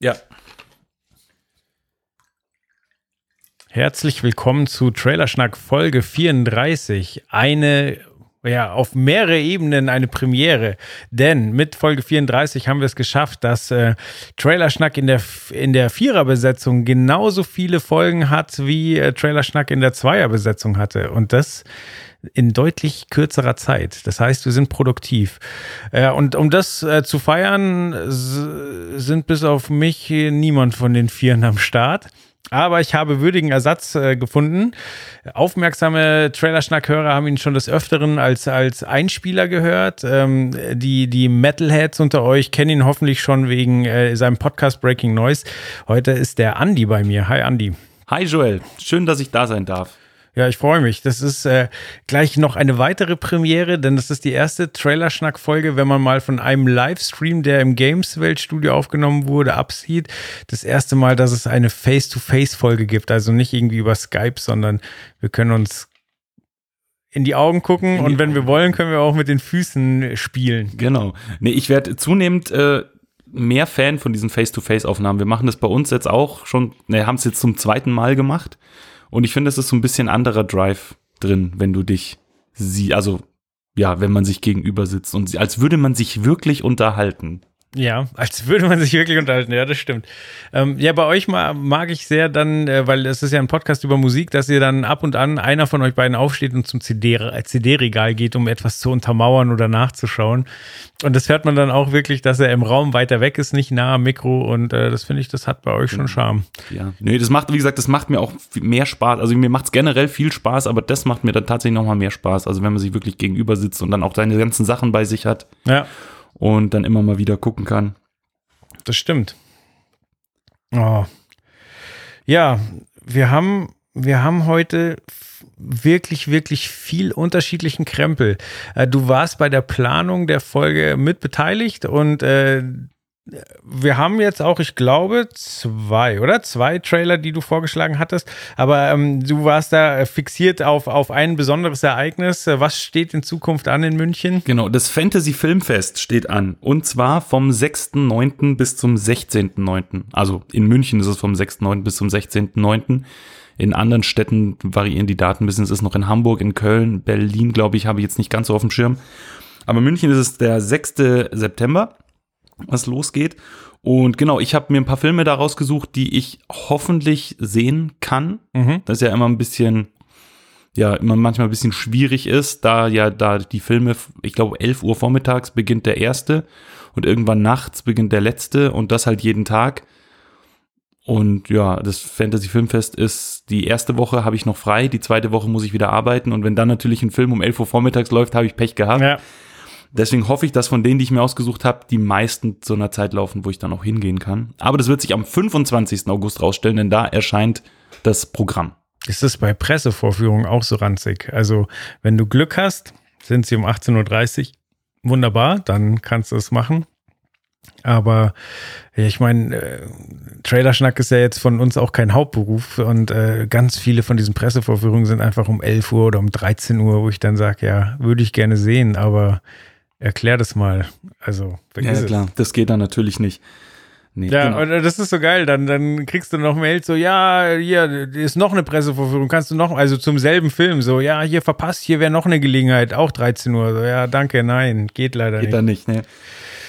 Ja. Herzlich willkommen zu Trailerschnack Folge 34. Eine, ja, auf mehrere Ebenen eine Premiere. Denn mit Folge 34 haben wir es geschafft, dass äh, Trailerschnack in der, in der Viererbesetzung genauso viele Folgen hat, wie äh, Trailerschnack in der Zweierbesetzung hatte. Und das in deutlich kürzerer Zeit. Das heißt, wir sind produktiv. Äh, und um das äh, zu feiern, sind bis auf mich niemand von den Vieren am Start. Aber ich habe würdigen Ersatz äh, gefunden. Aufmerksame Trailer-Schnack-Hörer haben ihn schon des Öfteren als, als Einspieler gehört. Ähm, die, die Metalheads unter euch kennen ihn hoffentlich schon wegen äh, seinem Podcast Breaking Noise. Heute ist der Andi bei mir. Hi Andi. Hi Joel, schön, dass ich da sein darf. Ja, ich freue mich. Das ist äh, gleich noch eine weitere Premiere, denn das ist die erste Trailerschnack-Folge, wenn man mal von einem Livestream, der im Games-Weltstudio aufgenommen wurde, absieht. Das erste Mal, dass es eine Face-to-Face-Folge gibt. Also nicht irgendwie über Skype, sondern wir können uns in die Augen gucken die und wenn wir wollen, können wir auch mit den Füßen spielen. Genau. Nee, ich werde zunehmend äh, mehr Fan von diesen Face-to-Face-Aufnahmen. Wir machen das bei uns jetzt auch schon, ne, haben es jetzt zum zweiten Mal gemacht. Und ich finde, es ist so ein bisschen anderer Drive drin, wenn du dich sie, also ja, wenn man sich gegenüber sitzt und als würde man sich wirklich unterhalten. Ja, als würde man sich wirklich unterhalten. Ja, das stimmt. Ähm, ja, bei euch ma mag ich sehr dann, äh, weil es ist ja ein Podcast über Musik, dass ihr dann ab und an einer von euch beiden aufsteht und zum CD-Regal CD geht, um etwas zu untermauern oder nachzuschauen. Und das hört man dann auch wirklich, dass er im Raum weiter weg ist, nicht nah am Mikro. Und äh, das finde ich, das hat bei euch schon Charme. Ja, nee, das macht, wie gesagt, das macht mir auch mehr Spaß. Also mir macht es generell viel Spaß, aber das macht mir dann tatsächlich nochmal mehr Spaß. Also wenn man sich wirklich gegenüber sitzt und dann auch seine ganzen Sachen bei sich hat. Ja und dann immer mal wieder gucken kann. Das stimmt. Oh. Ja, wir haben, wir haben heute wirklich, wirklich viel unterschiedlichen Krempel. Äh, du warst bei der Planung der Folge mit beteiligt und äh, wir haben jetzt auch, ich glaube, zwei, oder? Zwei Trailer, die du vorgeschlagen hattest. Aber ähm, du warst da fixiert auf, auf ein besonderes Ereignis. Was steht in Zukunft an in München? Genau, das Fantasy Filmfest steht an. Und zwar vom 6.9. bis zum 16.9. Also in München ist es vom 6.9. bis zum 16.9. In anderen Städten variieren die Daten ein bisschen. Es ist noch in Hamburg, in Köln, Berlin, glaube ich, habe ich jetzt nicht ganz so auf dem Schirm. Aber München ist es der 6. September was losgeht. Und genau, ich habe mir ein paar Filme da rausgesucht, die ich hoffentlich sehen kann. Mhm. Das ist ja immer ein bisschen, ja, immer manchmal ein bisschen schwierig ist, da ja da die Filme, ich glaube, 11 Uhr vormittags beginnt der erste und irgendwann nachts beginnt der letzte und das halt jeden Tag. Und ja, das Fantasy Filmfest ist die erste Woche habe ich noch frei, die zweite Woche muss ich wieder arbeiten und wenn dann natürlich ein Film um 11 Uhr vormittags läuft, habe ich Pech gehabt. Ja. Deswegen hoffe ich, dass von denen, die ich mir ausgesucht habe, die meisten zu einer Zeit laufen, wo ich dann auch hingehen kann. Aber das wird sich am 25. August rausstellen, denn da erscheint das Programm. Ist das bei Pressevorführungen auch so ranzig? Also, wenn du Glück hast, sind sie um 18.30 Uhr. Wunderbar, dann kannst du es machen. Aber ja, ich meine, äh, Trailerschnack ist ja jetzt von uns auch kein Hauptberuf und äh, ganz viele von diesen Pressevorführungen sind einfach um 11 Uhr oder um 13 Uhr, wo ich dann sage, ja, würde ich gerne sehen, aber Erklär das mal. Also, ja, klar, es. das geht dann natürlich nicht. Nee, ja, genau. und das ist so geil. Dann, dann kriegst du noch Mails so, ja, hier ist noch eine Pressevorführung, kannst du noch, also zum selben Film, so, ja, hier verpasst, hier wäre noch eine Gelegenheit, auch 13 Uhr. So, ja, danke, nein, geht leider geht nicht. Geht dann nicht, ne?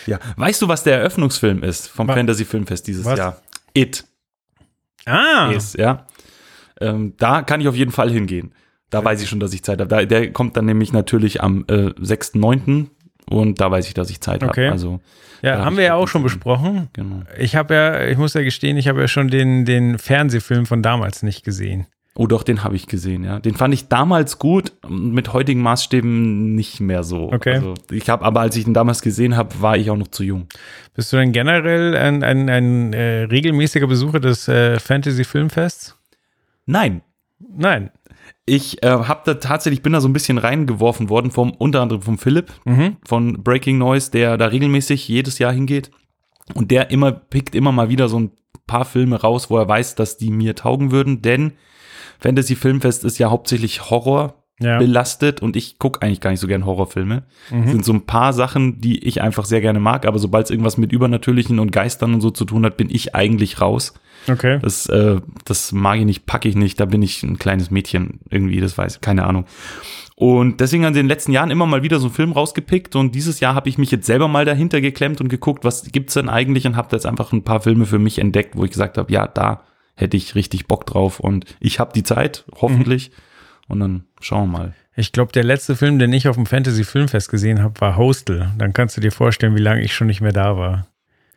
Ja. Weißt du, was der Eröffnungsfilm ist vom was? Fantasy Filmfest dieses was? Jahr? It. Ah. Ist, ja. Ähm, da kann ich auf jeden Fall hingehen. Da weiß ich schon, dass ich Zeit habe. Der kommt dann nämlich natürlich am äh, 6.9 und da weiß ich, dass ich Zeit okay. habe. Also ja, haben wir ja auch schon besprochen. Genau. Ich habe ja, ich muss ja gestehen, ich habe ja schon den, den Fernsehfilm von damals nicht gesehen. Oh doch, den habe ich gesehen, ja. Den fand ich damals gut, mit heutigen Maßstäben nicht mehr so. Okay. Also ich habe, aber als ich ihn damals gesehen habe, war ich auch noch zu jung. Bist du denn generell ein, ein, ein äh, regelmäßiger Besucher des äh, Fantasy Filmfests? Nein, Nein. Ich äh, habe da tatsächlich bin da so ein bisschen reingeworfen worden vom unter anderem vom Philipp Mhm. von Breaking Noise, der da regelmäßig jedes Jahr hingeht. Und der immer pickt immer mal wieder so ein paar Filme raus, wo er weiß, dass die mir taugen würden, denn Fantasy Filmfest ist ja hauptsächlich Horror Ja. belastet und ich gucke eigentlich gar nicht so gern Horrorfilme. Sind so ein paar Sachen, die ich einfach sehr gerne mag, aber sobald es irgendwas mit Übernatürlichen und Geistern und so zu tun hat, bin ich eigentlich raus. Okay. Das, äh, das mag ich nicht, packe ich nicht, da bin ich ein kleines Mädchen irgendwie, das weiß ich, keine Ahnung. Und deswegen haben sie in den letzten Jahren immer mal wieder so einen Film rausgepickt und dieses Jahr habe ich mich jetzt selber mal dahinter geklemmt und geguckt, was gibt's denn eigentlich und habe jetzt einfach ein paar Filme für mich entdeckt, wo ich gesagt habe, ja, da hätte ich richtig Bock drauf und ich habe die Zeit, hoffentlich. Und dann schauen wir mal. Ich glaube, der letzte Film, den ich auf dem Fantasy Filmfest gesehen habe, war Hostel. Dann kannst du dir vorstellen, wie lange ich schon nicht mehr da war.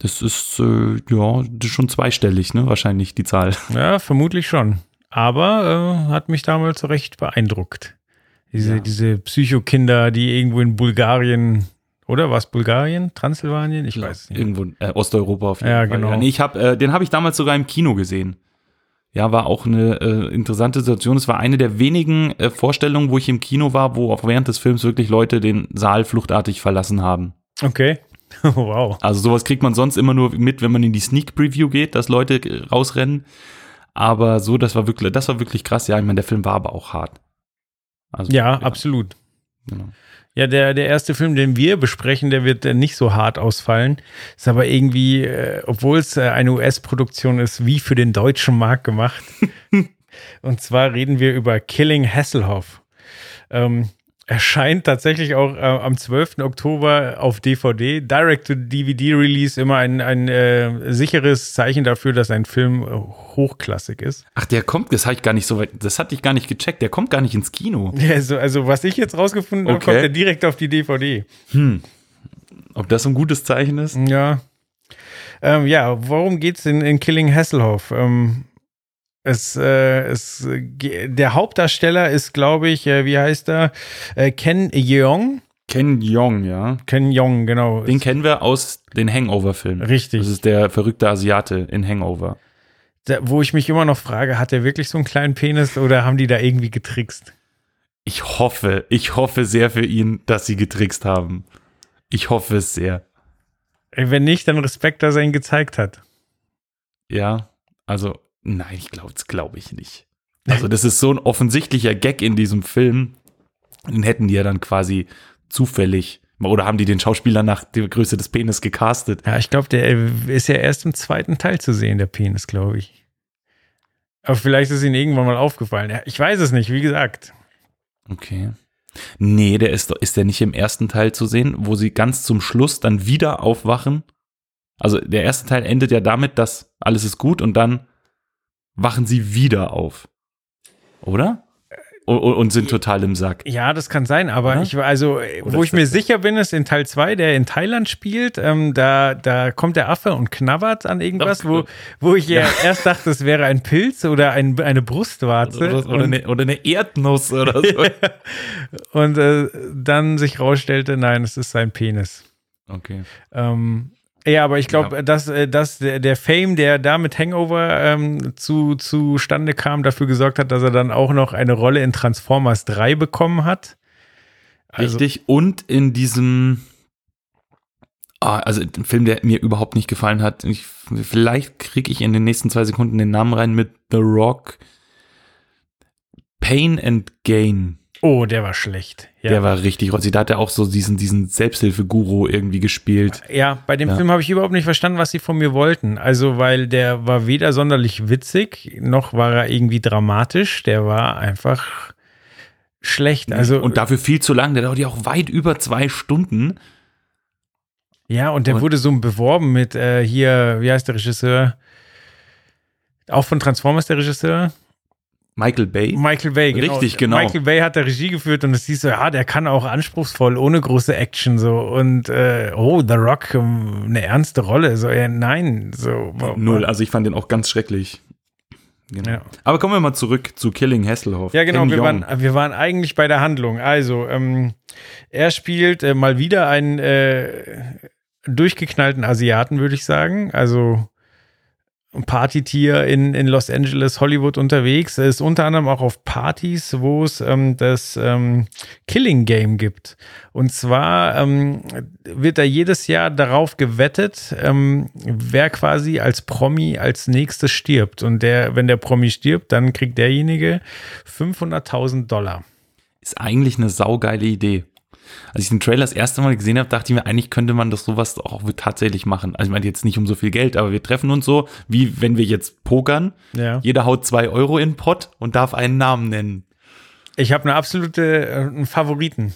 Das ist, äh, ja, schon zweistellig, ne? Wahrscheinlich die Zahl. Ja, vermutlich schon. Aber äh, hat mich damals recht beeindruckt. Diese, Ja. diese Psychokinder, die irgendwo in Bulgarien, oder war es Bulgarien? Transsilvanien? Ich weiß es nicht. Irgendwo in äh, Osteuropa auf jeden Ja, Fall. genau. Nee, ich hab, äh, den habe ich damals sogar im Kino gesehen. Ja, war auch eine äh, interessante Situation. Es war eine der wenigen äh, Vorstellungen, wo ich im Kino war, wo auch während des Films wirklich Leute den Saal fluchtartig verlassen haben. Okay. wow. Also sowas kriegt man sonst immer nur mit, wenn man in die Sneak Preview geht, dass Leute äh, rausrennen. Aber so, das war wirklich, das war wirklich krass. Ja, ich meine, der Film war aber auch hart. Also, Ja, absolut. Genau. Ja, der, der erste Film, den wir besprechen, der wird äh, nicht so hart ausfallen. Ist aber irgendwie, äh, obwohl es äh, eine US-Produktion ist, wie für den deutschen Markt gemacht. Und zwar reden wir über Killing Hasselhoff. Ähm, erscheint tatsächlich auch äh, am 12. Oktober auf DVD. Direct-to-DVD-Release immer ein, ein äh, sicheres Zeichen dafür, dass ein Film äh, hochklassig ist. Ach, der kommt, das hatte ich gar nicht so weit, das hatte ich gar nicht gecheckt, der kommt gar nicht ins Kino. Ja, also, also was ich jetzt rausgefunden habe, Okay. kommt er direkt auf die DVD. Ob das ein gutes Zeichen ist? Ja. Ähm, ja, worum geht's in, in Killing Hasselhoff? Ähm, es, äh, es, äh, der Hauptdarsteller ist, glaube ich, äh, wie heißt er? Äh, Ken Jeong. Ken Jeong, ja. Ken Jeong, genau. Den kennen wir aus den Hangover-Filmen. Richtig. Das ist der verrückte Asiate in Hangover. Da, wo ich mich immer noch frage, hat er wirklich so einen kleinen Penis oder haben die da irgendwie getrickst? Ich hoffe, ich hoffe sehr für ihn, dass sie getrickst haben. Ich hoffe es sehr. Wenn nicht, dann Respekt, dass er ihn gezeigt hat. Ja, also, nein, ich glaube, das glaube ich nicht. Also, das ist so ein offensichtlicher Gag in diesem Film. Den hätten die ja dann quasi zufällig, oder haben die den Schauspieler nach der Größe des Penis gecastet? Ja, ich glaube, der äh, ist ja erst im zweiten Teil zu sehen, der Penis, glaube ich. Aber vielleicht ist ihm irgendwann mal aufgefallen. Ja, ich weiß es nicht, wie gesagt. Okay. Nee, der ist, ist der nicht im ersten Teil zu sehen, wo sie ganz zum Schluss dann wieder aufwachen? Also der erste Teil endet ja damit, dass alles ist gut und dann wachen sie wieder auf. Oder? Und, und sind total im Sack. Ja, das kann sein, aber Oder? ich war also, äh, Oder wo ich mir sicher bin, ist in Teil 2, der in Thailand spielt, ähm, da, da kommt der Affe und knabbert an irgendwas, wo, wo ich ja erst dachte, es wäre ein Pilz oder ein, eine Brustwarze. Oder, oder, eine, oder eine Erdnuss oder so. und äh, dann sich rausstellte, nein, es ist sein Penis. Okay. Ähm, ja, aber ich glaube, Ja. dass, äh, dass der, der Fame, der da mit Hangover ähm, zu, zustande kam, dafür gesorgt hat, dass er dann auch noch eine Rolle in Transformers 3 bekommen hat. Also, Richtig. Und in diesem, ah, also ein Film, der mir überhaupt nicht gefallen hat. Ich, vielleicht kriege ich in den nächsten zwei Sekunden den Namen rein mit The Rock. Pain and Gain. Oh, der war schlecht. Ja. Der war richtig rotzig. Da hat er auch so diesen, diesen Selbsthilfeguru irgendwie gespielt. ja, bei dem Ja. Film habe ich überhaupt nicht verstanden, was sie von mir wollten. Also, weil der war weder sonderlich witzig, noch war er irgendwie dramatisch. Der war einfach schlecht. Also, und dafür viel zu lang. Der dauert ja auch weit über zwei Stunden. ja, und der und- wurde so beworben mit äh, hier, wie heißt der Regisseur? Auch von Transformers der Regisseur? Michael Bay. Michael Bay, genau. Richtig, genau. Michael Bay hat der Regie geführt und es hieß so, ja, der kann auch anspruchsvoll, ohne große Action so. Und äh, oh, The Rock, ähm, eine ernste Rolle. So, ja, nein, so. Null. Also ich fand den auch ganz schrecklich. Genau. Ja. Aber kommen wir mal zurück zu Killing Hasselhoff. Ja, genau. Wir waren, wir waren eigentlich bei der Handlung. Also, ähm, er spielt äh, mal wieder einen äh, durchgeknallten Asiaten, würde ich sagen. Also Partytier in, in Los Angeles, Hollywood unterwegs. Er ist unter anderem auch auf Partys, wo es ähm, das ähm, Killing Game gibt. Und zwar ähm, wird da jedes Jahr darauf gewettet, ähm, wer quasi als Promi als nächstes stirbt. Und der, wenn der Promi stirbt, dann kriegt derjenige 500.000 Dollar. Ist eigentlich eine saugeile Idee. Als ich den Trailer das erste Mal gesehen habe, dachte ich mir, eigentlich könnte man das sowas auch tatsächlich machen. Also ich meine jetzt nicht um so viel Geld, aber wir treffen uns so, wie wenn wir jetzt pokern. Ja. Jeder haut zwei Euro in den Pott und darf einen Namen nennen. Ich habe eine absolute äh, einen Favoriten.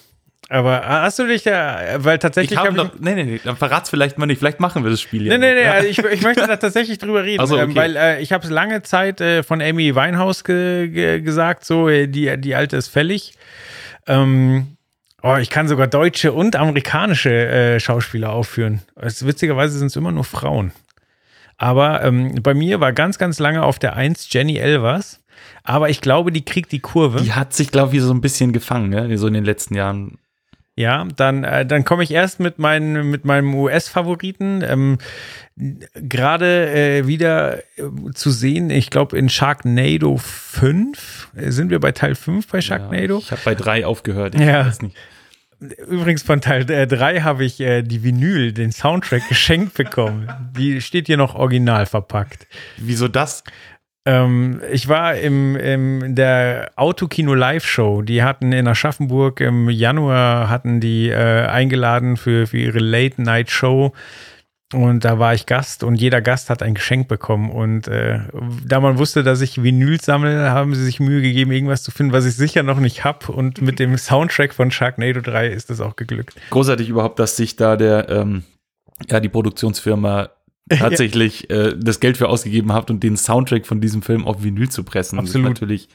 Aber hast du dich da, weil tatsächlich Ich habe hab noch, nee, nee, nee, dann verrat's vielleicht mal nicht. Vielleicht machen wir das Spiel Nee, ja nee, noch. nee, also ich, ich möchte da tatsächlich drüber reden, Ach so, ähm, okay. weil äh, ich habe es lange Zeit äh, von Amy Winehouse ge ge gesagt, so, äh, die, die alte ist fällig. Ähm, oh, ich kann sogar deutsche und amerikanische äh, Schauspieler aufführen. Es, witzigerweise sind es immer nur Frauen. Aber ähm, bei mir war ganz, ganz lange auf der 1 Jenny Elvers. Aber ich glaube, die kriegt die Kurve. Die hat sich, glaube ich, so ein bisschen gefangen, ne? so in den letzten Jahren. Ja, dann, äh, dann komme ich erst mit, meinen, mit meinem US-Favoriten. Ähm, Gerade äh, wieder äh, zu sehen, ich glaube in Sharknado 5. Äh, Sind wir bei Teil 5 bei Sharknado? Ja, ich habe bei drei aufgehört. Ich Ja. weiß nicht. Übrigens von Teil 3 habe ich äh, die Vinyl, den Soundtrack geschenkt bekommen. Die steht hier noch original verpackt. Wieso das? Ähm, ich war im, im in der Autokino Live Show. Die hatten in Aschaffenburg im Januar hatten die äh, eingeladen für, für ihre Late Night Show. Und da war ich Gast und jeder Gast hat ein Geschenk bekommen. Und äh, da man wusste, dass ich Vinyl sammle, haben sie sich Mühe gegeben, irgendwas zu finden, was ich sicher noch nicht habe. Und mit dem Soundtrack von Sharknado 3 ist das auch geglückt. Großartig überhaupt, dass sich da der, ähm, ja, die Produktionsfirma tatsächlich äh, das Geld für ausgegeben hat und den Soundtrack von diesem Film auf Vinyl zu pressen. Absolut. Das ist natürlich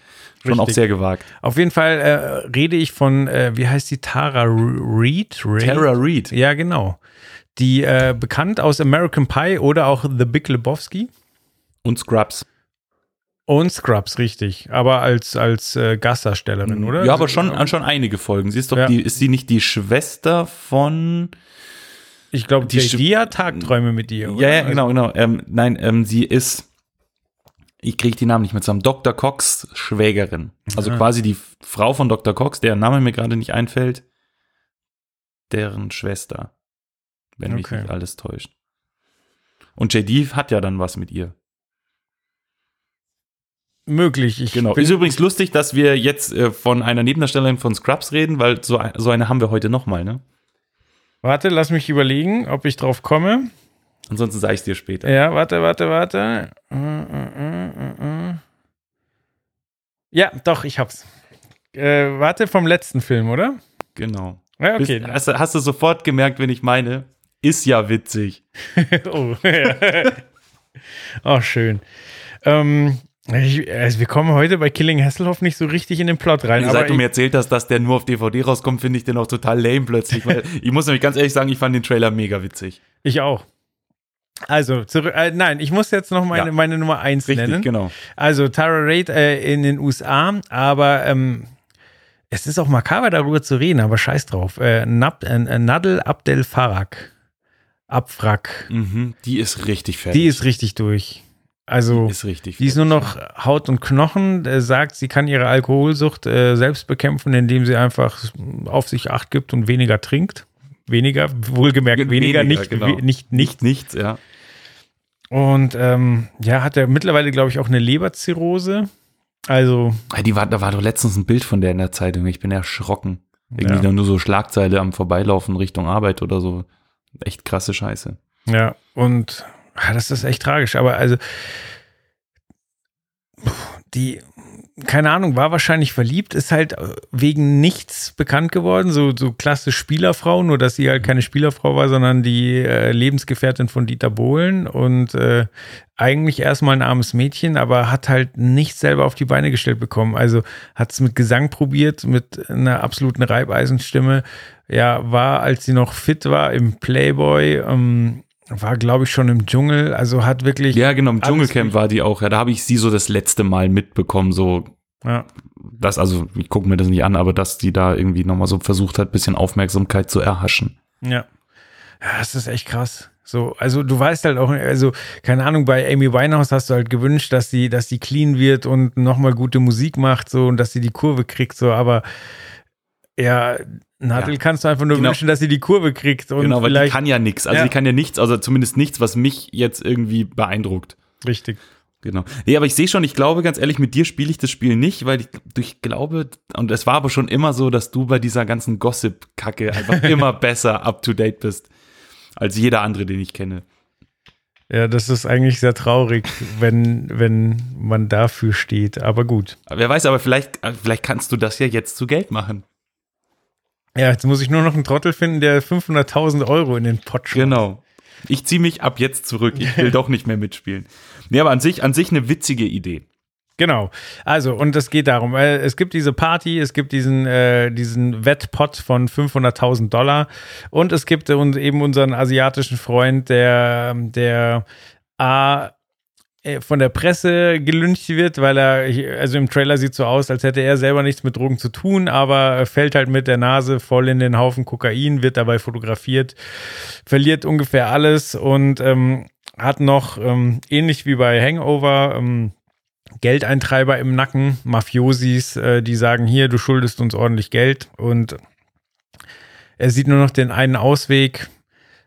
schon auch Richtig. sehr gewagt. Auf jeden Fall äh, rede ich von, äh, wie heißt die, Tara? Reid? Tara Reid. Ja, genau. Die äh, bekannt aus American Pie oder auch The Big Lebowski Und Scrubs. und Scrubs, richtig. Aber als, als äh, Gastdarstellerin, oder? Ja, aber schon, schon einige Folgen. Sie ist doch Ja. die, ist sie nicht die Schwester von. Ich glaube, die die hat Tagträume mit dir, oder? Ja, ja, Also- genau, genau. Ähm, nein, ähm, sie ist. Ich kriege die Namen nicht mehr zusammen. Dr. Cox Schwägerin. Also Ah. quasi die Frau von Dr. Cox, deren Name mir gerade nicht einfällt. Deren Schwester. Wenn mich Okay. nicht alles täuscht. Und JD hat ja dann was mit ihr. Möglich. Ich Genau. Ist übrigens lustig, dass wir jetzt äh, von einer Nebendarstellerin von Scrubs reden, weil so, so eine haben wir heute nochmal, ne? warte, lass mich überlegen, ob ich drauf komme. Ansonsten sage ich dir später. Ja, warte, warte, warte. Äh, äh, äh. Ja, doch, ich hab's. Äh, warte, vom letzten Film, oder? Genau. Ja, okay. Bist, hast, hast du sofort gemerkt, wenn ich meine? Ist ja witzig. oh, ja. oh, schön. Ähm, ich, also wir kommen heute bei Killing Hasselhoff nicht so richtig in den Plot rein. Seit du mir erzählt hast, dass der nur auf DVD rauskommt, finde ich den auch total lame plötzlich. Ich muss nämlich ganz ehrlich sagen, ich fand den Trailer mega witzig. ich, auch. Also, zurück, äh, nein, ich muss jetzt noch meine, Ja. meine Nummer 1 Richtig, nennen. genau. Also Tara Reid äh, in den USA, aber ähm, es ist auch makaber darüber zu reden, aber scheiß drauf. Äh, Nab, äh, Nadel Abdel Farag. Abwrack. Mhm, die ist richtig fertig. Die ist richtig durch. Also, ist richtig die ist nur noch Haut und Knochen. Äh, sagt, sie kann ihre Alkoholsucht äh, selbst bekämpfen, indem sie einfach auf sich Acht gibt und weniger trinkt. Weniger, wohlgemerkt weniger, Weniger, nicht, genau. we- nicht, nicht. nichts, ja. Und ähm, ja, hat er mittlerweile, glaube ich, auch eine Leberzirrhose. Also, Die war, da war doch letztens ein Bild von der in der Zeitung. Ich bin erschrocken. Irgendwie Ja. nur so Schlagzeile am Vorbeilaufen Richtung Arbeit oder so. Echt krasse Scheiße. Ja, und ja, das ist echt tragisch. Aber also, die, keine Ahnung, war wahrscheinlich verliebt, ist halt äh, wegen nichts bekannt geworden. So, so klassisch Spielerfrau, nur dass sie halt keine Spielerfrau war, sondern die äh, Lebensgefährtin von Dieter Bohlen und äh, eigentlich erstmal ein armes Mädchen, aber hat halt nichts selber auf die Beine gestellt bekommen. Also hat es mit Gesang probiert, mit einer absoluten Reibeisenstimme. Ja, war, als sie noch fit war, im Playboy, ähm, war, glaube ich, schon im Dschungel. Also hat wirklich. Ja, genau, im Dschungelcamp war die auch. Ja, da habe ich sie so das letzte Mal mitbekommen, so Ja. das, also ich gucke mir das nicht an, aber dass die da irgendwie nochmal so versucht hat, bisschen Aufmerksamkeit zu erhaschen. Ja. Ja, das ist echt krass. So, also du weißt halt auch, also keine Ahnung, bei Amy Winehouse hast du halt gewünscht, dass die, dass die clean wird und nochmal gute Musik macht, so und dass sie die Kurve kriegt, so, aber ja, Nadel Ja. kannst du einfach nur Genau. wünschen, dass sie die Kurve kriegt und genau, weil die kann ja nichts. Also Ja. die kann ja nichts, also zumindest nichts, was mich jetzt irgendwie beeindruckt. richtig. Genau. Nee, aber ich sehe schon, ich glaube ganz ehrlich, mit dir spiele ich das Spiel nicht, weil ich, ich glaube, und es war aber schon immer so, dass du bei dieser ganzen Gossip-Kacke einfach immer besser up to date bist als jeder andere, den ich kenne. Ja, das ist eigentlich sehr traurig, wenn, wenn man dafür steht, aber gut. Wer weiß, aber vielleicht, vielleicht kannst du das ja jetzt zu Geld machen. Ja, jetzt muss ich nur noch einen Trottel finden, der 500.000 Euro in den Pott schmeißt. Genau. Ich ziehe mich ab jetzt zurück. Ich will doch nicht mehr mitspielen. Nee, aber an sich, an sich eine witzige Idee. Genau. Also, und es geht darum, äh, es gibt diese Party, es gibt diesen, äh, diesen Wettpot von 500.000 Dollar und es gibt eben unseren asiatischen Freund, der, der A, von der Presse gelüncht wird, weil er, also im Trailer sieht so aus, als hätte er selber nichts mit Drogen zu tun, aber fällt halt mit der Nase voll in den Haufen Kokain, wird dabei fotografiert, verliert ungefähr alles und ähm, hat noch, ähm, ähnlich wie bei Hangover, ähm, Geldeintreiber im Nacken, Mafiosis, äh, die sagen, hier, du schuldest uns ordentlich Geld und er sieht nur noch den einen Ausweg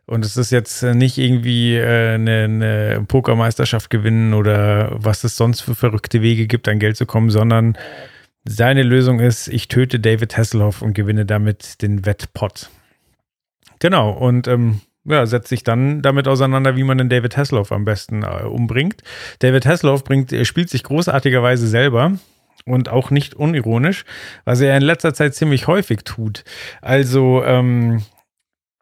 und es ist jetzt äh, nicht irgendwie äh, eine, eine Pokermeisterschaft gewinnen oder was es sonst für verrückte Wege gibt, an Geld zu kommen, sondern seine Lösung ist, ich töte David Hasselhoff und gewinne damit den Wettpot. Genau, und ähm, ja, setzt sich dann damit auseinander, wie man den David Hasselhoff am besten äh, umbringt. David Hasselhoff bringt, er spielt sich großartigerweise selber und auch nicht unironisch, was er in letzter Zeit ziemlich häufig tut. Also, ähm,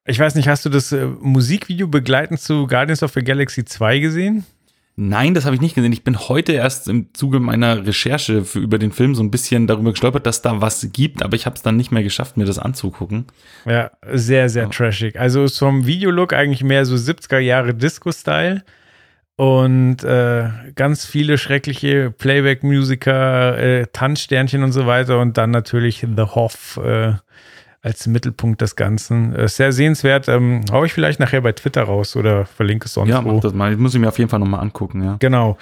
ich weiß nicht, hast du das äh, Musikvideo begleitend zu Guardians of the Galaxy 2 gesehen? Nein, das habe ich nicht gesehen. Ich bin heute erst im Zuge meiner Recherche für, über den Film so ein bisschen darüber gestolpert, dass da was gibt, aber ich habe es dann nicht mehr geschafft, mir das anzugucken. Ja, sehr, sehr trashig. Also ist vom Videolook eigentlich mehr so 70er Jahre Disco-Style und äh, ganz viele schreckliche Playback-Musiker, äh, Tanzsternchen und so weiter und dann natürlich The Hoff äh, als Mittelpunkt des Ganzen. Äh, sehr sehenswert. Ähm, hau ich vielleicht nachher bei Twitter raus oder verlinke es sonst Ja, wo. mach das mal. Ich muss ich mir auf jeden Fall nochmal angucken, ja. Genau.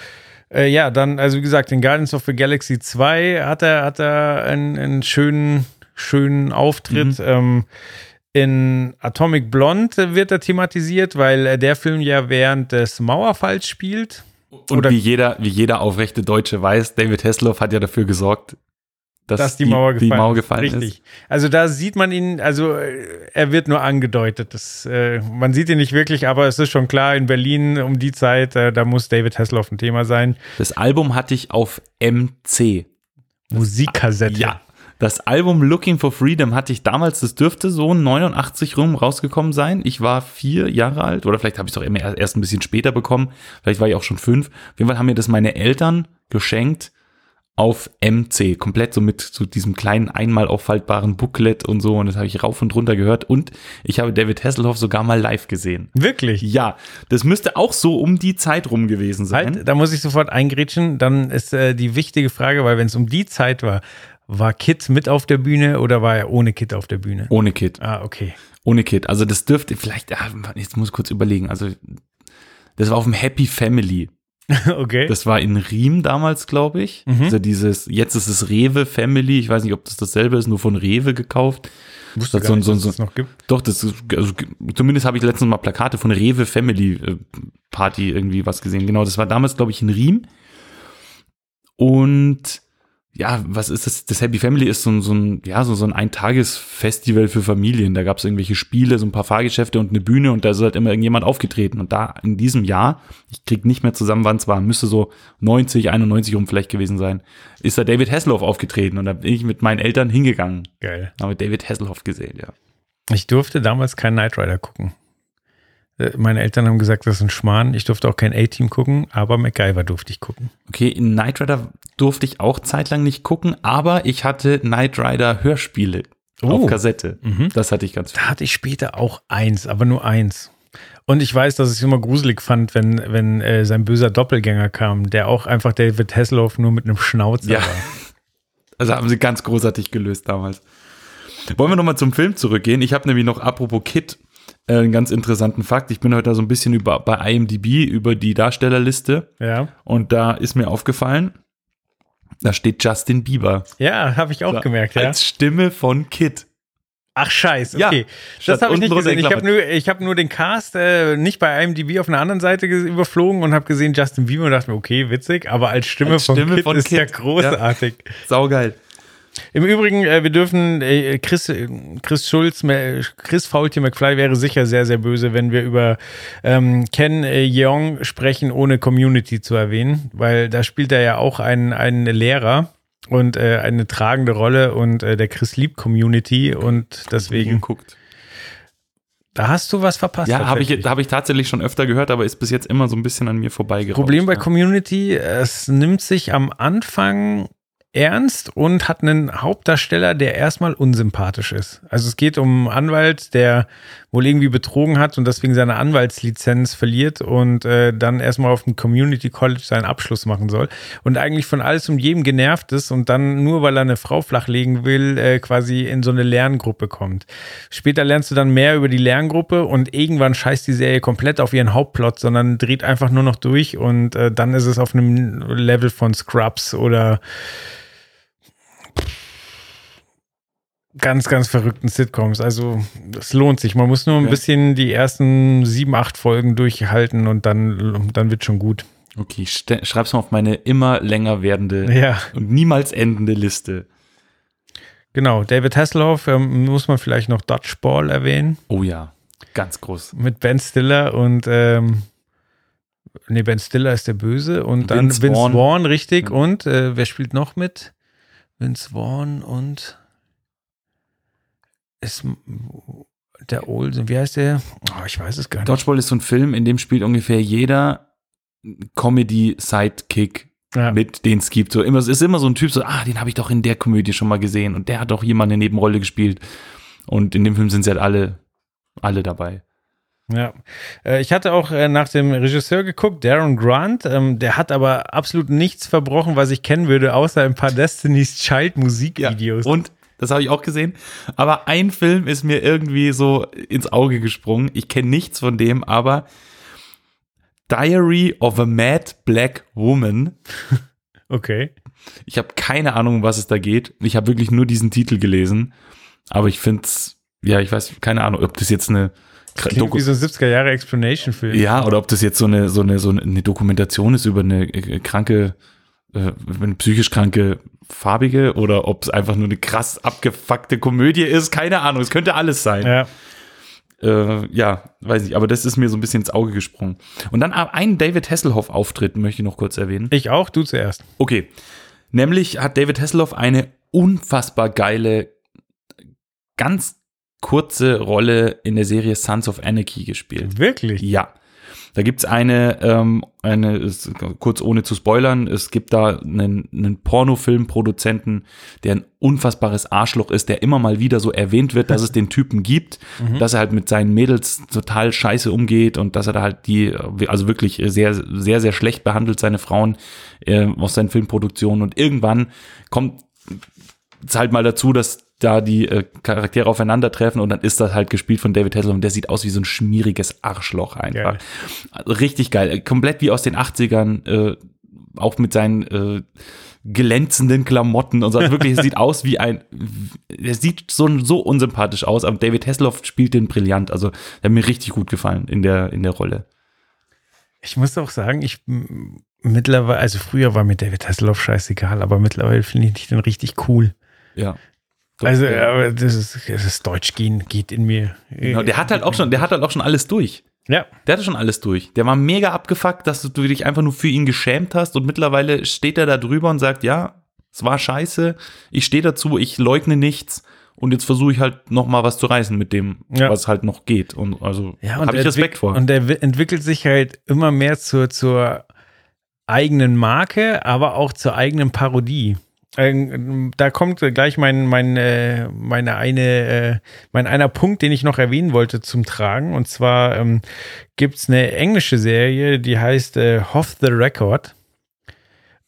Äh, ja, dann, also wie gesagt, in Guardians of the Galaxy 2 hat er, hat er einen, einen schönen, schönen Auftritt. Ähm, in Atomic Blonde wird er thematisiert, weil äh, der Film ja während des Mauerfalls spielt. Und Oder- wie jeder, wie jeder aufrechte Deutsche weiß, David Hasselhoff hat ja dafür gesorgt, dass, dass die, Mauer gefallen, die Mauer ist. gefallen Richtig. ist. Also da sieht man ihn, also äh, er wird nur angedeutet. Das, äh, man sieht ihn nicht wirklich, aber es ist schon klar, in Berlin um die Zeit, äh, da muss David Hasselhoff ein Thema sein. Das Album hatte ich auf MC. Musikkassette. Ja. Das Album Looking for Freedom hatte ich damals, das dürfte so 89 rum rausgekommen sein. Ich war vier Jahre alt oder vielleicht habe ich es doch immer erst erst ein bisschen später bekommen. Vielleicht war ich auch schon fünf. Auf jeden Fall haben mir das meine Eltern geschenkt auf MC. Komplett so mit so diesem kleinen einmal auffaltbaren Booklet und so. Und das habe ich rauf und runter gehört. Und ich habe David Hasselhoff sogar mal live gesehen. Wirklich? Ja, das müsste auch so um die Zeit rum gewesen sein. Halt, da muss ich sofort eingrätschen. Dann ist äh, die wichtige Frage, weil wenn es um die Zeit war, war Kid mit auf der Bühne oder war er ohne Kid auf der Bühne? Ohne Kid. Ah, okay. Ohne Kid. Also das dürfte vielleicht, ah, jetzt muss ich kurz überlegen. Also das war auf dem Happy Family. okay. Das war in Riem damals, glaube ich. Mhm. Also dieses, jetzt ist es Rewe Family. Ich weiß nicht, ob das dasselbe ist, nur von Rewe gekauft. wusste das gar so- nicht, so- dass so- es noch gibt. Doch, das ist, also, zumindest habe ich letztens mal Plakate von Rewe Family äh, Party irgendwie was gesehen. Genau, das war damals, glaube ich, in Riem. Und ja, was ist das? Das Happy Family ist so ein, so ein, ja, so, so ein Eintagesfestival für Familien. Da gab es irgendwelche Spiele, so ein paar Fahrgeschäfte und eine Bühne und da ist halt immer irgendjemand aufgetreten. Und da in diesem Jahr, ich krieg nicht mehr zusammen, wann es war, müsste so 90, 91 rum vielleicht gewesen sein, ist da David Hasselhoff aufgetreten und da bin ich mit meinen Eltern hingegangen. Geil. Habe David Hasselhoff gesehen, ja. Ich durfte damals keinen Knight Rider gucken. Äh, Meine Eltern haben gesagt, das ist ein Schmarrn. Ich durfte auch kein A-Team gucken, aber MacGyver durfte ich gucken. Okay, in Knight Rider durfte ich auch zeitlang nicht gucken, aber ich hatte Knight Rider Hörspiele Oh. auf Kassette. Mhm. Das hatte ich ganz Da hatte ich später auch eins, aber nur eins. Und ich weiß, dass ich es immer gruselig fand, wenn, wenn äh, sein böser Doppelgänger kam, der auch einfach David Hasselhoff nur mit einem Schnauzer Ja. war. Also haben sie ganz großartig gelöst damals. Wollen wir nochmal zum Film zurückgehen? Ich habe nämlich noch, apropos Kid, äh, einen ganz interessanten Fakt. Ich bin heute da so ein bisschen über, bei IMDb über die Darstellerliste Ja, und da ist mir aufgefallen, da steht Justin Bieber. ja habe ich auch Da, gemerkt, ja. Als Stimme von Kid. Ach scheiße, Ja, okay. statt das habe ich nicht gesehen. Ich habe nur, ich hab nur den Cast äh, nicht bei IMDb auf einer anderen Seite ge- überflogen und habe gesehen Justin Bieber und dachte mir, okay, witzig, aber als Stimme Als von Stimme Kid von ist ja großartig. Saugeil. Im Übrigen, äh, wir dürfen, äh, Chris, äh, Chris Schulz, äh, Chris Faultier McFly wäre sicher sehr, sehr böse, wenn wir über ähm, Ken äh, Jeong sprechen, ohne Community zu erwähnen, weil da spielt er ja auch einen, einen Lehrer und äh, eine tragende Rolle und äh, der Chris liebt Community und deswegen, Guckt. da hast du was verpasst. Ja, habe ich, tatsächlich. hab ich tatsächlich schon öfter gehört, aber ist bis jetzt immer so ein bisschen an mir vorbeigeraucht. Problem bei ja. Community, es nimmt sich am Anfang ernst und hat einen Hauptdarsteller, der erstmal unsympathisch ist. Also es geht um einen Anwalt, der wohl irgendwie betrogen hat und deswegen seine Anwaltslizenz verliert und äh, dann erstmal auf dem Community College seinen Abschluss machen soll und eigentlich von alles und jedem genervt ist und dann nur weil er eine Frau flachlegen will, äh, quasi in so eine Lerngruppe kommt. Später lernst du dann mehr über die Lerngruppe und irgendwann scheißt die Serie komplett auf ihren Hauptplot, sondern dreht einfach nur noch durch und äh, dann ist es auf einem Level von Scrubs oder ganz, ganz verrückten Sitcoms. Also es lohnt sich. Man muss nur ein Ja. bisschen die ersten sieben, acht Folgen durchhalten und dann, dann wird schon gut. Okay, schreib's mal auf meine immer länger werdende Ja, und niemals endende Liste. genau. David Hasselhoff ähm, muss man vielleicht noch Dodgeball erwähnen Oh ja, ganz groß. mit Ben Stiller und ähm, nee, Ben Stiller ist der Böse und dann Vince Vince, Vaughn. Vaughn. richtig. Ja. Und äh, wer spielt noch mit? Vince Vaughn und ist der Olsen, wie heißt der? Oh, ich weiß es gar nicht. Dodgeball ist so ein Film, in dem spielt ungefähr jeder Comedy-Sidekick Ja. mit, den es gibt. So immer, es ist immer so ein Typ, so, ah, den habe ich doch in der Komödie schon mal gesehen und der hat doch mal eine Nebenrolle gespielt. Und in dem Film sind sie halt alle, alle dabei. Ja, Äh, ich hatte auch äh, nach dem Regisseur geguckt, Darren Grant. Ähm, der hat aber absolut nichts verbrochen, was ich kennen würde, außer ein paar Destiny's Child Musikvideos. Und das habe ich auch gesehen. Aber ein Film ist mir irgendwie so ins Auge gesprungen. Ich kenne nichts von dem, aber Diary of a Mad Black Woman. Okay. Ich habe keine Ahnung, um was es da geht. Ich habe wirklich nur diesen Titel gelesen. Aber ich finde es, ja, ich weiß, keine Ahnung, ob das jetzt eine Klingt Doku wie so ein 70er Jahre Explanation-Film. ja, oder ob das jetzt so eine, so eine, so eine Dokumentation ist über eine äh, kranke, äh, eine psychisch kranke Farbige oder ob es einfach nur eine krass abgefuckte Komödie ist. Keine Ahnung, es könnte alles sein. Ja. Äh, ja, weiß ich, aber das ist mir so ein bisschen ins Auge gesprungen. Und dann einen David Hasselhoff-Auftritt möchte ich noch kurz erwähnen. Ich auch, du zuerst. Okay. Nämlich hat David Hasselhoff eine unfassbar geile, ganz kurze Rolle in der Serie Sons of Anarchy gespielt. Wirklich? Ja. Da gibt's eine, ähm, eine, ist, kurz ohne zu spoilern, es gibt da einen, einen Pornofilmproduzenten, der ein unfassbares Arschloch ist, der immer mal wieder so erwähnt wird, dass es den Typen gibt, dass er halt mit seinen Mädels total scheiße umgeht und dass er da halt die, also wirklich sehr, sehr, sehr schlecht behandelt, seine Frauen äh, aus seinen Filmproduktionen. Und irgendwann kommt es halt mal dazu, dass da die äh, Charaktere aufeinandertreffen und dann ist das halt gespielt von David Hasselhoff und der sieht aus wie so ein schmieriges Arschloch einfach. Geil. Richtig geil. Komplett wie aus den 80ern, äh, auch mit seinen äh, glänzenden Klamotten und so. Also wirklich, es sieht aus wie ein, er sieht so, so unsympathisch aus, aber David Hasselhoff spielt den brillant. Also, der hat mir richtig gut gefallen in der, in der Rolle. Ich muss auch sagen, ich mittlerweile, also früher war mir David Hasselhoff scheißegal, aber mittlerweile finde ich den richtig cool. Ja. Also, aber das ist, das ist Deutsch gehen, geht in mir. Genau, der hat halt auch schon, der hat halt auch schon alles durch. Ja, Der hatte schon alles durch. Der war mega abgefuckt, dass du dich einfach nur für ihn geschämt hast und mittlerweile steht er da drüber und sagt, ja, es war scheiße, ich stehe dazu, ich leugne nichts und jetzt versuche ich halt noch mal was zu reißen mit dem, Ja. was halt noch geht und also Ja, habe ich Respekt vor. Und er wi- entwickelt sich halt immer mehr zur, zur eigenen Marke, aber auch zur eigenen Parodie. Ähm, da kommt gleich mein, mein, äh, meine eine, äh, mein einer Punkt, den ich noch erwähnen wollte zum Tragen. Und zwar ähm, gibt es eine englische Serie, die heißt äh, Off the Record.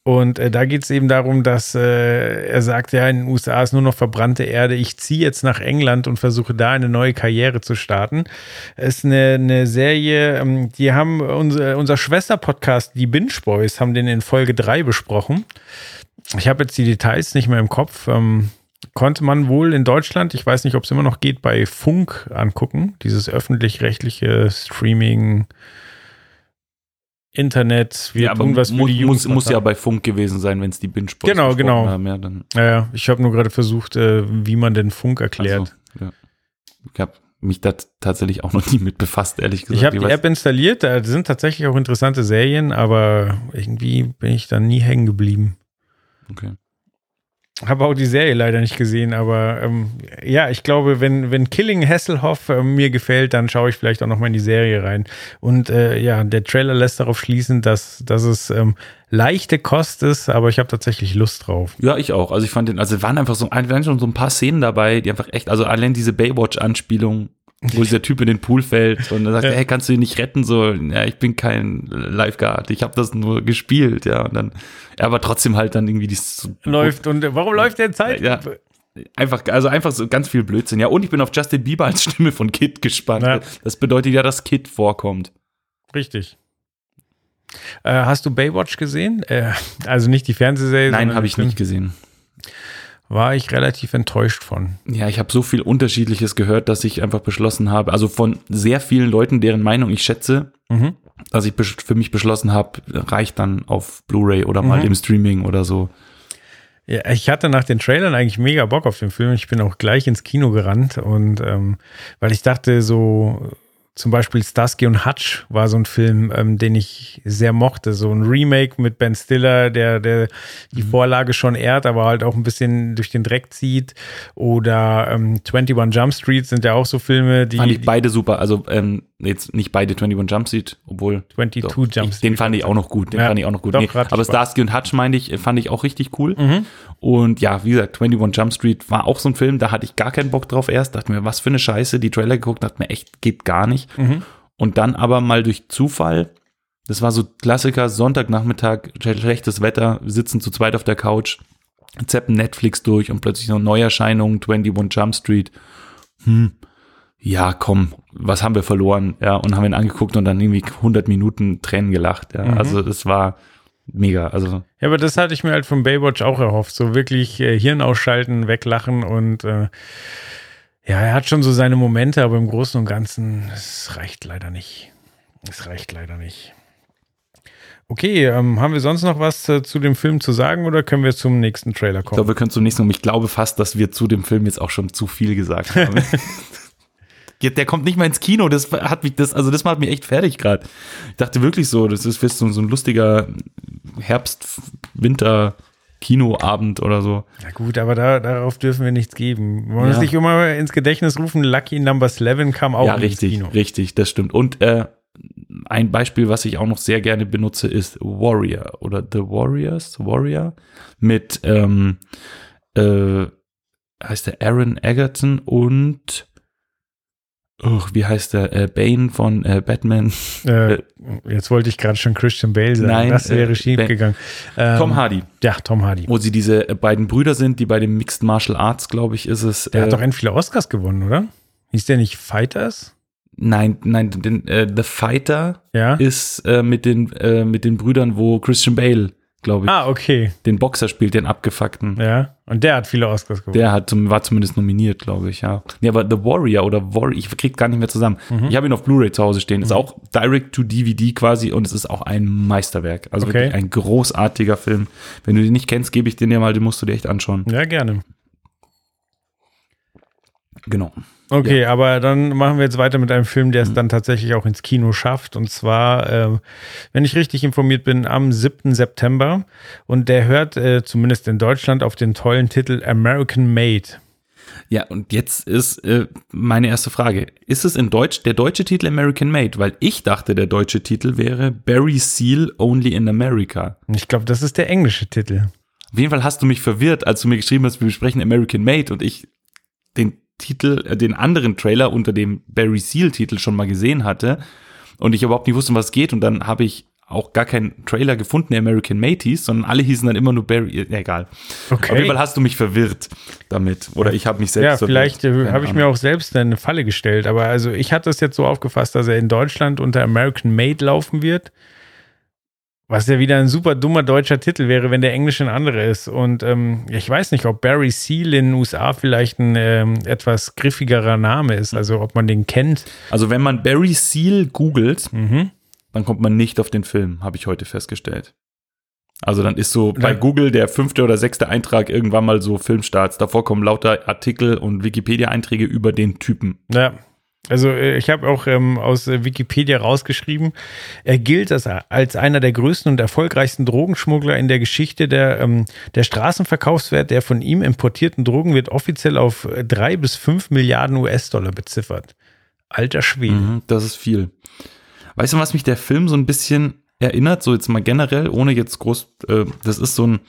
Und äh, da geht es eben darum, dass äh, er sagt, ja, in den USA ist nur noch verbrannte Erde. Ich ziehe jetzt nach England und versuche da eine neue Karriere zu starten. Es ist eine, eine Serie, ähm, die haben unser, unser Schwester-Podcast, die Binge Boys, haben den in Folge 3 besprochen. Ich habe jetzt die Details nicht mehr im Kopf. Ähm, konnte man wohl in Deutschland, ich weiß nicht, ob es immer noch geht, bei Funk angucken, dieses öffentlich-rechtliche Streaming. Internet, wir ja, aber tun was für mu die muss, muss ja bei Funk gewesen sein, wenn es die binge Genau, genau. haben. Ja, dann, Ja, ja, ich habe nur gerade versucht, äh, wie man den Funk erklärt. So, ja. Ich habe mich da tatsächlich auch noch nie mit befasst, ehrlich gesagt. ich habe die App installiert, da sind tatsächlich auch interessante Serien, aber irgendwie bin ich da nie hängen geblieben. Okay. Habe auch die Serie leider nicht gesehen, aber ähm, ja, ich glaube, wenn, wenn Killing Hasselhoff äh, mir gefällt, dann schaue ich vielleicht auch noch mal in die Serie rein. Und äh, ja, der Trailer lässt darauf schließen, dass, dass es ähm, leichte Kost ist, aber ich habe tatsächlich Lust drauf. Ja, ich auch. Also ich fand den, also waren einfach so, waren schon so ein paar Szenen dabei, die einfach echt, also allein diese Baywatch-Anspielung, wo dieser Typ in den Pool fällt und er sagt, Ja. hey, kannst du ihn nicht retten? So, ja, ich bin kein Lifeguard, ich habe das nur gespielt, ja. Und dann, ja, aber trotzdem halt dann irgendwie dieses Läuft und warum läuft der Zeit? Ja. Einfach, also einfach so ganz viel Blödsinn. Ja, und ich bin auf Justin Bieber als Stimme von Kid gespannt. Ja. Das bedeutet ja, dass Kid vorkommt. Richtig. Äh, hast du Baywatch gesehen? Äh, also nicht die Fernsehserie. Nein, habe ich Film. nicht gesehen. War ich relativ enttäuscht von. Ja, ich habe so viel Unterschiedliches gehört, dass ich einfach beschlossen habe, also von sehr vielen Leuten, deren Meinung ich schätze, Mhm. dass ich für mich beschlossen habe, reicht dann auf Blu-ray oder mal Mhm. im Streaming oder so. Ja, ich hatte nach den Trailern eigentlich mega Bock auf den Film. Ich bin auch gleich ins Kino gerannt und ähm, weil ich dachte, so zum Beispiel Starsky und Hutch war so ein Film, ähm, den ich sehr mochte. So ein Remake mit Ben Stiller, der, der die Mhm. Vorlage schon ehrt, aber halt auch ein bisschen durch den Dreck zieht. Oder ähm, 21 Jump Street sind ja auch so Filme, die. Fand ich beide super, also ähm, jetzt nicht beide 21 Jump Street, obwohl 22 doch, Street. den fand ich auch noch gut, den Ja, fand ich auch noch gut. doch, Nee, aber. Starsky und Hutch meinte ich, fand ich auch richtig cool. Mhm. Und ja, wie gesagt, 21 Jump Street war auch so ein Film, da hatte ich gar keinen Bock drauf erst, dachte mir, was für eine Scheiße, die Trailer geguckt, dachte mir echt, geht gar nicht. Mhm. Und dann aber mal durch Zufall, das war so Klassiker, Sonntagnachmittag, schlechtes Wetter, wir sitzen zu zweit auf der Couch, zappen Netflix durch und plötzlich noch Neuerscheinungen, 21 Jump Street. Hm, ja, komm, was haben wir verloren? Ja, und haben ihn angeguckt und dann irgendwie 100 Minuten Tränen gelacht. Ja, Mhm. also das war mega. Also Ja, aber das hatte ich mir halt von Baywatch auch erhofft. So wirklich äh, Hirn ausschalten, weglachen und äh, ja, er hat schon so seine Momente, aber im Großen und Ganzen, es reicht leider nicht. Es reicht leider nicht. Okay, ähm, haben wir sonst noch was äh, zu dem Film zu sagen oder können wir zum nächsten Trailer ich kommen? glaube, wir können zum nächsten. Ich glaube fast, dass wir zu dem Film jetzt auch schon zu viel gesagt haben. Ja, Der kommt nicht mal ins Kino, das hat mich, das, also das macht mich echt fertig gerade. Ich dachte wirklich so, das ist so, so ein lustiger Herbst-Winter-Kinoabend oder so. Na gut, aber da, darauf dürfen wir nichts geben. Man muss Ja. sich immer ins Gedächtnis rufen, Lucky Number 11 kam auch ja, ins richtig, Kino. richtig, das stimmt. Und äh, ein Beispiel, was ich auch noch sehr gerne benutze, ist Warrior oder The Warriors, Warrior mit ähm, äh, heißt der Aaron Egerton und oh, wie heißt der äh, Bane von äh, Batman? Äh, jetzt wollte ich gerade schon Christian Bale sagen. Nein, das wäre äh, schief Ben- gegangen. Ähm, Tom Hardy, Ja, Tom Hardy. wo sie diese äh, beiden Brüder sind, die bei dem Mixed Martial Arts, glaube ich, ist es. Der äh, hat doch endlich viele Oscars gewonnen, oder? Hieß der nicht Fighters? nein, nein, den, äh, The Fighter Ja. ist äh, mit den äh, mit den Brüdern, wo Christian Bale, glaube ich, Ah, okay. den Boxer spielt, den abgefuckten. Ja. Und der hat viele Oscars gewonnen. Der hat zum, war zumindest nominiert, glaube ich, ja. Nee, aber The Warrior oder Warrior, ich krieg gar nicht mehr zusammen. Mhm. Ich habe ihn auf Blu-ray zu Hause stehen. Ist auch direct to DVD quasi und es ist auch ein Meisterwerk. Also Okay. wirklich ein großartiger Film. Wenn du den nicht kennst, gebe ich den dir mal, den musst du dir echt anschauen. ja, gerne. Genau. Okay, aber dann machen wir jetzt weiter mit einem Film, der es dann tatsächlich auch ins Kino schafft. Und zwar, äh, wenn ich richtig informiert bin, am 7. September. Und der hört äh, zumindest in Deutschland auf den tollen Titel American Made. Ja, und jetzt ist äh, meine erste Frage. Ist es in Deutsch der deutsche Titel American Made? Weil ich dachte, der deutsche Titel wäre Barry Seal Only in America. Ich glaube, das ist der englische Titel. Auf jeden Fall hast du mich verwirrt, als du mir geschrieben hast, wir besprechen American Made und ich den Titel, äh, den anderen Trailer unter dem Barry Seal Titel schon mal gesehen hatte und ich überhaupt nicht wusste, um was es geht und dann habe ich auch gar keinen Trailer gefunden, der American hieß, sondern alle hießen dann immer nur Barry, äh, egal. Okay. Auf jeden Fall hast du mich verwirrt damit oder ich habe mich selbst Ja, verwirrt. vielleicht äh, habe ich mir auch selbst eine Falle gestellt, aber also ich hatte es jetzt so aufgefasst, dass er in Deutschland unter American Made laufen wird. Was ja wieder ein super dummer deutscher Titel wäre, wenn der Englische ein anderer ist. Und ähm, ich weiß nicht, ob Barry Seal in den USA vielleicht ein ähm, etwas griffigerer Name ist, also ob man den kennt. Also wenn man Barry Seal googelt, Mhm. dann kommt man nicht auf den Film, habe ich heute festgestellt. Also dann ist so bei Google der fünfte oder sechste Eintrag irgendwann mal so Filmstarts. Davor kommen lauter Artikel und Wikipedia-Einträge über den Typen. Ja. Also äh, ich habe auch ähm, aus äh, Wikipedia rausgeschrieben, er gilt als, einer der größten und erfolgreichsten Drogenschmuggler in der Geschichte. Der, ähm, der Straßenverkaufswert der von ihm importierten Drogen wird offiziell auf äh, drei bis fünf Milliarden US-Dollar beziffert. Alter Schwede. Mhm, das ist viel. Weißt du, was mich der Film so ein bisschen erinnert? So jetzt mal generell, ohne jetzt groß, äh, das ist so ein,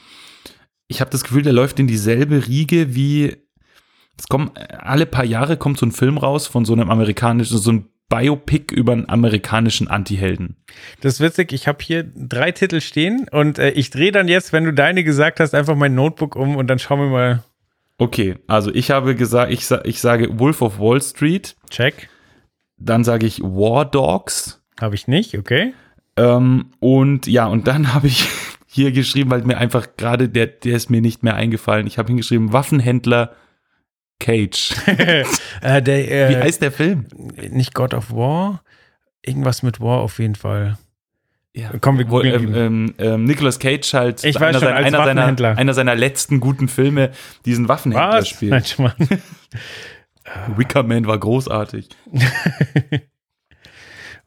ich habe das Gefühl, der läuft in dieselbe Riege wie, es kommen, alle paar Jahre kommt so ein Film raus von so einem amerikanischen, so ein Biopic über einen amerikanischen Antihelden. Das ist witzig, ich habe hier drei Titel stehen und äh, ich drehe dann jetzt, wenn du deine gesagt hast, einfach mein Notebook um und dann schauen wir mal. Okay, also ich habe gesagt, ich, sa ich sage Wolf of Wall Street, Check. dann sage ich War Dogs Habe ich nicht, okay. ähm, und ja, und dann habe ich hier geschrieben, weil mir einfach gerade der, der ist mir nicht mehr eingefallen. Ich habe hingeschrieben Waffenhändler Cage. äh, der, äh, Wie heißt der Film? nicht God of War, irgendwas mit War auf jeden Fall. Ja, Komm, wir googeln ähm, ähm, ähm, Nicolas Cage halt Ich einer, schon, seiner, als einer, seiner, einer seiner letzten guten Filme diesen Waffenhändler Was? spielt. Nein, schon mal. Wicker Man war großartig.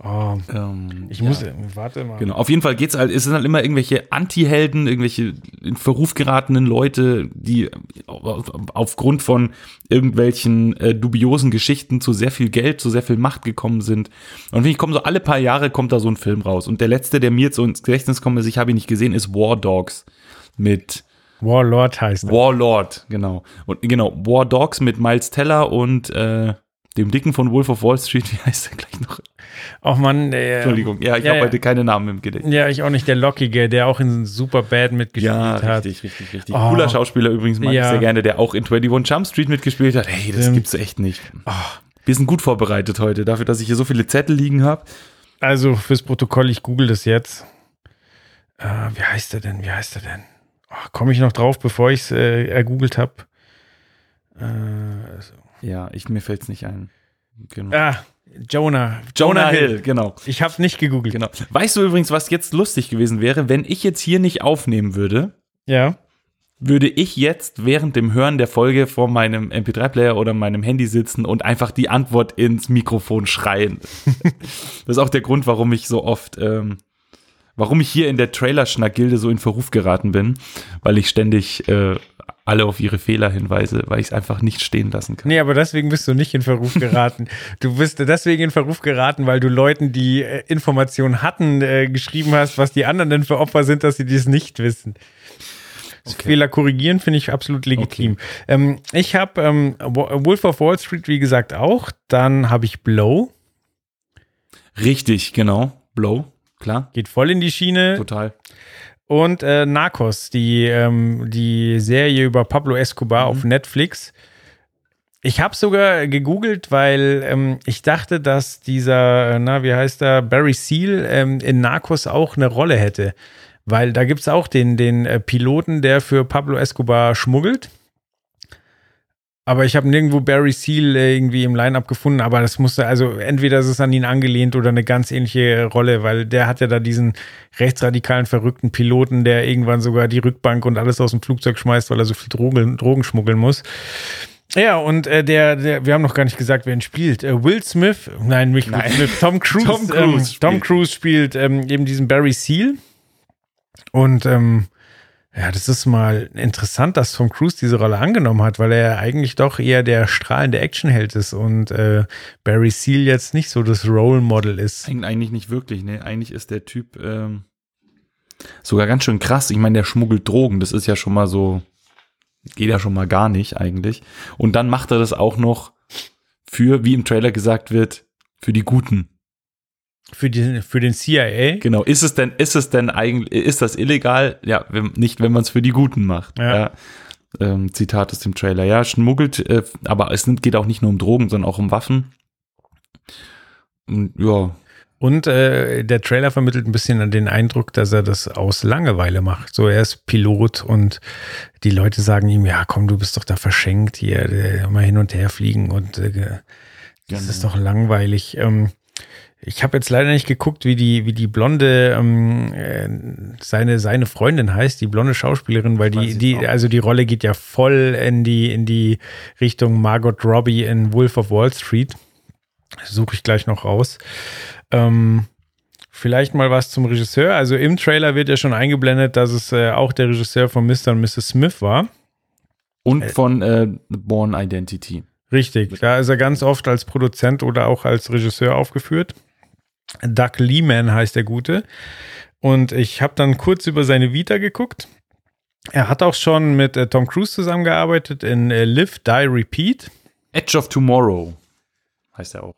Oh, Ähm, ich ja. muss, warte mal. Genau, auf jeden Fall geht's halt, es sind halt immer irgendwelche Anti-Helden, irgendwelche in Verruf geratenen Leute, die auf- aufgrund von irgendwelchen äh, dubiosen Geschichten zu sehr viel Geld, zu sehr viel Macht gekommen sind. Und wenn ich komme so alle paar Jahre kommt da so ein Film raus. Und der letzte, der mir jetzt so ins Gedächtnis kommt, ist, ich habe ihn nicht gesehen, ist War Dogs mit Warlord heißt er. Warlord, genau. Und genau, War Dogs mit Miles Teller und äh, dem Dicken von Wolf of Wall Street, wie heißt er gleich noch? Ach man, der, Entschuldigung, ja, ich ja, habe ja. heute keine Namen im Gedächtnis. Ja, ich auch nicht. Der Lockige, der auch in Superbad mitgespielt Ja, hat. richtig, richtig, richtig. Oh. Cooler Schauspieler übrigens, mag Ja. ich sehr gerne, der auch in 21 Jump Street mitgespielt hat. Hey, das Stimmt. gibt's echt nicht. Wir sind gut vorbereitet heute, dafür, dass ich hier so viele Zettel liegen habe. Also fürs Protokoll, ich google das jetzt. Äh, wie heißt er denn? Wie heißt er denn? Oh, Komme ich noch drauf, bevor ich es äh, ergoogelt habe? Äh, so. Ja, ich, mir fällt's nicht ein. Genau. Ah, Jonah. Jonah Hill, genau. Ich habe nicht gegoogelt. genau. Weißt du übrigens, was jetzt lustig gewesen wäre, wenn ich jetzt hier nicht aufnehmen würde? Ja. würde ich jetzt während dem Hören der Folge vor meinem MP3-Player oder meinem Handy sitzen und einfach die Antwort ins Mikrofon schreien. das ist auch der Grund, warum ich so oft, ähm, warum ich hier in der Trailerschnack-Gilde so in Verruf geraten bin, weil ich ständig äh, alle auf ihre Fehler hinweise, weil ich es einfach nicht stehen lassen kann. Nee, aber deswegen bist du nicht in Verruf geraten. du bist deswegen in Verruf geraten, weil du Leuten, die äh, Informationen hatten, äh, geschrieben hast, was die anderen denn für Opfer sind, dass sie dies nicht wissen. Fehler korrigieren finde ich absolut legitim. Ähm, ich habe ähm, Wo- Wolf of Wall Street, wie gesagt, auch. Dann habe ich Blow, Richtig, genau. Blow, klar, geht voll in die Schiene. total. Und äh, Narcos, die, ähm, die Serie über Pablo Escobar auf Netflix. Ich habe sogar gegoogelt, weil ähm, ich dachte, dass dieser, äh, na, wie heißt er, Barry Seal ähm, in Narcos auch eine Rolle hätte. Weil da gibt es auch den, den äh, Piloten, der für Pablo Escobar schmuggelt. Aber ich habe nirgendwo Barry Seal irgendwie im Line-Up gefunden, aber das musste, also entweder ist es an ihn angelehnt oder eine ganz ähnliche Rolle, weil der hat ja da diesen rechtsradikalen, verrückten Piloten, der irgendwann sogar die Rückbank und alles aus dem Flugzeug schmeißt, weil er so viel Drogen, Drogen schmuggeln muss. Ja, und äh, der, der, wir haben noch gar nicht gesagt, wer ihn spielt. Äh, Will Smith, nein, nicht Nein. Will Smith, Tom Cruise. Tom Cruise ähm, spielt. Tom Cruise spielt ähm, eben diesen Barry Seal. Und ähm, ja, das ist mal interessant, dass Tom Cruise diese Rolle angenommen hat, weil er eigentlich doch eher der strahlende Actionheld ist und äh, Barry Seal jetzt nicht so das Role Model ist. Eig- Eigentlich nicht wirklich, ne? Eigentlich ist der Typ, ähm, sogar ganz schön krass. Ich meine, der schmuggelt Drogen, das ist ja schon mal so, geht ja schon mal gar nicht eigentlich. Und dann macht er das auch noch für, wie im Trailer gesagt wird, für die Guten. Für, die, für den CIA. Genau. Ist es denn, ist es denn eigentlich, ist das illegal? Ja, wenn, nicht, wenn man es für die Guten macht. Ja. Ja. Ähm, Zitat aus dem Trailer. Ja, schmuggelt, äh, aber es geht auch nicht nur um Drogen, sondern auch um Waffen. Und, ja, Und äh, der Trailer vermittelt ein bisschen den Eindruck, dass er das aus Langeweile macht. So, er ist Pilot und die Leute sagen ihm, ja, komm, du bist doch da verschenkt hier, äh, immer hin und her fliegen und äh, das Genau. ist doch langweilig. Ähm, ich habe jetzt leider nicht geguckt, wie die, wie die blonde ähm, äh, seine, seine Freundin heißt, die blonde Schauspielerin, weil die, die, auch. also die Rolle geht ja voll in die, in die Richtung Margot Robbie in Wolf of Wall Street. Suche ich gleich noch raus. Ähm, vielleicht mal was zum Regisseur. Also im Trailer wird ja schon eingeblendet, dass es äh, auch der Regisseur von Mr. und Mrs. Smith war. Und von äh, Born Identity. Richtig, da ist er ganz oft als Produzent oder auch als Regisseur aufgeführt. Doug Lehman heißt der Gute. Und ich habe dann kurz über seine Vita geguckt. Er hat auch schon mit äh, Tom Cruise zusammengearbeitet in äh, Live, Die, Repeat. Edge of Tomorrow heißt er auch.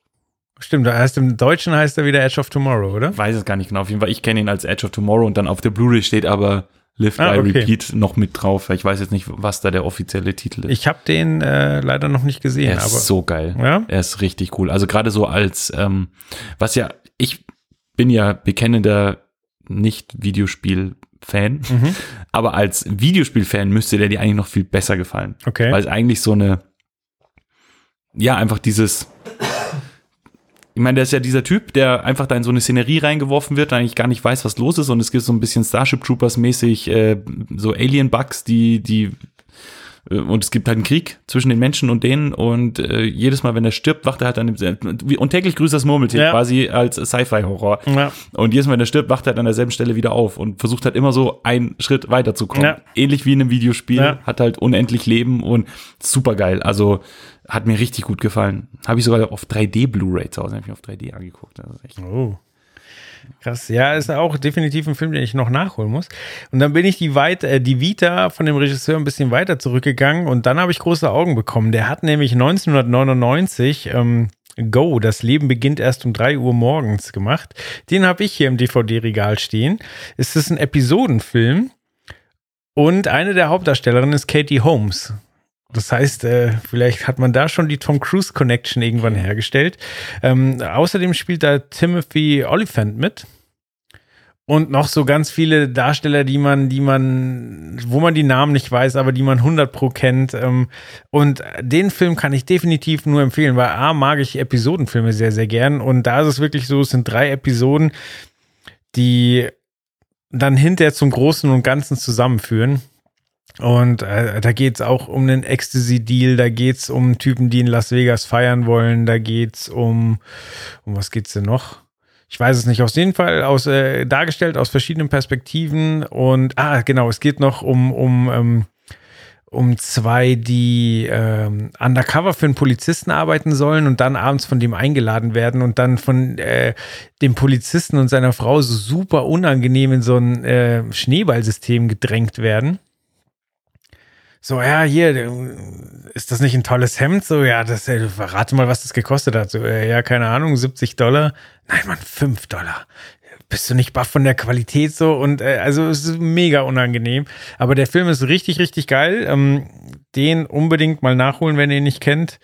Stimmt, da heißt im Deutschen heißt er wieder Edge of Tomorrow, oder? Weiß es gar nicht genau. Auf jeden Fall, ich kenne ihn als Edge of Tomorrow und dann auf der Blu-ray steht aber Live, Die, Ah, okay. Repeat noch mit drauf. Ich weiß jetzt nicht, was da der offizielle Titel ist. Ich habe den äh, leider noch nicht gesehen, er ist aber so geil. Ja? Er ist richtig cool. Also gerade so als, ähm, was ja, ich bin ja bekennender Nicht-Videospiel-Fan, Mhm. aber als Videospiel-Fan müsste der dir eigentlich noch viel besser gefallen. okay. Weil es eigentlich so eine, ja, einfach dieses, ich meine, der ist ja dieser Typ, der einfach da in so eine Szenerie reingeworfen wird, eigentlich gar nicht weiß, was los ist und es gibt so ein bisschen Starship Troopers mäßig äh, so Alien-Bugs, die, die äh, und es gibt halt einen Krieg zwischen den Menschen und denen und äh, jedes Mal, wenn er stirbt, wacht er halt im, wie- und täglich grüßt das Murmeltier Ja. quasi als Sci-Fi-Horror. ja. Und jedes Mal, wenn er stirbt, wacht er halt an derselben Stelle wieder auf und versucht halt immer so einen Schritt weiterzukommen. Ja. Ähnlich wie in einem Videospiel, hat halt unendlich Leben und super geil. Also hat mir richtig gut gefallen. Habe ich sogar auf 3D Blu-ray zu Hause, habe ich mir auf 3D angeguckt. Oh. Krass. Ja, ist auch definitiv ein Film, den ich noch nachholen muss. Und dann bin ich die, weit, äh, die Vita von dem Regisseur ein bisschen weiter zurückgegangen und dann habe ich große Augen bekommen. Der hat nämlich 1999 ähm, Go, das Leben beginnt erst um 3 Uhr morgens gemacht. Den habe ich hier im DVD-Regal stehen. Es ist ein Episodenfilm und eine der Hauptdarstellerinnen ist Katie Holmes. Das heißt, äh, vielleicht hat man da schon die Tom Cruise Connection irgendwann hergestellt. Ähm, außerdem spielt da Timothy Oliphant mit. Und noch so ganz viele Darsteller, die man, die man, wo man die Namen nicht weiß, aber die man 100 pro kennt. Ähm, und den Film kann ich definitiv nur empfehlen, weil A, mag ich Episodenfilme sehr, sehr gern. Und da ist es wirklich so, es sind drei Episoden, die dann hinterher zum Großen und Ganzen zusammenführen. Und äh, da geht es auch um einen Ecstasy-Deal, da geht es um Typen, die in Las Vegas feiern wollen, da geht es um, um was geht's denn noch? Ich weiß es nicht. Auf jeden Fall aus, äh, dargestellt aus verschiedenen Perspektiven. Und, ah, genau, es geht noch um, um, ähm, um zwei, die ähm, undercover für einen Polizisten arbeiten sollen und dann abends von dem eingeladen werden und dann von äh, dem Polizisten und seiner Frau so super unangenehm in so ein äh, Schneeballsystem gedrängt werden. So, ja, hier, äh, ist das nicht ein tolles Hemd? So, ja, das, äh, rate mal, was das gekostet hat. So, äh, ja, keine Ahnung, 70 Dollar. Nein, Mann, 5 Dollar. Bist du nicht baff von der Qualität so? Und äh, also es ist mega unangenehm. Aber der Film ist richtig, richtig geil. Ähm, den unbedingt mal nachholen, wenn ihr ihn nicht kennt.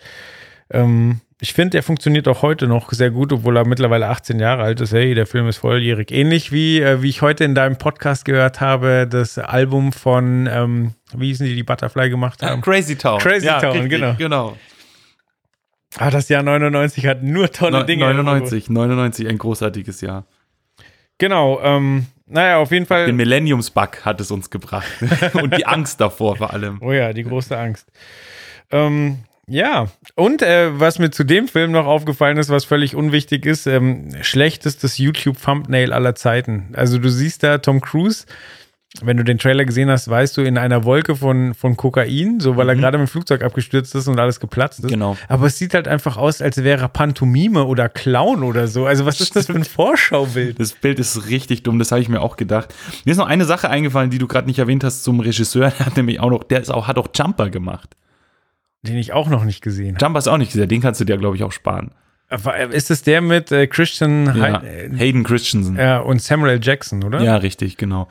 Ähm, ich finde, der funktioniert auch heute noch sehr gut, obwohl er mittlerweile 18 Jahre alt ist. Hey, der Film ist volljährig. Ähnlich wie, äh, wie ich heute in deinem Podcast gehört habe, das Album von, ähm, wie hießen die, die Butterfly gemacht haben. Crazy Town. Crazy Town, richtig, genau. genau. Ah, das Jahr 99 hat nur tolle Neu- Dinge. 99, 99, ein großartiges Jahr. Genau, ähm, naja, auf jeden Fall. Den Millenniums-Bug hat es uns gebracht. Und die Angst davor vor allem. Oh ja, die große Angst. Ähm, ja, und äh, was mir zu dem Film noch aufgefallen ist, was völlig unwichtig ist, ähm, schlechtestes YouTube-Thumbnail aller Zeiten. Also du siehst da Tom Cruise wenn du den Trailer gesehen hast, weißt du, in einer Wolke von, von Kokain, so weil er Mhm. gerade mit dem Flugzeug abgestürzt ist und alles geplatzt ist. Genau. Aber es sieht halt einfach aus, als wäre er Pantomime oder Clown oder so. Also was ist das für ein Vorschaubild? Das Bild ist richtig dumm, das habe ich mir auch gedacht. Mir ist noch eine Sache eingefallen, die du gerade nicht erwähnt hast zum Regisseur. Der hat nämlich auch noch, der ist auch, hat auch Jumper gemacht. Den ich auch noch nicht gesehen habe. Jumper ist auch nicht gesehen, den kannst du dir, glaube ich, auch sparen. Aber, äh, Ist es der mit äh, Christian Ja. Hei- Hayden Christensen. äh, und Samuel L. Jackson, oder? Ja, richtig, genau.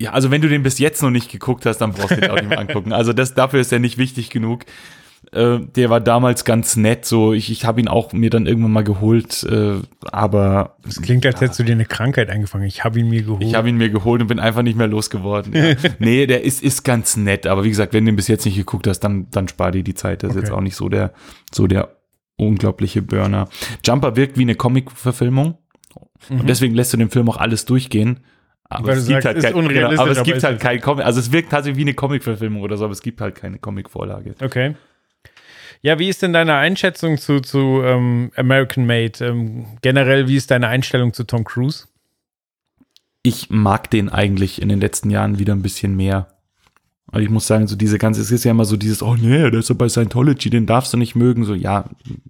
Ja, also wenn du den bis jetzt noch nicht geguckt hast, dann brauchst du den auch nicht mehr angucken. Also das, dafür ist er nicht wichtig genug. Äh, der war damals ganz nett, so ich, ich habe ihn auch mir dann irgendwann mal geholt, äh, aber Das klingt, als hättest du dir eine Krankheit eingefangen. Ich habe ihn mir geholt. ich habe ihn mir geholt und bin einfach nicht mehr losgeworden. Ja. nee, der ist, ist ganz nett, aber wie gesagt, wenn du den bis jetzt nicht geguckt hast, dann, dann spar dir die Zeit. Das ist Okay. jetzt auch nicht so der, so der unglaubliche Burner. Jumper wirkt wie eine Comic-Verfilmung und deswegen lässt du dem Film auch alles durchgehen. Aber es sagst, halt kein, genau, aber es gibt halt es. kein Comic, also es wirkt tatsächlich wie eine Comic-Verfilmung oder so, aber es gibt halt keine Comic-Vorlage. Okay. Ja, wie ist denn deine Einschätzung zu, zu ähm, American Made? Ähm, generell, wie ist deine Einstellung zu Tom Cruise? Ich mag den eigentlich in den letzten Jahren wieder ein bisschen mehr. Aber ich muss sagen, so diese ganze, es ist ja immer so dieses, oh nee, der ist ja bei Scientology, den darfst du nicht mögen. So, ja,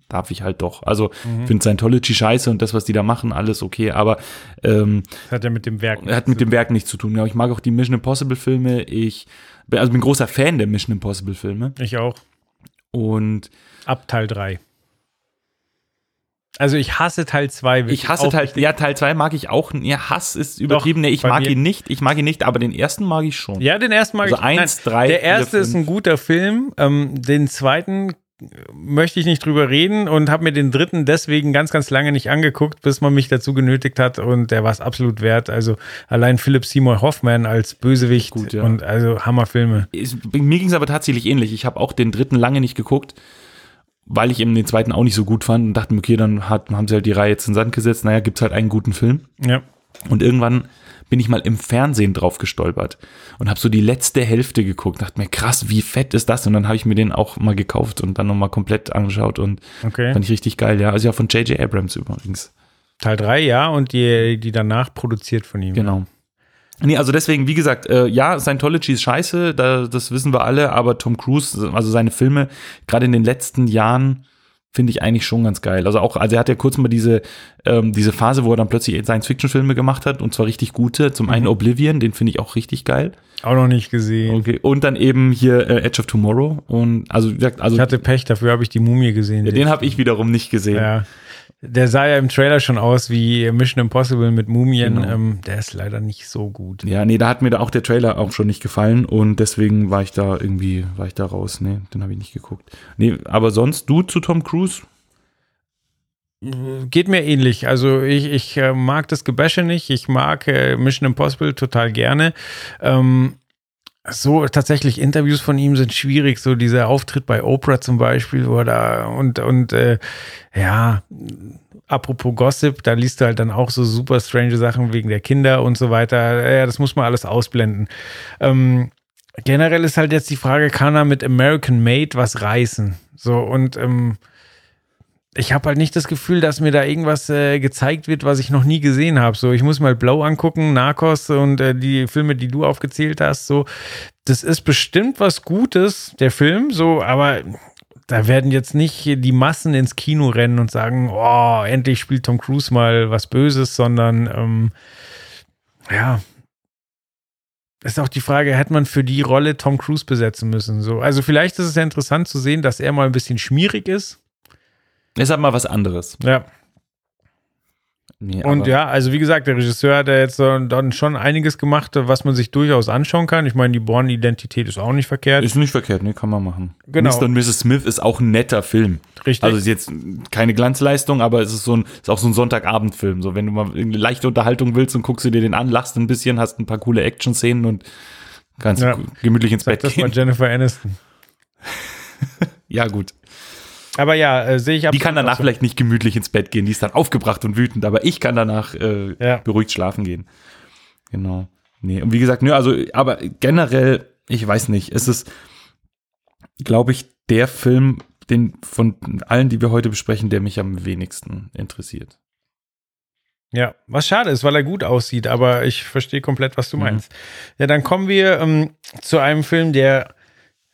darf ich halt doch. Also, ich finde Scientology scheiße und das, was die da machen, alles okay, aber ähm, Das hat ja mit dem Werk. hat mit dem Werk nichts zu tun. Ja, ich mag auch die Mission Impossible Filme. Ich bin, also bin großer Fan der Mission Impossible Filme. Ich auch. Und Ab Teil 3. Also ich hasse Teil 2. ich hasse Teil, ja, Teil 2 mag ich auch. Ja, Hass ist übertrieben. Nee, ich mag mir- ihn nicht. Ich mag ihn nicht, aber den ersten mag ich schon. Ja, den ersten mag Also ich. eins, drei, Der erste ist ein guter Film. Ähm, den zweiten möchte ich nicht drüber reden und habe mir den dritten deswegen ganz, ganz lange nicht angeguckt, bis man mich dazu genötigt hat und der war es absolut wert. Also allein Philip Seymour Hoffman als Bösewicht Gut, ja. und also Hammerfilme. Mir ging es aber tatsächlich ähnlich. Ich habe auch den dritten lange nicht geguckt, weil ich eben den zweiten auch nicht so gut fand und dachte okay, dann hat, haben sie halt die Reihe jetzt in den Sand gesetzt. Naja, gibt's halt einen guten Film. Ja. Und irgendwann bin ich mal im Fernsehen drauf gestolpert und habe so die letzte Hälfte geguckt. Dachte mir, krass, wie fett ist das? Und dann habe ich mir den auch mal gekauft und dann nochmal komplett angeschaut und Okay. fand ich richtig geil. Ja, also ja von J.J. Abrams übrigens. Teil 3, ja, und die, die danach produziert von ihm. Genau. Nee, also deswegen, wie gesagt, äh, ja, Scientology ist scheiße, da, das wissen wir alle, aber Tom Cruise, also seine Filme, gerade in den letzten Jahren, finde ich eigentlich schon ganz geil. Also auch, also er hat ja kurz mal diese, ähm, diese Phase, wo er dann plötzlich Science-Fiction-Filme gemacht hat, und zwar richtig gute. Zum einen Oblivion, den finde ich auch richtig geil. Auch noch nicht gesehen. Okay. Und dann eben hier äh, Edge of Tomorrow. Und also, wie gesagt, also Ich hatte Pech, dafür habe ich die Mumie gesehen. ja, den habe ich wiederum nicht gesehen. Ja. Der sah ja im Trailer schon aus wie Mission Impossible mit Mumien. Genau. Ähm, der ist leider nicht so gut. Ja, nee, da hat mir da auch der Trailer auch schon nicht gefallen und deswegen war ich da irgendwie, war ich da raus. Nee, den habe ich nicht geguckt. Nee, aber sonst du zu Tom Cruise? Geht mir ähnlich. Also ich, ich äh, mag das Gebäsche nicht. Ich mag äh, Mission Impossible total gerne. Ähm, so tatsächlich Interviews von ihm sind schwierig. So dieser Auftritt bei Oprah zum Beispiel, wo er da und und äh, ja, apropos Gossip, da liest du halt dann auch so super strange Sachen wegen der Kinder und so weiter. Ja, das muss man alles ausblenden. Ähm, generell ist halt jetzt die Frage, kann er mit American Made was reißen? So und ähm, ich habe halt nicht das Gefühl, dass mir da irgendwas äh, gezeigt wird, was ich noch nie gesehen habe. So, ich muss mal Blow angucken, Narcos und äh, die Filme, die du aufgezählt hast. So, das ist bestimmt was Gutes, der Film. So, aber da werden jetzt nicht die Massen ins Kino rennen und sagen, oh, endlich spielt Tom Cruise mal was Böses, sondern ähm, ja. Ist auch die Frage, hätte man für die Rolle Tom Cruise besetzen müssen? So, also vielleicht ist es ja interessant zu sehen, dass er mal ein bisschen schmierig ist. Ist halt mal was anderes. Ja. Nee, Und ja, also wie gesagt, der Regisseur hat ja jetzt dann schon einiges gemacht, was man sich durchaus anschauen kann. Ich meine, die Born-Identität ist auch nicht verkehrt. Ist nicht verkehrt, ne, kann man machen. Genau. Mr. und Mrs. Smith ist auch ein netter Film. Richtig. Also ist jetzt keine Glanzleistung, aber es ist so ein, ist auch so ein Sonntagabendfilm. So, wenn du mal irgendeine leichte Unterhaltung willst und guckst du dir den an, lachst ein bisschen, hast ein paar coole Action-Szenen und kannst Ja. gemütlich ins Sag Bett das gehen. Jennifer Aniston. Ja, gut. Aber ja, äh, sehe ich Die kann danach so. vielleicht nicht gemütlich ins Bett gehen, die ist dann aufgebracht und wütend, aber ich kann danach äh, Ja. beruhigt schlafen gehen. Genau. Nee, und wie gesagt, nö, also, aber generell, ich weiß nicht, es ist, glaube ich, der Film, den von allen, die wir heute besprechen, der mich am wenigsten interessiert. Ja, was schade ist, weil er gut aussieht, aber ich verstehe komplett, was du meinst. Ja, dann kommen wir ähm, zu einem Film, der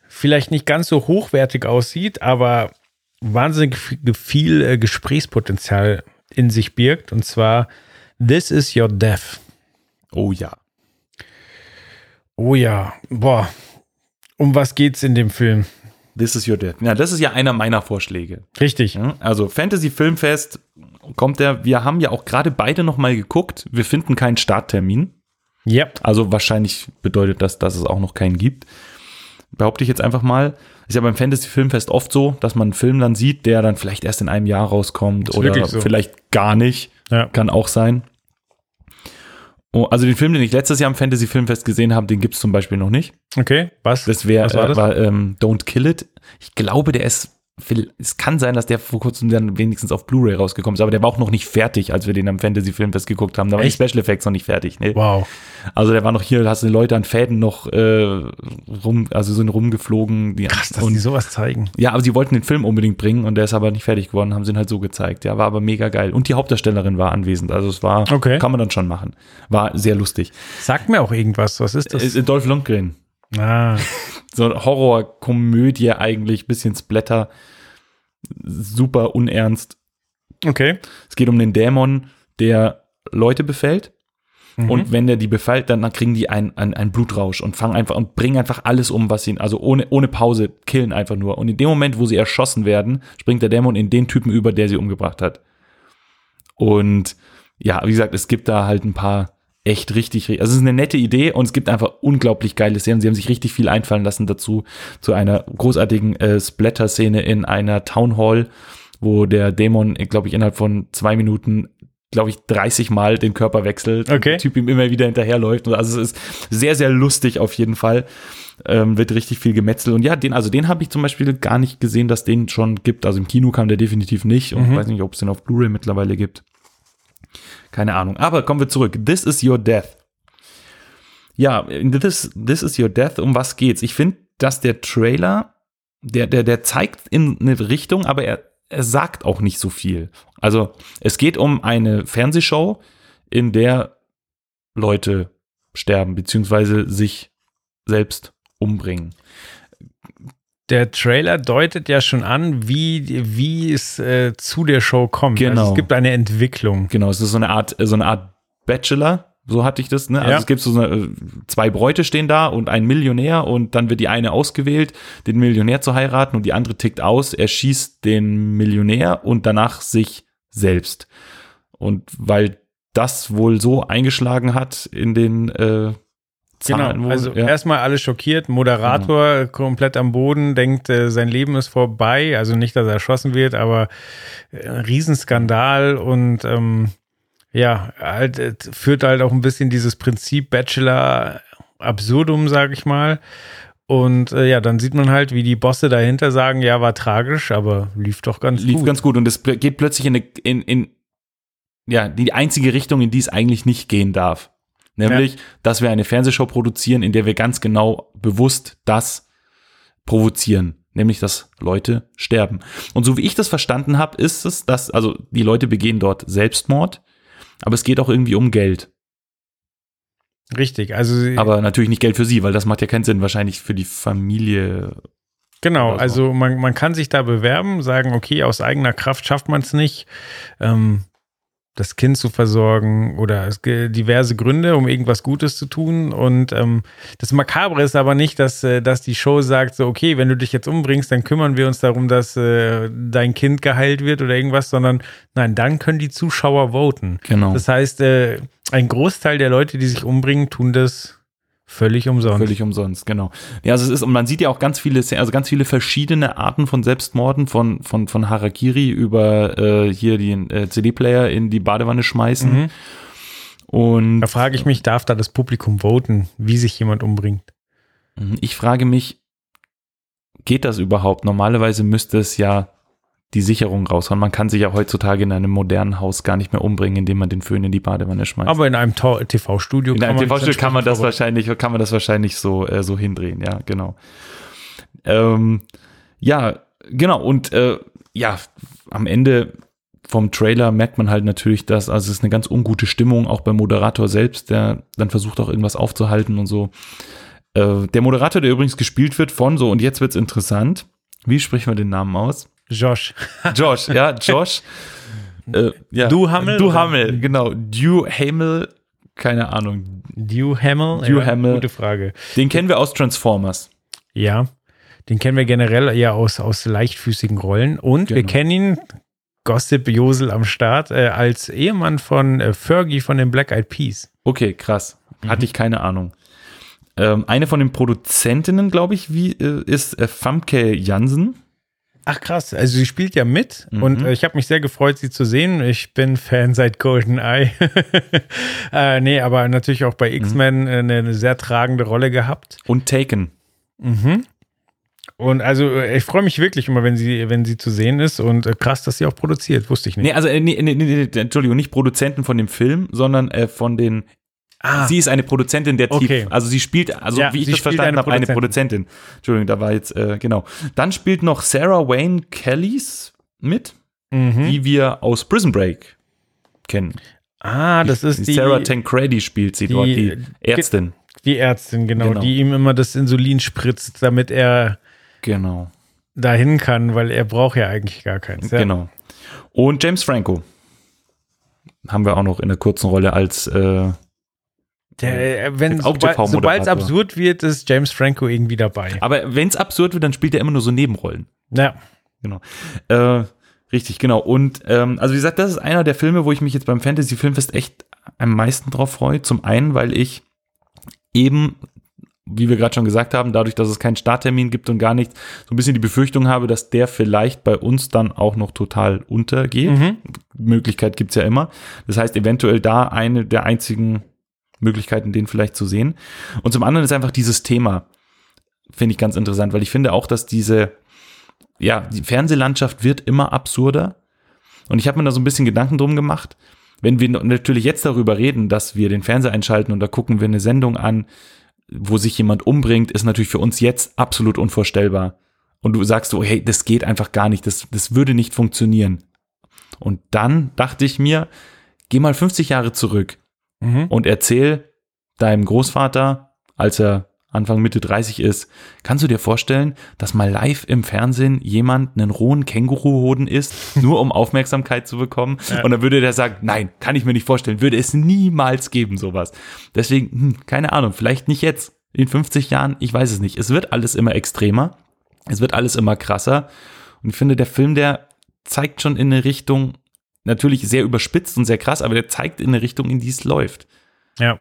vielleicht nicht ganz so hochwertig aussieht, aber wahnsinnig viel- äh, Gesprächspotenzial in sich birgt. Und zwar This is Your Death. Oh ja. Oh ja, boah. Um was geht's in dem Film? This is your death. Ja, das ist ja einer meiner Vorschläge. Richtig. Also Fantasy Filmfest kommt der, wir haben ja auch gerade beide noch mal geguckt. Wir finden keinen Starttermin. Ja. Also wahrscheinlich bedeutet das, dass es auch noch keinen gibt. Behaupte ich jetzt einfach mal. Ist ja beim Fantasy Filmfest oft so, dass man einen Film dann sieht, der dann vielleicht erst in einem Jahr rauskommt Ist oder so. vielleicht gar nicht. Ja. Kann auch sein. Oh, also den Film, den ich letztes Jahr am Fantasy Filmfest gesehen habe, den gibt es zum Beispiel noch nicht. Okay, was? Das wäre äh, war, ähm, Don't Kill It. Ich glaube, der ist es kann sein, dass der vor kurzem dann wenigstens auf Blu-ray rausgekommen ist, aber der war auch noch nicht fertig, als wir den am Fantasy Filmfest geguckt haben. Da waren die? Special Effects noch nicht fertig. Nee. Wow. Also der war noch hier, da hast du Leute an Fäden noch äh, rum, also sind rumgeflogen. Die, Krass, dass und, die sowas zeigen. ja, aber sie wollten den Film unbedingt bringen und der ist aber nicht fertig geworden, haben sie ihn halt so gezeigt. Ja, war aber mega geil. Und die Hauptdarstellerin war anwesend, also es war, Okay. kann man dann schon machen. War sehr lustig. Sag mir auch irgendwas. Was ist das? Äh, Dolph Lundgren. ah, so eine Horrorkomödie eigentlich, bisschen Splatter, super unernst. okay. Es geht um den Dämon, der Leute befällt. Mhm. Und wenn der die befällt, dann, dann kriegen die einen ein Blutrausch und fangen einfach und bringen einfach alles um, was sie, also ohne, ohne Pause, killen einfach nur. Und in dem Moment, wo sie erschossen werden, springt der Dämon in den Typen über, der sie umgebracht hat. Und ja, wie gesagt, es gibt da halt ein paar echt richtig, also es ist eine nette Idee und es gibt einfach unglaublich geile Szenen. Sie haben sich richtig viel einfallen lassen dazu, zu einer großartigen äh, Splatter-Szene in einer Town Hall, wo der Dämon, glaube ich, innerhalb von zwei Minuten, glaube ich, 30 Mal den Körper wechselt. Okay. Der Typ ihm immer wieder hinterherläuft. Also es ist sehr, sehr lustig auf jeden Fall. Ähm, wird richtig viel gemetzelt. Und ja, den, also den habe ich zum Beispiel gar nicht gesehen, dass den schon gibt. Also im Kino kam der definitiv nicht und Mhm. ich weiß nicht, ob es den auf Blu-ray mittlerweile gibt. Keine Ahnung. Aber kommen wir zurück. This is your death. Ja, in this, this is your death. Um was geht's? Ich finde, dass der Trailer, der, der, der zeigt in eine Richtung, aber er, er sagt auch nicht so viel. Also, es geht um eine Fernsehshow, in der Leute sterben, beziehungsweise sich selbst umbringen. Der Trailer deutet ja schon an, wie, wie es äh, zu der Show kommt. Genau. Also es gibt eine Entwicklung. Genau, es ist so eine Art, so eine Art Bachelor, so hatte ich das, ne? Also Ja. es gibt so eine, äh, zwei Bräute stehen da und ein Millionär und dann wird die eine ausgewählt, den Millionär zu heiraten und die andere tickt aus, er schießt den Millionär und danach sich selbst. Und weil das wohl so eingeschlagen hat in den äh, Zahlen, Genau, also ja. erstmal alle schockiert, Moderator komplett am Boden, denkt, äh, sein Leben ist vorbei, also nicht, dass er erschossen wird, aber äh, Riesenskandal und ähm, ja, halt, äh, führt halt auch ein bisschen dieses Prinzip Bachelor absurdum, sag ich mal. Und äh, ja, dann sieht man halt, wie die Bosse dahinter sagen, ja, war tragisch, aber lief doch ganz lief gut. ganz gut und es geht plötzlich in, eine, in, in ja, die einzige Richtung, in die es eigentlich nicht gehen darf. Nämlich, dass wir eine Fernsehshow produzieren, in der wir ganz genau bewusst das provozieren. Nämlich, dass Leute sterben. Und so wie ich das verstanden habe, ist es, dass, also die Leute begehen dort Selbstmord, aber es geht auch irgendwie um Geld. Richtig, also sie- Aber natürlich nicht Geld für sie, weil das macht ja keinen Sinn, wahrscheinlich für die Familie. Genau, also man, man kann sich da bewerben, sagen, okay, aus eigener Kraft schafft man es nicht, ähm, das Kind zu versorgen oder es gibt diverse Gründe, um irgendwas Gutes zu tun. Und ähm, das Makabre ist aber nicht, dass, äh, dass die Show sagt, so, okay, wenn du dich jetzt umbringst, dann kümmern wir uns darum, dass äh, dein Kind geheilt wird oder irgendwas, sondern nein, dann können die Zuschauer voten. Genau. Das heißt, äh, ein Großteil der Leute, die sich umbringen, tun das völlig umsonst. Völlig umsonst, genau. Ja, also es ist, und man sieht ja auch ganz viele, also ganz viele verschiedene Arten von Selbstmorden, von, von, von Harakiri über äh, hier den äh, CD-Player in die Badewanne schmeißen. Mhm. Und Da frage ich mich, darf da das Publikum voten, wie sich jemand umbringt? ich frage mich, geht das überhaupt? Normalerweise müsste es ja die Sicherung raushauen. Man kann sich ja heutzutage in einem modernen Haus gar nicht mehr umbringen, indem man den Föhn in die Badewanne schmeißt. Aber in einem TV-Studio In einem man TV-Studio kann man das entsprechend wahrscheinlich, kann man das wahrscheinlich so, äh, so hindrehen, ja, genau. Ähm, ja, genau, und äh, ja, am Ende vom Trailer merkt man halt natürlich, dass, also es ist eine ganz ungute Stimmung, auch beim Moderator selbst, der dann versucht auch irgendwas aufzuhalten und so. Äh, der Moderator, der übrigens gespielt wird von so, und jetzt wird's interessant. Wie sprechen wir den Namen aus? Josh. Josh, ja, Josh. Äh, ja. Du Hammel, Du oder? Hammel, genau. Du Hamel, keine Ahnung. Dew Hamill? Dew ja, Hamill. Gute Frage. Den kennen wir aus Transformers. Ja, den kennen wir generell eher aus, aus leichtfüßigen Rollen. Und wir Genau. kennen ihn, Gossip Josel am Start, äh, als Ehemann von äh, Fergie von den Black Eyed Peas. Okay, krass. Mhm. Hatte ich keine Ahnung. Ähm, eine von den Produzentinnen, glaube ich, wie, äh, ist äh, Famke Jansen. Ach krass, also sie spielt ja mit Mhm. und äh, ich habe mich sehr gefreut, sie zu sehen. Ich bin Fan seit GoldenEye. äh, nee, aber natürlich auch Mhm. bei X-Men äh, eine, eine sehr tragende Rolle gehabt. Und Taken. Mhm. Und also äh, ich freue mich wirklich immer, wenn sie, wenn sie zu sehen ist und äh, krass, dass sie auch produziert, wusste ich nicht. Nee, also, äh, nee, nee, nee, Entschuldigung, nicht Produzenten von dem Film, sondern äh, von den. Ah. Sie ist eine Produzentin der Okay. Tief. Also sie spielt, also Ja, wie ich das verstanden eine habe, eine Produzentin. Entschuldigung, da war jetzt, äh, genau. Dann spielt noch Sarah Wayne Kellys mit, Mhm. die wir aus Prison Break kennen. Ah, das ist die, Sarah Tancredi spielt sie die- dort, die Ärztin. die Ärztin, genau, Genau. die ihm immer das Insulin spritzt, damit er Genau. dahin kann, weil er braucht ja eigentlich gar keins. Ja. Genau. Und James Franco haben wir auch noch in der kurzen Rolle als äh, Der, äh, wenn, sobald es absurd wird, ist James Franco irgendwie dabei. aber wenn es absurd wird, dann spielt er immer nur so Nebenrollen. Ja. Genau. Äh, richtig, genau. Und ähm, also wie gesagt, das ist einer der Filme, wo ich mich jetzt beim Fantasy Filmfest echt am meisten drauf freue. Zum einen, weil ich eben, wie wir gerade schon gesagt haben, dadurch, dass es keinen Starttermin gibt und gar nichts, so ein bisschen die Befürchtung habe, dass der vielleicht bei uns dann auch noch total untergeht. Mhm. Möglichkeit gibt's ja immer. Das heißt, eventuell da eine der einzigen Möglichkeiten, den vielleicht zu sehen. Und zum anderen ist einfach dieses Thema, finde ich ganz interessant, weil ich finde auch, dass diese, ja, die Fernsehlandschaft wird immer absurder. Und ich habe mir da so ein bisschen Gedanken drum gemacht. Wenn wir natürlich jetzt darüber reden, dass wir den Fernseher einschalten und da gucken wir eine Sendung an, wo sich jemand umbringt, ist natürlich für uns jetzt absolut unvorstellbar. Und du sagst so, hey, das geht einfach gar nicht, das, das würde nicht funktionieren. Und dann dachte ich mir, geh mal 50 Jahre zurück Mhm. und erzähl deinem Großvater, als er Anfang Mitte 30 ist, kannst du dir vorstellen, dass mal live im Fernsehen jemand einen rohen Känguruhoden isst, nur um Aufmerksamkeit zu bekommen? Ja. Und dann würde der sagen, nein, kann ich mir nicht vorstellen, würde es niemals geben, sowas. Deswegen, hm, keine Ahnung, vielleicht nicht jetzt, in 50 Jahren, ich weiß es nicht. Es wird alles immer extremer, es wird alles immer krasser. Und ich finde, der Film, der zeigt schon in eine Richtung, natürlich sehr überspitzt und sehr krass, aber der zeigt in eine Richtung, in die es läuft. Ja.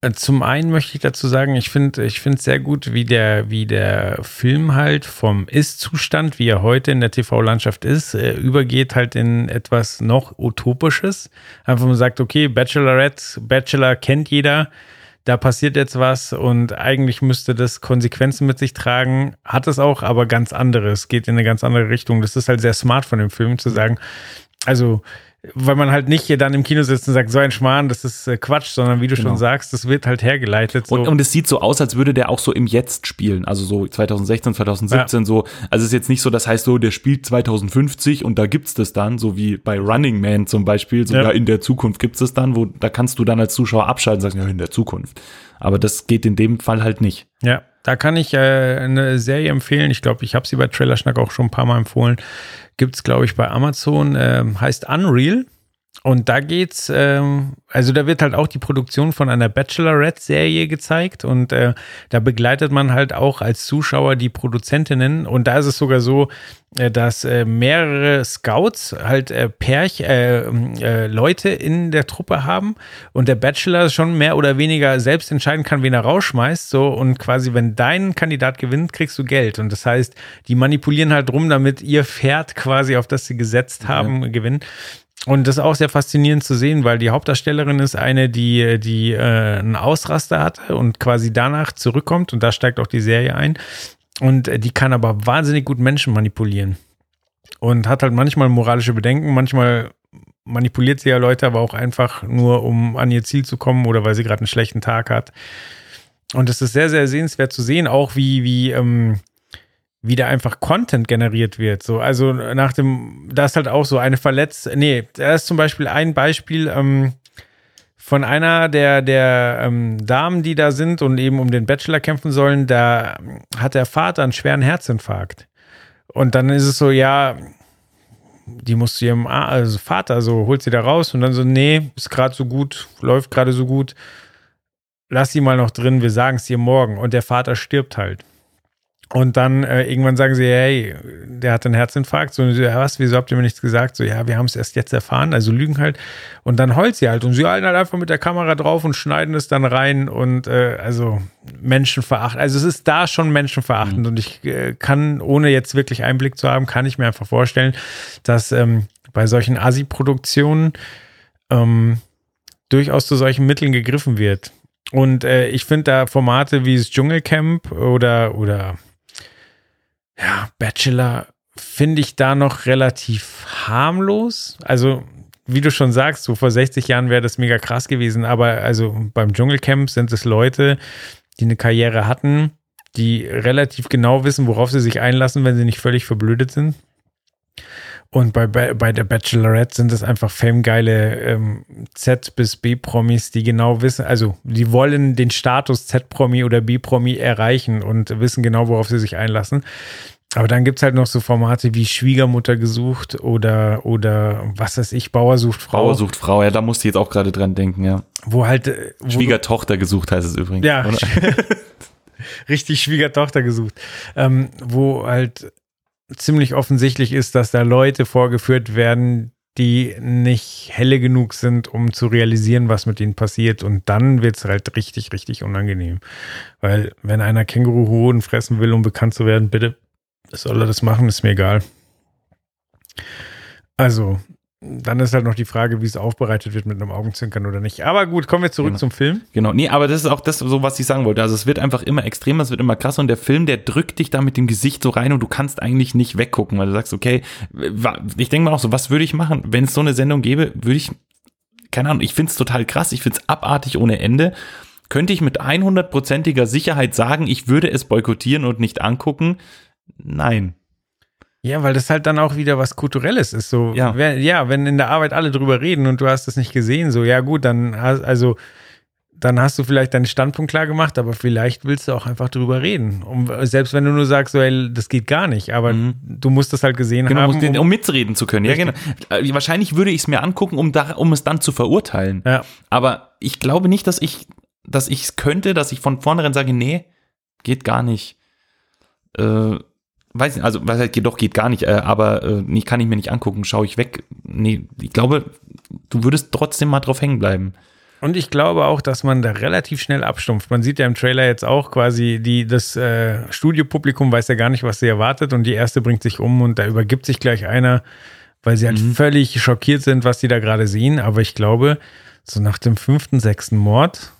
Äh, Zum einen möchte ich dazu sagen, ich finde ich finde es sehr gut, wie der, wie der Film halt vom Ist-Zustand, wie er heute in der TV-Landschaft ist, äh, übergeht halt in etwas noch Utopisches. Einfach man sagt, okay, Bachelorette, Bachelor kennt jeder, da passiert jetzt was und eigentlich müsste das Konsequenzen mit sich tragen, hat es auch, aber ganz anderes, geht in eine ganz andere Richtung. Das ist halt sehr smart von dem Film zu sagen, also weil man halt nicht hier dann im Kino sitzt und sagt, so ein Schmarrn, das ist äh, Quatsch, sondern wie du Genau. schon sagst, das wird halt hergeleitet. So. Und, und es sieht so aus, als würde der auch so im Jetzt spielen. Also so 2016, 2017 so. Also es ist jetzt nicht so, das heißt so, der spielt 2050 und da gibt's das dann, so wie bei Running Man zum Beispiel, so Ja. ja. in der Zukunft gibt's das dann, wo da kannst du dann als Zuschauer abschalten und sagen, ja, in der Zukunft. Aber das geht in dem Fall halt nicht. Ja, da kann ich äh, eine Serie empfehlen. Ich glaube, ich habe sie bei Trailerschnack auch schon ein paar Mal empfohlen. Gibt es, glaube ich, bei Amazon. ähm, heißt Unreal. Und da geht's, ähm, also da wird halt auch die Produktion von einer Bachelorette-Serie gezeigt und äh, da begleitet man halt auch als Zuschauer die Produzentinnen und da ist es sogar so, äh, dass äh, mehrere Scouts halt äh, Pärch, äh, äh, Leute in der Truppe haben und der Bachelor schon mehr oder weniger selbst entscheiden kann, wen er rausschmeißt. So und quasi, wenn dein Kandidat gewinnt, kriegst du Geld. Und das heißt, die manipulieren halt rum, damit ihr Pferd quasi, auf das sie gesetzt haben, gewinnt. Und das ist auch sehr faszinierend zu sehen, weil die Hauptdarstellerin ist eine, die, die äh, einen Ausraster hatte und quasi danach zurückkommt und da steigt auch die Serie ein. Und die kann aber wahnsinnig gut Menschen manipulieren. Und hat halt manchmal moralische Bedenken, manchmal manipuliert sie ja Leute, aber auch einfach nur, um an ihr Ziel zu kommen oder weil sie gerade einen schlechten Tag hat. Und es ist sehr, sehr sehenswert zu sehen, auch wie, wie, ähm, wie da einfach Content generiert wird. So, also nach dem, da ist halt auch so eine verletzt, nee, da ist zum Beispiel ein Beispiel ähm, von einer der, der ähm, Damen, die da sind und eben um den Bachelor kämpfen sollen, da hat der Vater einen schweren Herzinfarkt. Und dann ist es so, ja, die muss zu ihrem also Vater so, holt sie da raus und dann so, nee, ist gerade so gut, läuft gerade so gut, lass sie mal noch drin, wir sagen es ihr morgen. Und der Vater stirbt halt. Und dann äh, irgendwann sagen sie, hey, der hat einen Herzinfarkt. So, ja, was, wieso habt ihr mir nichts gesagt? So, ja, wir haben es erst jetzt erfahren, also lügen halt. Und dann heult sie halt. Und sie halten halt einfach mit der Kamera drauf und schneiden es dann rein und äh, also menschenverachtend. Also es ist da schon menschenverachtend. Mhm. Und ich äh, kann, ohne jetzt wirklich Einblick zu haben, kann ich mir einfach vorstellen, dass ähm, bei solchen Asi-Produktionen ähm, durchaus zu solchen Mitteln gegriffen wird. Und äh, ich finde da Formate wie das Dschungelcamp oder, oder ja, Bachelor finde ich da noch relativ harmlos. Also, wie du schon sagst, so vor 60 Jahren wäre das mega krass gewesen, aber also beim Dschungelcamp sind es Leute, die eine Karriere hatten, die relativ genau wissen, worauf sie sich einlassen, wenn sie nicht völlig verblödet sind. Und bei, bei, bei der Bachelorette sind es einfach famegeile ähm, Z- bis B-Promis, die genau wissen, also die wollen den Status Z-Promi oder B-Promi erreichen und wissen genau, worauf sie sich einlassen. Aber dann gibt es halt noch so Formate wie Schwiegermutter gesucht oder, oder was weiß ich, Bauer sucht Frau. Bauer sucht Frau, ja, da musste ich jetzt auch gerade dran denken, ja. Wo halt. Äh, wo Schwiegertochter gesucht heißt es übrigens. Ja. richtig Schwiegertochter gesucht. Ähm, wo halt ziemlich offensichtlich ist, dass da Leute vorgeführt werden, die nicht helle genug sind, um zu realisieren, was mit ihnen passiert. Und dann wird es halt richtig, richtig unangenehm. Weil wenn einer Känguruhoden fressen will, um bekannt zu werden, bitte soll er das machen, ist mir egal. Also, dann ist halt noch die Frage, wie es aufbereitet wird mit einem Augenzwinkern oder nicht. Aber gut, kommen wir zurück genau. zum Film. Genau, nee, aber das ist auch das, so was ich sagen wollte. Also es wird einfach immer extremer, es wird immer krasser und der Film, der drückt dich da mit dem Gesicht so rein und du kannst eigentlich nicht weggucken, weil du sagst, okay, ich denke mal auch so, was würde ich machen, wenn es so eine Sendung gäbe, würde ich, keine Ahnung, ich finde es total krass, ich finde es abartig ohne Ende. Könnte ich mit 100%iger Sicherheit sagen, ich würde es boykottieren und nicht angucken? Nein. Ja, weil das halt dann auch wieder was Kulturelles ist. So, ja. Wenn, ja, wenn in der Arbeit alle drüber reden und du hast das nicht gesehen, so, ja gut, dann also dann hast du vielleicht deinen Standpunkt klar gemacht, aber vielleicht willst du auch einfach drüber reden. Um, selbst wenn du nur sagst, so, ey, das geht gar nicht, aber mhm. du musst das halt gesehen genau, haben. Um, um mitreden zu können. Ja, genau. Äh, wahrscheinlich würde ich es mir angucken, um, da, um es dann zu verurteilen. Ja. Aber ich glaube nicht, dass ich dass ich es könnte, dass ich von vornherein sage, nee, geht gar nicht. Äh, weiß nicht, also was halt doch geht gar nicht, äh, aber äh, nee, kann ich mir nicht angucken, schaue ich weg. Nee, ich glaube, du würdest trotzdem mal drauf hängen bleiben. Und ich glaube auch, dass man da relativ schnell abstumpft. Man sieht ja im Trailer jetzt auch quasi, die, das äh, Studiopublikum weiß ja gar nicht, was sie erwartet und die erste bringt sich um und da übergibt sich gleich einer, weil sie halt mhm. völlig schockiert sind, was sie da gerade sehen. Aber ich glaube, so nach dem fünften, sechsten Mord.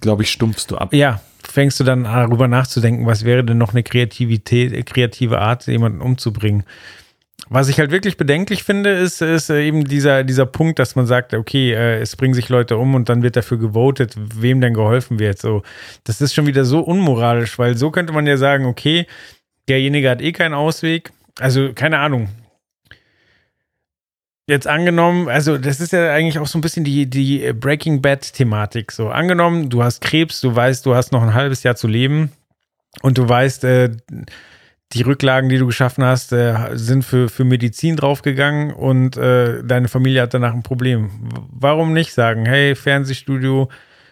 Glaube ich, stumpfst du ab. Ja, fängst du dann darüber nachzudenken, was wäre denn noch eine Kreativität, kreative Art, jemanden umzubringen. Was ich halt wirklich bedenklich finde, ist, ist eben dieser, dieser Punkt, dass man sagt, okay, äh, es bringen sich Leute um und dann wird dafür gewotet, wem denn geholfen wird. So, das ist schon wieder so unmoralisch, weil so könnte man ja sagen, okay, derjenige hat eh keinen Ausweg. Also, keine Ahnung, Jetzt angenommen, also das ist ja eigentlich auch so ein bisschen die, die Breaking Bad-Thematik. So, angenommen, du hast Krebs, du weißt, du hast noch ein halbes Jahr zu leben und du weißt, äh, die Rücklagen, die du geschaffen hast, äh, sind für, für Medizin draufgegangen und äh, deine Familie hat danach ein Problem. Warum nicht sagen, hey, Fernsehstudio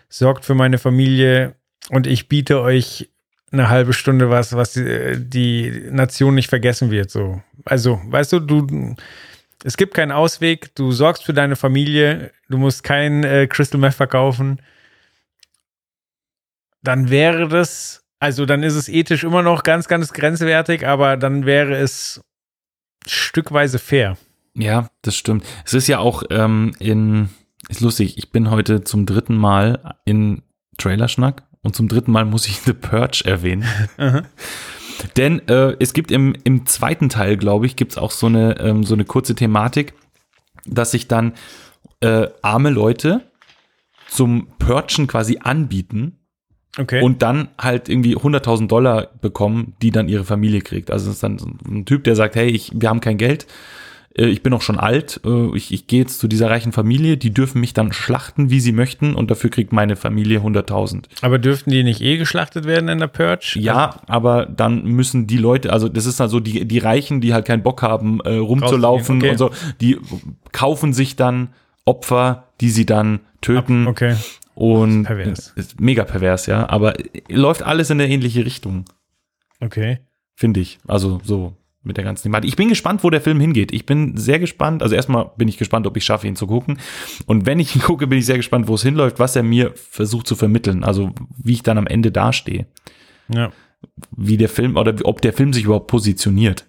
sorgt für meine Familie und ich biete euch eine halbe Stunde was, was die, die Nation nicht vergessen wird. So, also, weißt du, du es gibt keinen Ausweg. Du sorgst für deine Familie. Du musst kein äh, Crystal Meth verkaufen. Dann wäre das, also dann ist es ethisch immer noch ganz, ganz grenzwertig, aber dann wäre es stückweise fair. Ja, das stimmt. Es ist ja auch ähm, in, ist lustig, ich bin heute zum dritten Mal in Trailerschnack und zum dritten Mal muss ich The Purge erwähnen. Denn äh, es gibt im, im zweiten Teil, glaube ich, gibt es auch so eine, ähm, so eine kurze Thematik, dass sich dann äh, arme Leute zum Purchen quasi anbieten Okay. und dann halt irgendwie 100.000 Dollar bekommen, die dann ihre Familie kriegt. Also es ist dann so ein Typ, der sagt, hey, ich, wir haben kein Geld, ich bin auch schon alt, äh, ich, ich gehe jetzt zu dieser reichen Familie, die dürfen mich dann schlachten, wie sie möchten und dafür kriegt meine Familie 100.000. Aber dürften die nicht eh geschlachtet werden in der Purge? Ja, aber dann müssen die Leute, also das ist dann so die, die Reichen, die halt keinen Bock haben, äh, rumzulaufen okay. und so, die kaufen sich dann Opfer, die sie dann töten. Okay. Und Pervers. ist mega pervers, ja. Aber läuft alles in eine ähnliche Richtung, Okay. finde ich. Also so mit der ganzen Thematik. Ich bin gespannt, wo der Film hingeht. Ich bin sehr gespannt. Also erstmal bin ich gespannt, ob ich schaffe, ihn zu gucken. Und wenn ich ihn gucke, bin ich sehr gespannt, wo es hinläuft, was er mir versucht zu vermitteln. Also wie ich dann am Ende dastehe. Ja. Wie der Film oder ob der Film sich überhaupt positioniert.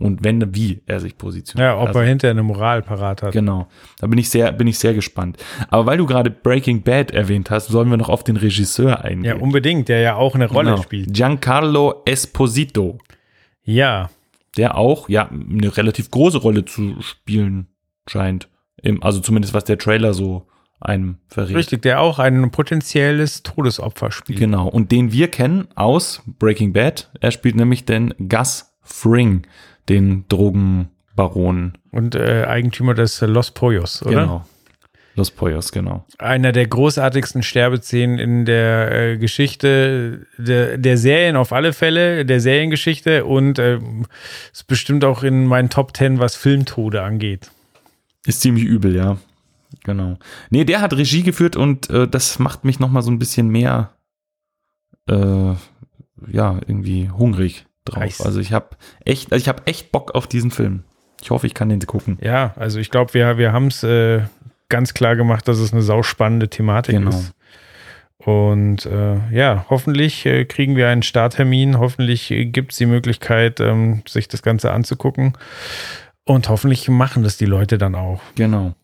Und wenn, wie er sich positioniert. Ja, ob also, er hinterher eine Moral parat hat. Genau. Da bin ich sehr, bin ich sehr gespannt. Aber weil du gerade Breaking Bad erwähnt hast, sollen wir noch auf den Regisseur eingehen. Ja, unbedingt, der ja auch eine Rolle Genau. spielt. Giancarlo Esposito, Ja. Der auch ja eine relativ große Rolle zu spielen scheint. Im, also zumindest was der Trailer so einem verrät. Richtig, der auch ein potenzielles Todesopfer spielt. Genau. Und den wir kennen aus Breaking Bad. Er spielt nämlich den Gus Fring, den Drogenbaron. Und äh, Eigentümer des äh, Los Pollos, oder? Genau. Los Pollos, genau. Einer der großartigsten Sterbeszenen in der äh, Geschichte der, der Serien auf alle Fälle, der Seriengeschichte und äh, ist bestimmt auch in meinen Top Ten, was Filmtode angeht. Ist ziemlich übel, ja. Genau. Nee, der hat Regie geführt und äh, das macht mich noch mal so ein bisschen mehr, äh, ja, irgendwie hungrig drauf. Nice. Also ich habe echt, also ich habe echt Bock auf diesen Film. Ich hoffe, ich kann den gucken. Ja, also ich glaube, wir, wir haben es äh, ganz klar gemacht, dass es eine sauspannende Thematik Genau. ist. Und äh, ja, hoffentlich äh, kriegen wir einen Starttermin. Hoffentlich äh, gibt es die Möglichkeit, ähm, sich das Ganze anzugucken. Und hoffentlich machen das die Leute dann auch. Genau.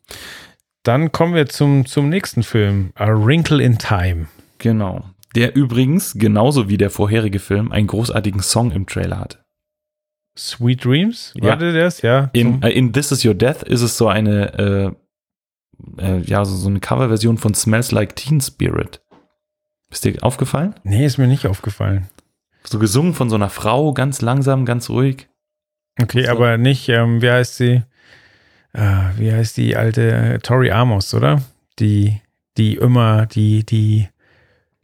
Dann kommen wir zum, zum nächsten Film, A Wrinkle in Time. Genau. Der übrigens, genauso wie der vorherige Film, einen großartigen Song im Trailer hat. Sweet Dreams? Ja. War der das? Ja. In, äh, in This Is Your Death ist es so eine, äh, ja, so, so eine Coverversion von Smells Like Teen Spirit. Ist dir aufgefallen? nee, ist mir nicht aufgefallen. So gesungen von so einer Frau, ganz langsam, ganz ruhig. Okay, So. aber nicht, ähm, wie heißt sie? Äh, wie heißt die alte äh, Tori Amos, oder? Die, die immer, die, die,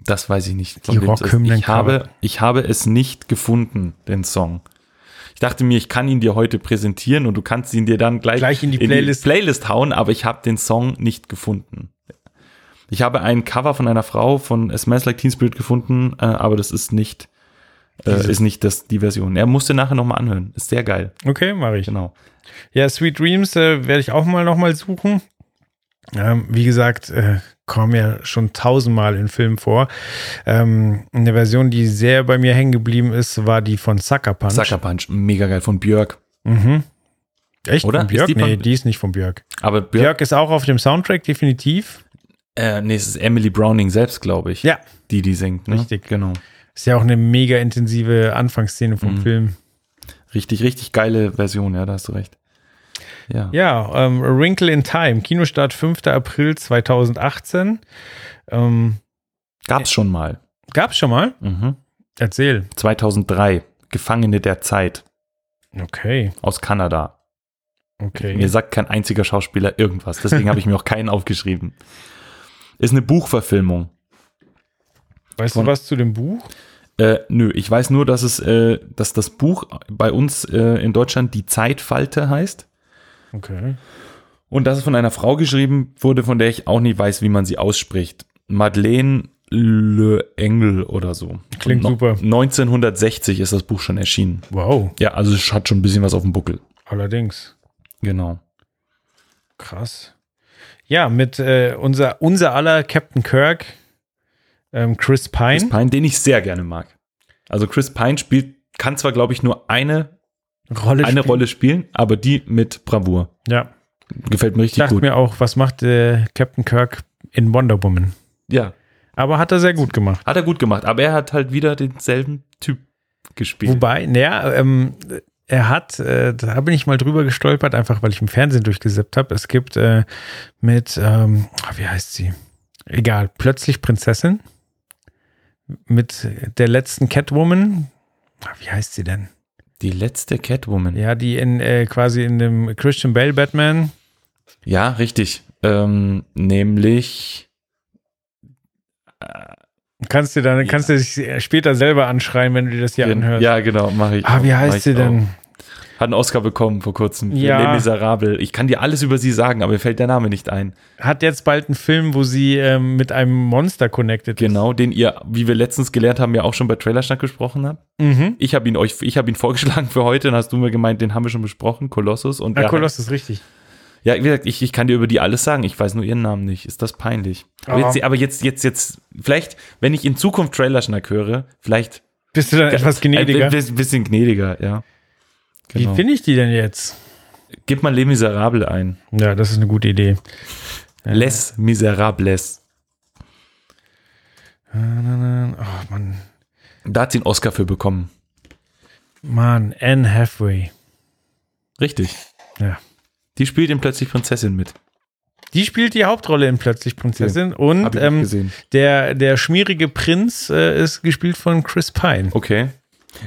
Das weiß ich nicht. Die. Rockhymnen- ich habe, ich habe es nicht gefunden, den Song. Ich dachte mir, ich kann ihn dir heute präsentieren und du kannst ihn dir dann gleich, Gleich in die Playlist. Playlist hauen, aber ich habe den Song nicht gefunden. Ich habe ein Cover von einer Frau von Smells Like Teen Spirit gefunden, äh, aber das ist nicht, äh, ist nicht das, die Version. Er musste nachher nochmal anhören. Ist sehr geil. okay, mache ich. Genau. Ja, Sweet Dreams äh, werde ich auch mal nochmal suchen. Ähm, wie gesagt, äh, kommen ja schon tausendmal in Filmen vor. Ähm, eine Version, die sehr bei mir hängen geblieben ist, war die von Sucker Punch. Sucker Punch, mega geil von Björk. Mhm. Echt? Oder? Von Björk? Ist die nee, die ist nicht von Björk. Aber Björk, Björk, ist auch auf dem Soundtrack, definitiv. äh, nee, es ist Emily Browning selbst, glaube ich. Ja. Die, die singt, ne? Richtig. Genau. Ist ja auch eine mega intensive Anfangsszene vom Mhm. Film. Richtig, richtig geile Version, ja, da hast du recht. Ja. Ja, ähm, A Wrinkle in Time, Kinostart 5. April 2018. Ähm, Gab's schon mal. gab's schon mal? Mhm. Erzähl. 2003. Gefangene der Zeit Okay, aus Kanada. okay. Mir sagt kein einziger Schauspieler irgendwas, deswegen habe ich mir auch keinen aufgeschrieben. Ist eine Buchverfilmung. weißt von- du was zu dem Buch? Äh, nö, ich weiß nur, dass es, äh, dass das Buch bei uns äh, in Deutschland die Zeitfalte heißt Okay. und dass es von einer Frau geschrieben wurde, von der ich auch nicht weiß, wie man sie ausspricht. Madeleine Le Engel oder so. Klingt Und super. 1960 ist das Buch schon erschienen. Wow, Ja, also es hat schon ein bisschen was auf dem Buckel. allerdings. Genau. Krass. Ja, mit äh, unser, unser aller Captain Kirk, ähm, Chris Pine. Chris Pine, den ich sehr gerne mag. Also Chris Pine spielt, kann zwar, glaube ich, nur eine, Rolle eine spielt- Rolle spielen, aber die mit Bravour. Ja, Gefällt mir ich richtig dachte gut. mir auch, was macht äh, Captain Kirk in Wonder Woman? Ja, Aber hat er sehr gut gemacht. hat er gut gemacht. Aber er hat halt wieder denselben Typ gespielt. Wobei, naja, ähm, er hat, äh, da bin ich mal drüber gestolpert, einfach weil ich im Fernsehen durchgesippt habe. Es gibt äh, mit, ähm, ah, wie heißt sie? Egal, plötzlich Prinzessin. mit der letzten Catwoman. Ah, Wie heißt sie denn? Die letzte Catwoman. Ja, die in äh, quasi in dem Christian Bale Batman. Ja, richtig. Ähm, nämlich Kannst du dann, kannst du dich später selber anschreien, wenn du dir das hier anhörst. Ja, genau, mache ich. Ah, wie heißt sie denn? Hat einen Oscar bekommen vor kurzem. Ja. Les Miserables. Ich kann dir alles über sie sagen, aber mir fällt der Name nicht ein. Hat jetzt bald einen Film, wo sie ähm, mit einem Monster connected Genau, den ihr, wie wir letztens gelernt haben, ja auch schon bei Trailerschnack gesprochen habt. ist. Mhm. Ich habe ihn euch, ich habe ihn vorgeschlagen für heute, dann hast du mir gemeint, den haben wir schon besprochen, Kolossus. Und Ja, der- Koloss ist richtig. Ja, wie gesagt, ich, ich kann dir über die alles sagen. Ich weiß nur ihren Namen nicht. Ist das peinlich? Aber, Aber- jetzt, aber jetzt, jetzt, jetzt, vielleicht, wenn ich in Zukunft Trailerschnack höre, vielleicht Bist du dann etwas gnädiger? Ein bisschen gnädiger, ja. Genau. Wie finde ich die denn jetzt? Gib mal Les Miserables ein. Ja, das ist eine gute Idee. Les Miserables. Oh Mann. Da hat sie einen Oscar für bekommen. Mann, Anne Hathaway. Richtig. Ja. Die spielt in Plötzlich Prinzessin mit. Die spielt die Hauptrolle in Plötzlich Prinzessin und ich nicht ähm, der, der schmierige Prinz äh, ist gespielt von Chris Pine. Okay.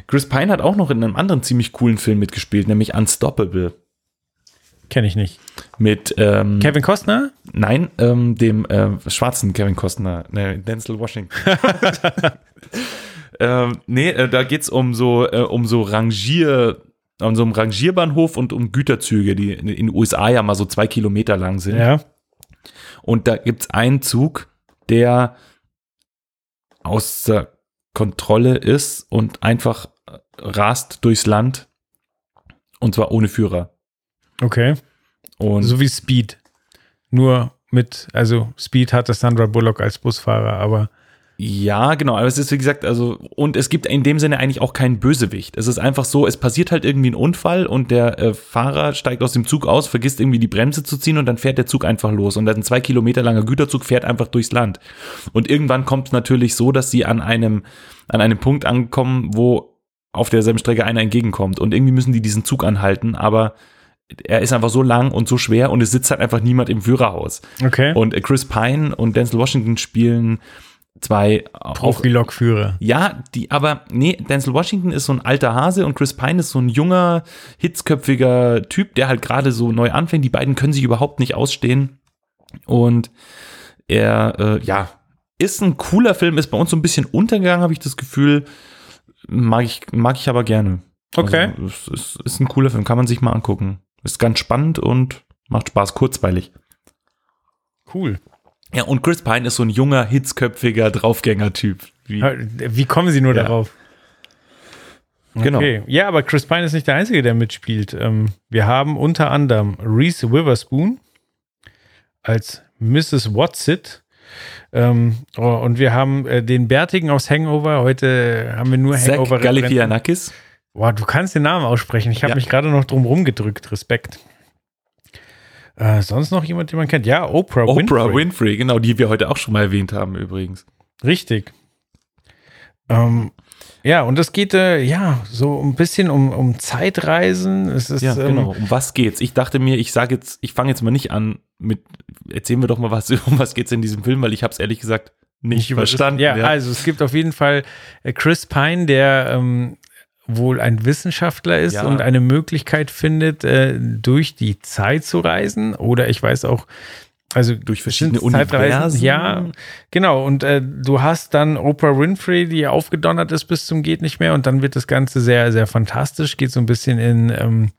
Chris Pine hat auch noch in einem anderen ziemlich coolen Film mitgespielt, nämlich Unstoppable. Kenne ich nicht. Mit, ähm, Kevin Costner? nein, ähm, dem äh, schwarzen Kevin Costner, ne, Denzel Washington. ähm, nee, äh, da geht's um so, äh, um so Rangier, um so einen Rangierbahnhof und um Güterzüge, die in den USA ja mal so zwei Kilometer lang sind. Ja. Und da gibt's einen Zug, der außer Kontrolle ist und einfach äh, rast durchs Land. Und zwar ohne Führer. Okay. Und So wie Speed. Nur mit, also Speed hatte Sandra Bullock als Busfahrer, aber ja, genau. Aber es ist wie gesagt, also, und es gibt in dem Sinne eigentlich auch keinen Bösewicht. Es ist einfach so, es passiert halt irgendwie ein Unfall und der äh, Fahrer steigt aus dem Zug aus, vergisst irgendwie die Bremse zu ziehen und dann fährt der Zug einfach los. Und dann ein zwei Kilometer langer Güterzug fährt einfach durchs Land. Und irgendwann kommt es natürlich so, dass sie an einem, an einem Punkt ankommen, wo auf derselben Strecke einer entgegenkommt. Und irgendwie müssen die diesen Zug anhalten, aber er ist einfach so lang und so schwer und es sitzt halt einfach niemand im Führerhaus. okay. Und Chris Pine und Denzel Washington spielen zwei auch, Profi-Lokführer. ja, die, aber nee, Denzel Washington ist so ein alter Hase und Chris Pine ist so ein junger, hitzköpfiger Typ, der halt gerade so neu anfängt. Die beiden können sich überhaupt nicht ausstehen. Und er, äh, ja, ist ein cooler Film, ist bei uns so ein bisschen untergegangen, habe ich das Gefühl. Mag ich, mag ich aber gerne. Okay. Also, es ist, ist ein cooler Film, kann man sich mal angucken. Ist ganz spannend und macht Spaß, kurzweilig. Cool. Ja, und Chris Pine ist so ein junger, hitzköpfiger Draufgänger-Typ. Wie, Wie kommen sie nur Ja. darauf? Genau. Okay. Ja, aber Chris Pine ist nicht der Einzige, der mitspielt. Ähm, wir haben unter anderem Reese Witherspoon als Mrs. Watsit. Ähm, oh, und wir haben äh, den Bärtigen aus Hangover. Heute haben wir nur Zach Hangover. Galifianakis. Boah, du kannst den Namen aussprechen. Ich habe Ja. mich gerade noch drum rumgedrückt. Respekt. Äh, sonst noch jemand, den man kennt? Ja, Oprah, Oprah Winfrey. Winfrey. genau, die wir heute auch schon mal erwähnt haben übrigens. Richtig. Ähm, ja, und es geht äh, ja so ein bisschen um, um Zeitreisen. Es ist, Ja, ähm, genau. Um was geht's? Ich dachte mir, ich sage jetzt, ich fange jetzt mal nicht an mit, erzählen wir doch mal was, um was geht's in diesem Film, weil ich habe es ehrlich gesagt nicht, über- verstanden. Ja, also es gibt auf jeden Fall äh, Chris Pine, der ähm, wohl ein Wissenschaftler ist Ja. und eine Möglichkeit findet, äh, durch die Zeit zu reisen. Oder ich weiß auch, also Durch verschiedene Zeitreisen. Ja, genau. Und äh, du hast dann Oprah Winfrey, die aufgedonnert ist bis zum geht nicht mehr. Und dann wird das Ganze sehr, sehr fantastisch. Geht so ein bisschen in ähm,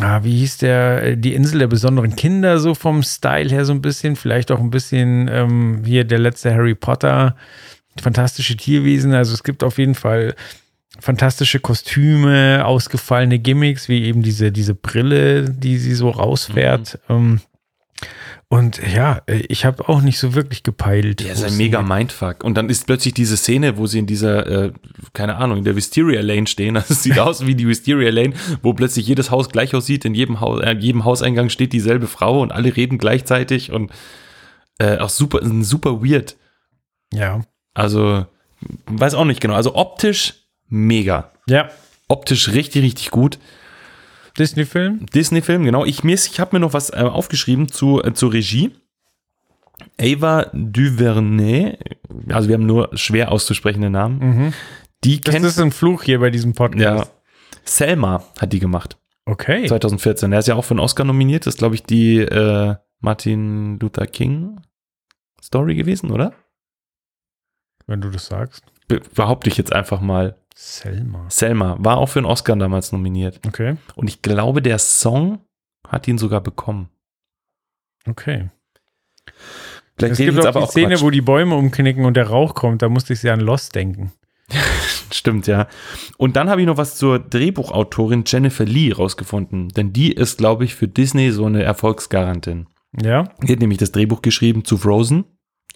ah, wie hieß der, äh, die Insel der besonderen Kinder, so vom Style her so ein bisschen, vielleicht auch ein bisschen ähm, hier der letzte Harry Potter, fantastische Tierwesen. Also es gibt auf jeden Fall fantastische Kostüme, ausgefallene Gimmicks, wie eben diese, diese Brille, die sie so rausfährt. Ähm, und ja, ich habe auch nicht so wirklich gepeilt. Wo ist ein mega. Mindfuck. Und dann ist plötzlich diese Szene, wo sie in dieser, äh, keine Ahnung, in der Wisteria Lane stehen. Das sieht aus wie die Wisteria Lane, wo plötzlich jedes Haus gleich aussieht. In jedem, Haus, äh, jedem Hauseingang steht dieselbe Frau und alle reden gleichzeitig und äh, auch super, super weird. Ja. Also, weiß auch nicht genau. Also optisch mega. Ja. Optisch richtig, richtig gut. Disney-Film? Disney-Film, genau. Ich, ich habe mir noch was äh, aufgeschrieben zu, äh, zur Regie. Ava DuVernay, also wir haben nur schwer auszusprechende Namen. Mhm. Die Das kennt, ist ein Fluch hier bei diesem ja, Podcast. Selma hat die gemacht. Okay. 2014. Er ist ja auch für einen Oscar nominiert. Das ist, glaube ich, die äh, Martin Luther King Story gewesen, oder? Wenn du das sagst. Be behaupte ich jetzt einfach mal. Selma. Selma war auch für einen Oscar damals nominiert. Okay. Und ich glaube, der Song hat ihn sogar bekommen. Okay. Vielleicht Es gibt auch aber die auch Szene, Quatsch. wo die Bäume umknicken und der Rauch kommt. Da musste ich sehr an Lost denken. Stimmt, ja. Und dann habe ich noch was zur Drehbuchautorin Jennifer Lee rausgefunden. Denn die ist, glaube ich, für Disney so eine Erfolgsgarantin. Ja? Die hat nämlich das Drehbuch geschrieben zu Frozen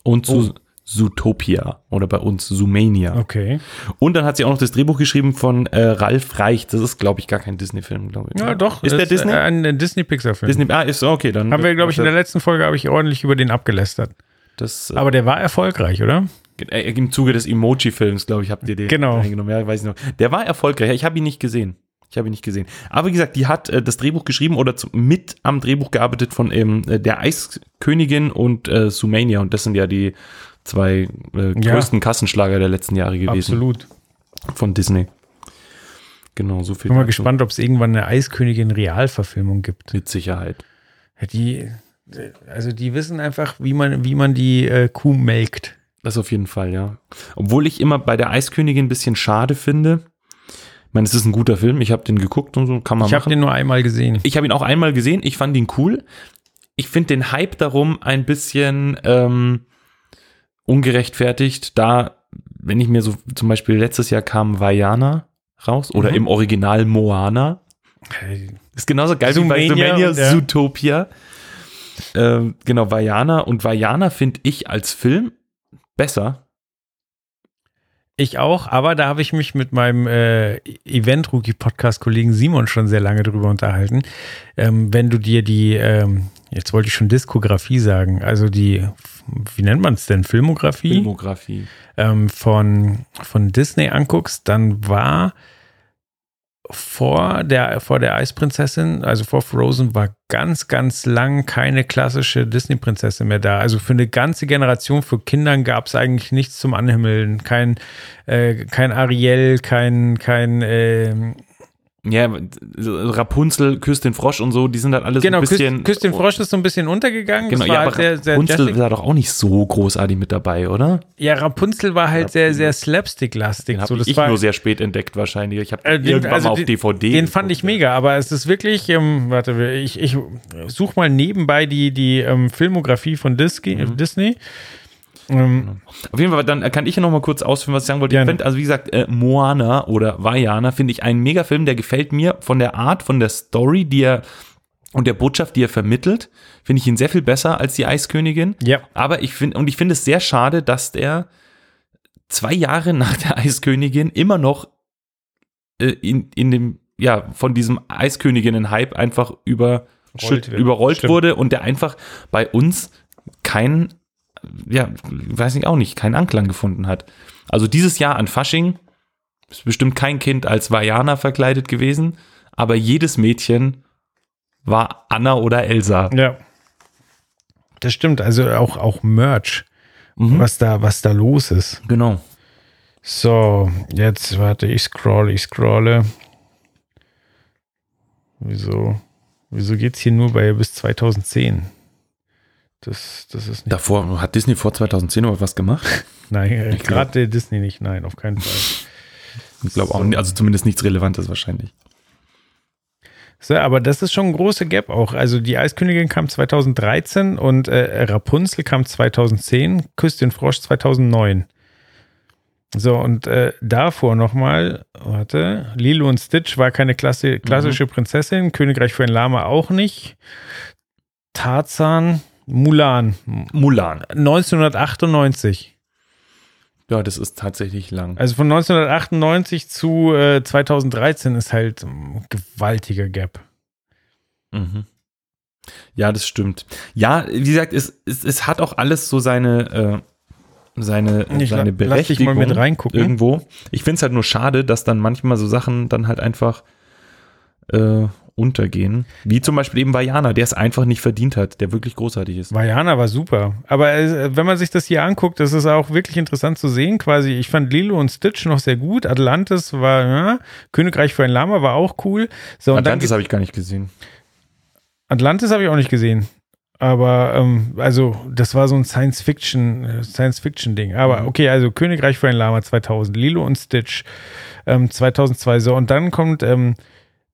und zu Oh. Zootopia oder bei uns Zoomania. Okay. Und dann hat sie auch noch das Drehbuch geschrieben von äh, Ralf Reich. Das ist, glaube ich, gar kein Disney-Film, glaube ich. Ja, doch. Ist der Disney? Ein ein Disney-Pixar-Film. Disney? Ah, ist okay. Dann Haben wir, glaube ich, in der letzten Folge habe ich ordentlich über den abgelästert. das, äh, Aber der war erfolgreich, oder? äh, im Zuge des Emoji-Films, glaube ich, habt ihr den Genau. reingenommen. Ja, weiß ich noch. Der war erfolgreich. Ich habe ihn nicht gesehen. Ich habe ihn nicht gesehen. Aber wie gesagt, die hat äh, das Drehbuch geschrieben oder zu, mit am Drehbuch gearbeitet von ähm, äh, der Eiskönigin und äh, Sumania. Und das sind ja die zwei äh, Ja. größten Kassenschlager der letzten Jahre gewesen Absolut. von Disney. Genau, so viel. Bin mal dazu. gespannt, ob es irgendwann eine Eiskönigin-Realverfilmung gibt. Mit Sicherheit. Ja, Die, also die wissen einfach, wie man, wie man die äh, Kuh melkt. Das auf jeden Fall, ja. Obwohl ich immer bei der Eiskönigin ein bisschen schade finde. Ich meine, es ist ein guter Film. Ich habe den geguckt und so, kann man Ich habe den nur einmal gesehen. Ich habe ihn auch einmal gesehen. Ich fand ihn cool. Ich finde den Hype darum ein bisschen ähm, ungerechtfertigt, da, wenn ich mir so zum Beispiel letztes Jahr kam Vajana raus oder Mhm. im Original Moana. Ist genauso geil wie bei und der- Zootopia. Ähm, genau, Vajana. Und Vajana finde ich als Film besser. Ich auch, aber da habe ich mich mit meinem äh, Event-Rookie-Podcast-Kollegen Simon schon sehr lange drüber unterhalten. Ähm, wenn du dir die, ähm, jetzt wollte ich schon Diskografie sagen, also die, wie nennt man es denn, Filmografie Filmografie. ähm, von, von Disney anguckst, dann war vor der, vor der Eisprinzessin, also vor Frozen, war ganz, ganz lang keine klassische Disney-Prinzessin mehr da. Also für eine ganze Generation, für Kindern gab es eigentlich nichts zum Anhimmeln. Kein, äh, kein Ariel, kein, kein, ähm, Ja, Rapunzel, Küss den Frosch und so, die sind halt alle genau, so ein bisschen. Küss den Frosch ist so ein bisschen untergegangen. Genau, ja, halt aber sehr, sehr Rapunzel jazzig. war doch auch nicht so großartig mit dabei, oder? Ja, Rapunzel war halt sehr, sehr slapstick-lastig. Den So, habe das ich war, nur sehr spät entdeckt wahrscheinlich. Ich habe Äh, irgendwann also mal auf den- DVD. Den fand ich mega, aber es ist wirklich, ähm, warte, ich, ich suche mal nebenbei die, die ähm, Filmografie von Disney. Mhm. Disney. Ähm, Auf jeden Fall, dann kann ich ja noch mal kurz ausführen, was ich sagen wollte. Ich Gerne. finde, also wie gesagt, äh, Moana oder Vajana finde ich einen Megafilm, der gefällt mir von der Art, von der Story, die er und der Botschaft, die er vermittelt, finde ich ihn sehr viel besser als die Eiskönigin. ja, Aber ich finde, und ich finde es sehr schade, dass der zwei Jahre nach der Eiskönigin immer noch äh, in, in dem, ja, von diesem Eisköniginnen-Hype einfach über, überrollt Stimmt. wurde und der einfach bei uns keinen, ja, weiß ich auch nicht, keinen Anklang gefunden hat. Also dieses Jahr an Fasching ist bestimmt kein Kind als Vajana verkleidet gewesen, aber jedes Mädchen war Anna oder Elsa. ja. Das stimmt, also auch, auch Merch, Mhm. was, da, was da los ist. Genau. So, jetzt warte, ich scrolle, ich scrolle. Wieso? Wieso geht's hier nur bei bis 2010? Das, das ist nicht. Davor hat Disney vor 2010 aber was gemacht. Nein, äh, gerade Disney nicht, nein, auf keinen Fall. Ich glaube auch, nicht, also zumindest nichts Relevantes wahrscheinlich. So, aber das ist schon ein großer Gap auch. Also die Eiskönigin kam 2013 und äh, Rapunzel kam 2010, Küss den Frosch 2009. So, und äh, davor nochmal, warte, Lilo und Stitch war keine Klassi klassische Prinzessin, Königreich für ein Lama auch nicht. Tarzan, Mulan, Mulan. 1998. Ja, das ist tatsächlich lang. Also von 1998 zu äh, 2013 ist halt ein gewaltiger Gap. Mhm. Ja, das stimmt. Ja, wie gesagt, es, es, es hat auch alles so seine, äh, seine, Ich la- seine lass dich Berechtigung. mal mit reingucken. Irgendwo. Ich finde es halt nur schade, dass dann manchmal so Sachen dann halt einfach äh, untergehen. Wie zum Beispiel eben Vajana, der es einfach nicht verdient hat, der wirklich großartig ist. Vajana war super. Aber äh, wenn man sich das hier anguckt, das ist auch wirklich interessant zu sehen. Quasi, ich fand Lilo und Stitch noch sehr gut. Atlantis war, ja, Königreich für ein Lama war auch cool. So, Atlantis habe ich gar nicht gesehen. Atlantis habe ich auch nicht gesehen. Aber ähm, also das war so ein Science-Fiction, äh, Science-Fiction-Ding. Aber okay, also Königreich für ein Lama 2000, Lilo und Stitch ähm, 2002 so. Und dann kommt ähm,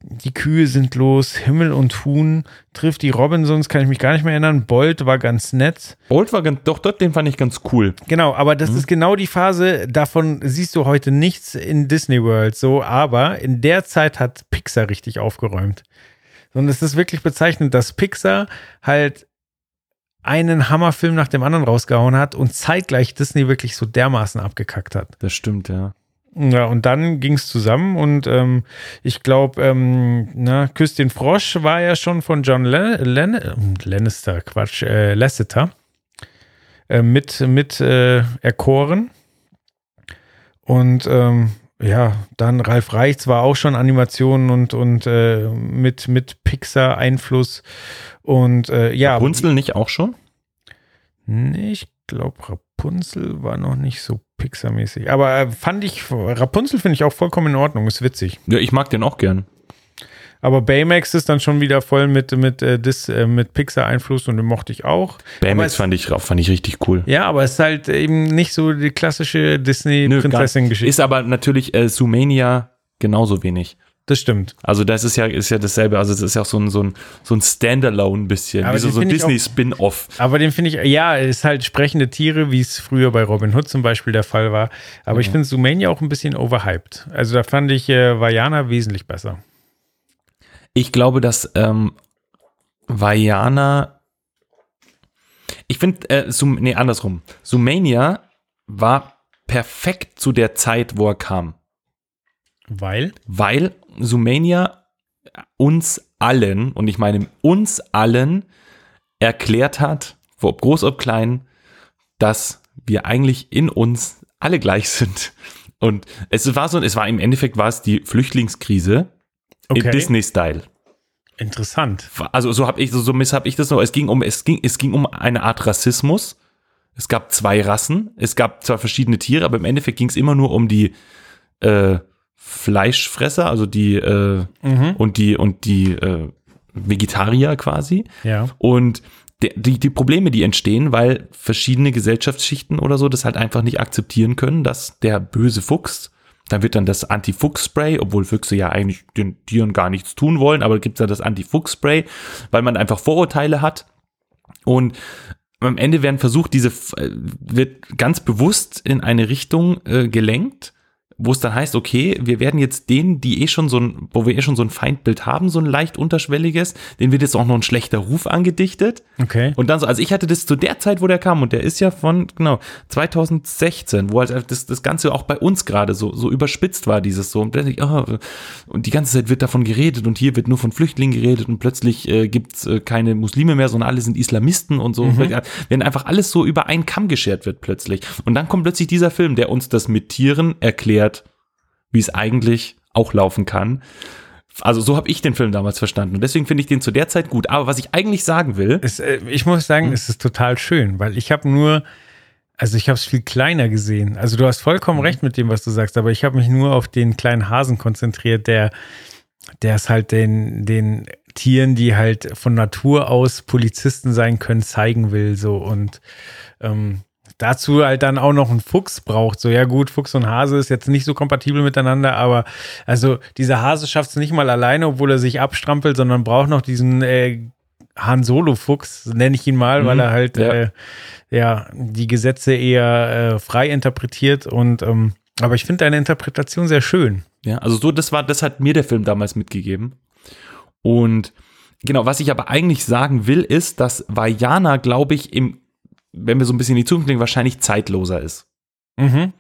die Kühe sind los, Himmel und Huhn trifft die Robinsons, kann ich mich gar nicht mehr erinnern. Bolt war ganz nett. Bolt war ganz, doch, dort, den fand ich ganz cool. Genau, aber das ist genau die Phase, davon siehst du heute nichts in Disney World so, aber in der Zeit hat Pixar richtig aufgeräumt. Und es ist wirklich bezeichnend, dass Pixar halt einen Hammerfilm nach dem anderen rausgehauen hat und zeitgleich Disney wirklich so dermaßen abgekackt hat. Das stimmt, ja. Ja, und dann ging es zusammen und ähm, ich glaube, ähm, na, Küss den Frosch war ja schon von John Len Len Lannister, Quatsch, äh, Lasseter äh, mit, mit äh, erkoren. Und ähm, ja, dann Ralf Reichts war auch schon Animationen und, und äh, mit, mit Pixar-Einfluss. Und äh, ja. Rapunzel nicht auch schon? Nee, ich glaube, Rapunzel war noch nicht so Pixar-mäßig. Aber äh, fand ich, Rapunzel finde ich auch vollkommen in Ordnung, ist witzig. Ja, ich mag den auch gern. Aber Baymax ist dann schon wieder voll mit, mit, äh, Dis, äh, mit Pixar-Einfluss und den mochte ich auch. Baymax es, fand ich, fand ich richtig cool. Ja, aber es ist halt eben nicht so die klassische Disney-Prinzessin-Geschichte. Ist aber natürlich äh, Sumania genauso wenig. Das stimmt. Also das ist ja, ist ja dasselbe. Also das ist ja auch so ein, so ein, so ein Standalone bisschen. Aber wie so, so ein Disney-Spin-Off. Aber den finde ich, ja, es ist halt sprechende Tiere, wie es früher bei Robin Hood zum Beispiel der Fall war. Aber ich finde Sumania auch ein bisschen overhyped. Also da fand ich äh, Vajana wesentlich besser. Ich glaube, dass ähm, Vajana. Ich finde, äh, nee, andersrum. Sumania war perfekt zu der Zeit, wo er kam. Weil? Weil Sumania uns allen, und ich meine uns allen, erklärt hat, ob groß, ob klein, dass wir eigentlich in uns alle gleich sind. Und es war so, es war im Endeffekt war es die Flüchtlingskrise Okay. in Disney-Style. Interessant. Also so habe ich so, so habe ich das noch. Es ging um es ging es ging um eine Art Rassismus. Es gab zwei Rassen. Es gab zwar verschiedene Tiere, aber im Endeffekt ging es immer nur um die äh, Fleischfresser, also die äh, Mhm. und die und die äh, Vegetarier quasi. Ja. Und der, die, die Probleme, die entstehen, weil verschiedene Gesellschaftsschichten oder so das halt einfach nicht akzeptieren können, dass der böse Fuchs, dann wird dann das Anti-Fuchs-Spray, obwohl Füchse ja eigentlich den Tieren gar nichts tun wollen, aber gibt es ja das Anti-Fuchs-Spray, weil man einfach Vorurteile hat. Und am Ende werden versucht, diese äh, wird ganz bewusst in eine Richtung äh, gelenkt, wo es dann heißt, okay, wir werden jetzt denen, die eh schon so ein, wo wir eh schon so ein Feindbild haben, so ein leicht unterschwelliges, denen wird jetzt auch noch ein schlechter Ruf angedichtet. Okay. Und dann so, also ich hatte das zu der Zeit, wo der kam, und der ist ja von, genau, 2016, wo halt das, das Ganze auch bei uns gerade so, so überspitzt war, dieses so. Und, plötzlich, ah, und die ganze Zeit wird davon geredet und hier wird nur von Flüchtlingen geredet und plötzlich äh, gibt's äh, keine Muslime mehr, sondern alle sind Islamisten und so. Und wenn einfach alles so über einen Kamm geschert wird plötzlich. Und dann kommt plötzlich dieser Film, der uns das mit Tieren erklärt, wie es eigentlich auch laufen kann. Also so habe ich den Film damals verstanden und deswegen finde ich den zu der Zeit gut. Aber was ich eigentlich sagen will, Es, äh, ich muss sagen, es ist total schön, weil ich habe nur, also ich habe es viel kleiner gesehen. Also du hast vollkommen recht mit dem, was du sagst, aber ich habe mich nur auf den kleinen Hasen konzentriert, der, der es halt den, den Tieren, die halt von Natur aus Polizisten sein können, zeigen will. So und ähm, dazu halt dann auch noch ein Fuchs braucht. So, ja gut, Fuchs und Hase ist jetzt nicht so kompatibel miteinander, aber also dieser Hase schafft es nicht mal alleine, obwohl er sich abstrampelt, sondern braucht noch diesen äh, Han Solo-Fuchs, nenne ich ihn mal, weil Mhm, er halt ja. äh, ja die Gesetze eher äh, frei interpretiert und ähm, aber ich finde deine Interpretation sehr schön. Ja, also so, das war, das hat mir der Film damals mitgegeben. Und genau, was ich aber eigentlich sagen will, ist, dass Vajana, glaube ich, im, wenn wir so ein bisschen in die Zukunft denken, wahrscheinlich zeitloser ist. Mhm.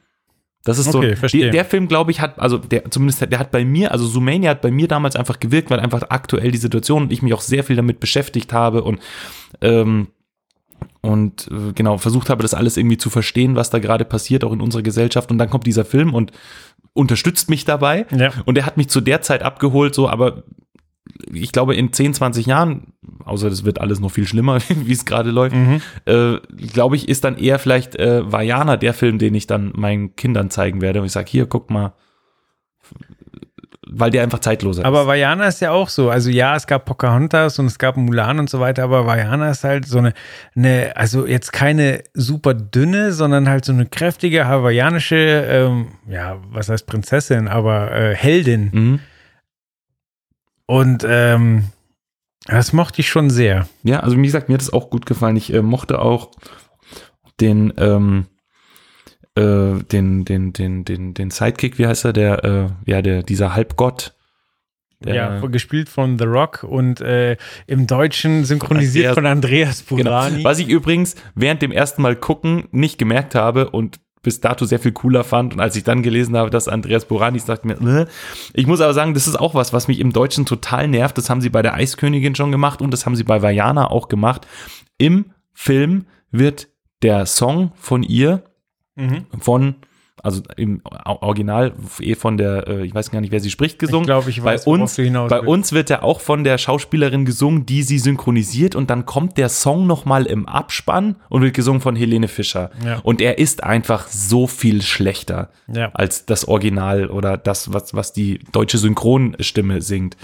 Das ist Okay, so, verstehe. der Film, glaube ich, hat, also der, zumindest, der hat bei mir, also Sumania hat bei mir damals einfach gewirkt, weil einfach aktuell die Situation und ich mich auch sehr viel damit beschäftigt habe und, ähm, und äh, genau, versucht habe, das alles irgendwie zu verstehen, was da gerade passiert, auch in unserer Gesellschaft. Und dann kommt dieser Film und unterstützt mich dabei. Ja. Und er hat mich zu der Zeit abgeholt, so, aber ich glaube, in 10, 20 Jahren, außer das wird alles noch viel schlimmer, wie es gerade läuft, Mhm. äh, glaube ich, ist dann eher vielleicht äh, Vajana der Film, den ich dann meinen Kindern zeigen werde. Und ich sage, hier, guck mal, weil der einfach zeitloser Aber ist. Vajana ist ja auch so. Also ja, es gab Pocahontas und es gab Mulan und so weiter, aber Vajana ist halt so eine, eine also jetzt keine super dünne, sondern halt so eine kräftige hawaiianische, ähm, ja, was heißt Prinzessin, aber äh, Heldin. Mhm. Und ähm, das mochte ich schon sehr. Ja, also wie gesagt, mir hat es auch gut gefallen. Ich äh, mochte auch den, ähm, äh, den, den, den, den, den Sidekick, wie heißt er, der, äh, ja, der, dieser Halbgott. Der, ja, gespielt von The Rock und äh, im Deutschen synchronisiert Andreas- von Andreas genau. Burani. Was ich übrigens während dem ersten Mal gucken nicht gemerkt habe und bis dato sehr viel cooler fand. Und als ich dann gelesen habe, dass Andreas Boranis dachte mir, äh. ich muss aber sagen, das ist auch was, was mich im Deutschen total nervt. Das haben sie bei der Eiskönigin schon gemacht und das haben sie bei Vajana auch gemacht. Im Film wird der Song von ihr Mhm. von, also im Original eh von der, äh, ich weiß gar nicht, wer sie spricht, gesungen. Ich glaube, ich weiß, bei uns, bei uns wird er auch von der Schauspielerin gesungen, die sie synchronisiert und dann kommt der Song nochmal im Abspann und wird gesungen von Helene Fischer. Ja. Und er ist einfach so viel schlechter Ja. als das Original oder das, was, was die deutsche Synchronstimme singt.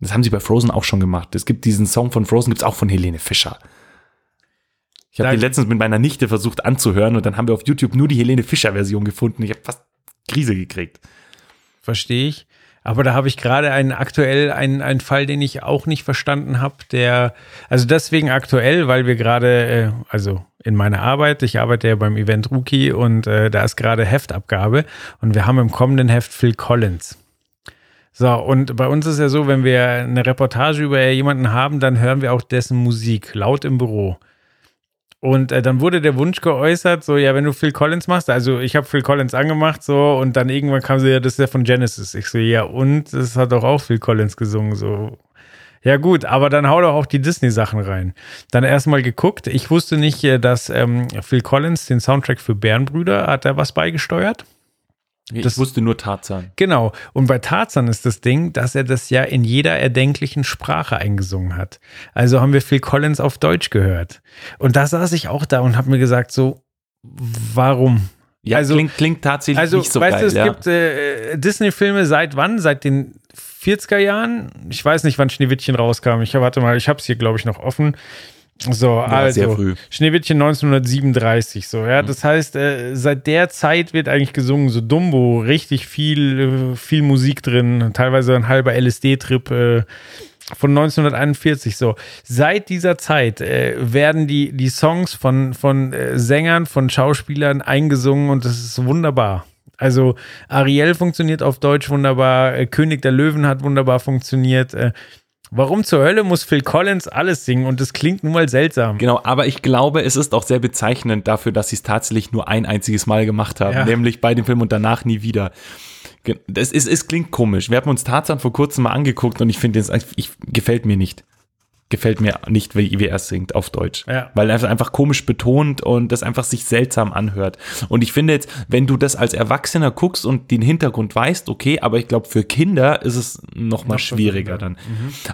Das haben sie bei Frozen auch schon gemacht. Es gibt diesen Song von Frozen, gibt's auch von Helene Fischer. Ich habe den letztens mit meiner Nichte versucht anzuhören und dann haben wir auf YouTube nur die Helene Fischer-Version gefunden. Ich habe fast Krise gekriegt. Verstehe ich. Aber da habe ich gerade einen aktuell einen, einen Fall, den ich auch nicht verstanden habe, der, also deswegen aktuell, weil wir gerade, äh, also in meiner Arbeit, ich arbeite ja beim Event Rookie und äh, da ist gerade Heftabgabe und wir haben im kommenden Heft Phil Collins. So, und bei uns ist ja so, wenn wir eine Reportage über jemanden haben, dann hören wir auch dessen Musik laut im Büro. Und äh, dann wurde der Wunsch geäußert, so, ja, wenn du Phil Collins machst, also ich habe Phil Collins angemacht, so, und dann irgendwann kam sie, ja, das ist ja von Genesis. Ich so, ja, und das hat doch auch Phil Collins gesungen, so. Ja, gut, aber dann hau doch auch die Disney-Sachen rein. Dann erstmal geguckt. Ich wusste nicht, äh, dass ähm, Phil Collins den Soundtrack für Bärenbrüder, hat er was beigesteuert? Ich Das- wusste nur Tarzan. Genau. Und bei Tarzan ist das Ding, dass er das ja in jeder erdenklichen Sprache eingesungen hat. Also haben wir Phil Collins auf Deutsch gehört. Und da saß ich auch da und habe mir gesagt, so, warum? Ja, Also- klingt, klingt tatsächlich Also, nicht so weißt geil. du, es ja. gibt äh, Disney-Filme seit wann? Seit den 40er Jahren? Ich weiß nicht, wann Schneewittchen rauskam. Ich warte mal, ich habe es hier, glaube ich, noch offen. So, also sehr früh. Schneewittchen 1937, so, ja. Das heißt, äh, seit der Zeit wird eigentlich gesungen, so Dumbo, richtig viel, äh, viel Musik drin, teilweise ein halber LSD-Trip äh, von 1941, so. Seit dieser Zeit äh, werden die, die Songs von, von äh, Sängern, von Schauspielern eingesungen und das ist wunderbar. Also Ariel funktioniert auf Deutsch wunderbar, äh, König der Löwen hat wunderbar funktioniert. Warum zur Hölle muss Phil Collins alles singen und das klingt nun mal seltsam? Genau, aber ich glaube, es ist auch sehr bezeichnend dafür, dass sie es tatsächlich nur ein einziges Mal gemacht haben, Ja. nämlich bei dem Film und danach nie wieder. Das ist, es klingt komisch. Wir haben uns Tarzan vor kurzem mal angeguckt und ich finde es, ich, gefällt mir nicht. Gefällt mir nicht, wie, wie er singt auf Deutsch. Ja. Weil er es einfach komisch betont und das einfach sich seltsam anhört. Und ich finde jetzt, wenn du das als Erwachsener guckst und den Hintergrund weißt, okay, aber ich glaube, für Kinder ist es noch mal Noch schwieriger dann.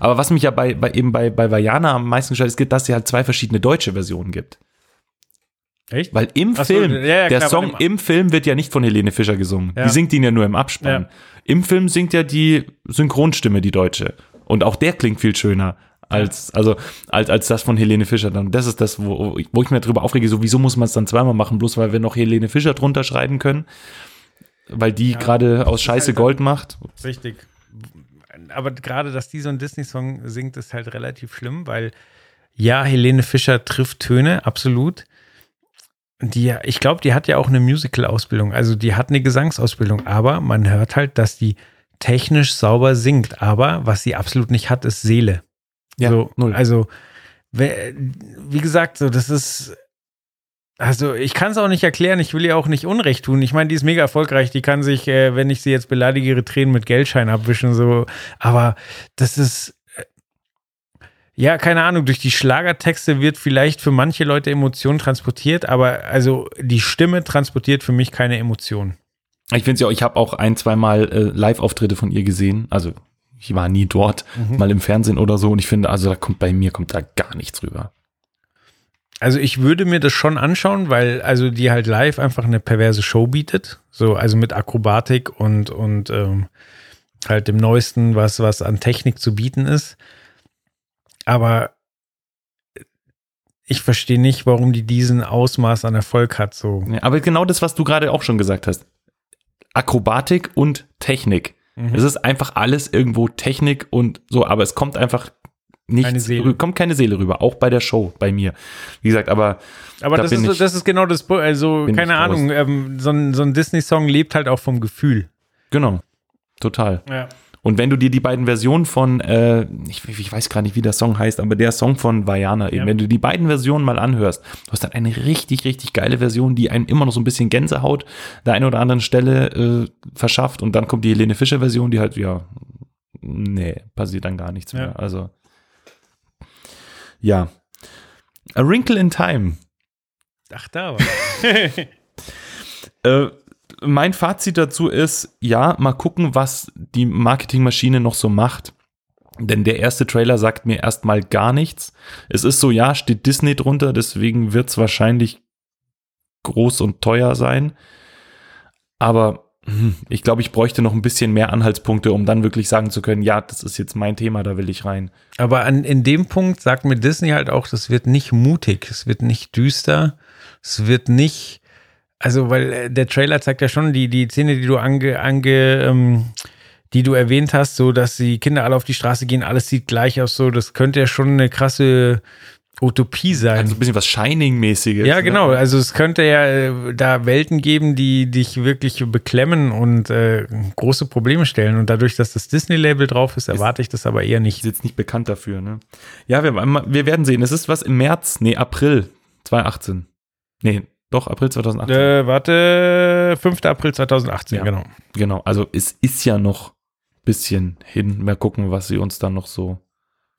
Aber was mich ja bei, bei eben bei, bei Vajana am meisten stört, ist, dass es halt zwei verschiedene deutsche Versionen gibt. Echt? Weil im so, Film, ja, ja, der klar, Song im Film wird ja nicht von Helene Fischer gesungen. Ja. Die singt ihn ja nur im Abspann. Im Film singt ja die Synchronstimme, die deutsche. Und auch der klingt viel schöner als, also, als, als das von Helene Fischer dann. Das ist das, wo, wo ich mir drüber aufrege, so wieso muss man es dann zweimal machen, bloß weil wir noch Helene Fischer drunter schreiben können. Weil die gerade aus Scheiße halt Gold macht. Richtig. Aber gerade, dass die so einen Disney-Song singt, ist halt relativ schlimm, weil ja, Helene Fischer trifft Töne, absolut. Die, ich glaube, die hat ja auch eine Musical-Ausbildung, also die hat eine Gesangsausbildung, aber man hört halt, dass die technisch sauber singt, aber was sie absolut nicht hat, ist Seele. Ja, so, null. Also, wie gesagt, so, das ist, also ich kann es auch nicht erklären, ich will ihr auch nicht Unrecht tun. Ich meine, die ist mega erfolgreich, die kann sich, äh, wenn ich sie jetzt beleidige, ihre Tränen mit Geldschein abwischen, so, aber das ist, äh, ja, keine Ahnung, durch die Schlagertexte wird vielleicht für manche Leute Emotion transportiert, aber also die Stimme transportiert für mich keine Emotion. Ich finde ja, ich habe auch ein, zwei Mal äh, Live-Auftritte von ihr gesehen. Also ich war nie dort, Mhm. mal im Fernsehen oder so. Und ich finde, also da kommt bei mir kommt da gar nichts rüber. Also ich würde mir das schon anschauen, weil also die halt live einfach eine perverse Show bietet. So, also mit Akrobatik und, und ähm, halt dem Neuesten, was, was an Technik zu bieten ist. Aber ich verstehe nicht, warum die diesen Ausmaß an Erfolg hat. So. Ja, aber genau das, was du gerade auch schon gesagt hast. Akrobatik und Technik. Mhm. Es ist einfach alles irgendwo Technik und so, aber es kommt einfach nichts, Keine kommt keine Seele rüber, auch bei der Show, bei mir. Wie gesagt, aber Aber Da das ist, ich- das ist genau das, also keine. Ahnung, ähm, so ein, so ein Disney-Song lebt halt auch vom Gefühl. genau, total. Ja. Und wenn du dir die beiden Versionen von, äh, ich, ich weiß gar nicht, wie der Song heißt, aber der Song von Vajana eben, Ja. wenn du die beiden Versionen mal anhörst, du hast dann eine richtig, richtig geile Version, die einen immer noch so ein bisschen Gänsehaut der einen oder anderen Stelle äh, verschafft und dann kommt die Helene Fischer Version, die halt, ja, nee, passiert dann gar nichts Ja. mehr. Also, ja. A Wrinkle in Time. Ach, da war. Äh, mein Fazit dazu ist, ja, mal gucken, was die Marketingmaschine noch so macht. Denn der erste Trailer sagt mir erstmal gar nichts. Es ist so, ja, steht Disney drunter, deswegen wird es wahrscheinlich groß und teuer sein. Aber hm, ich glaube, ich bräuchte noch ein bisschen mehr Anhaltspunkte, um dann wirklich sagen zu können, ja, das ist jetzt mein Thema, da will ich rein. Aber an, in dem Punkt sagt mir Disney halt auch, das wird nicht mutig, es wird nicht düster, es wird nicht, also weil äh, der Trailer zeigt ja schon die, die Szene, die du ange, ange ähm, die du erwähnt hast, so dass die Kinder alle auf die Straße gehen, alles sieht gleich aus, so das könnte ja schon eine krasse Utopie sein. Also ein bisschen was Shining-mäßiges. ja, ne? genau. Also es könnte ja äh, da Welten geben, die dich wirklich beklemmen und äh, große Probleme stellen. Und dadurch, dass das Disney-Label drauf ist, erwarte ich das aber eher nicht. ist jetzt nicht bekannt dafür, ne? Ja, wir, wir werden sehen. Es ist was im März, nee, April 2018. Nee, doch, April 2018. Äh, warte, 5. April 2018, Ja. genau. Genau, also es ist ja noch ein bisschen hin. Mal gucken, was sie uns dann noch so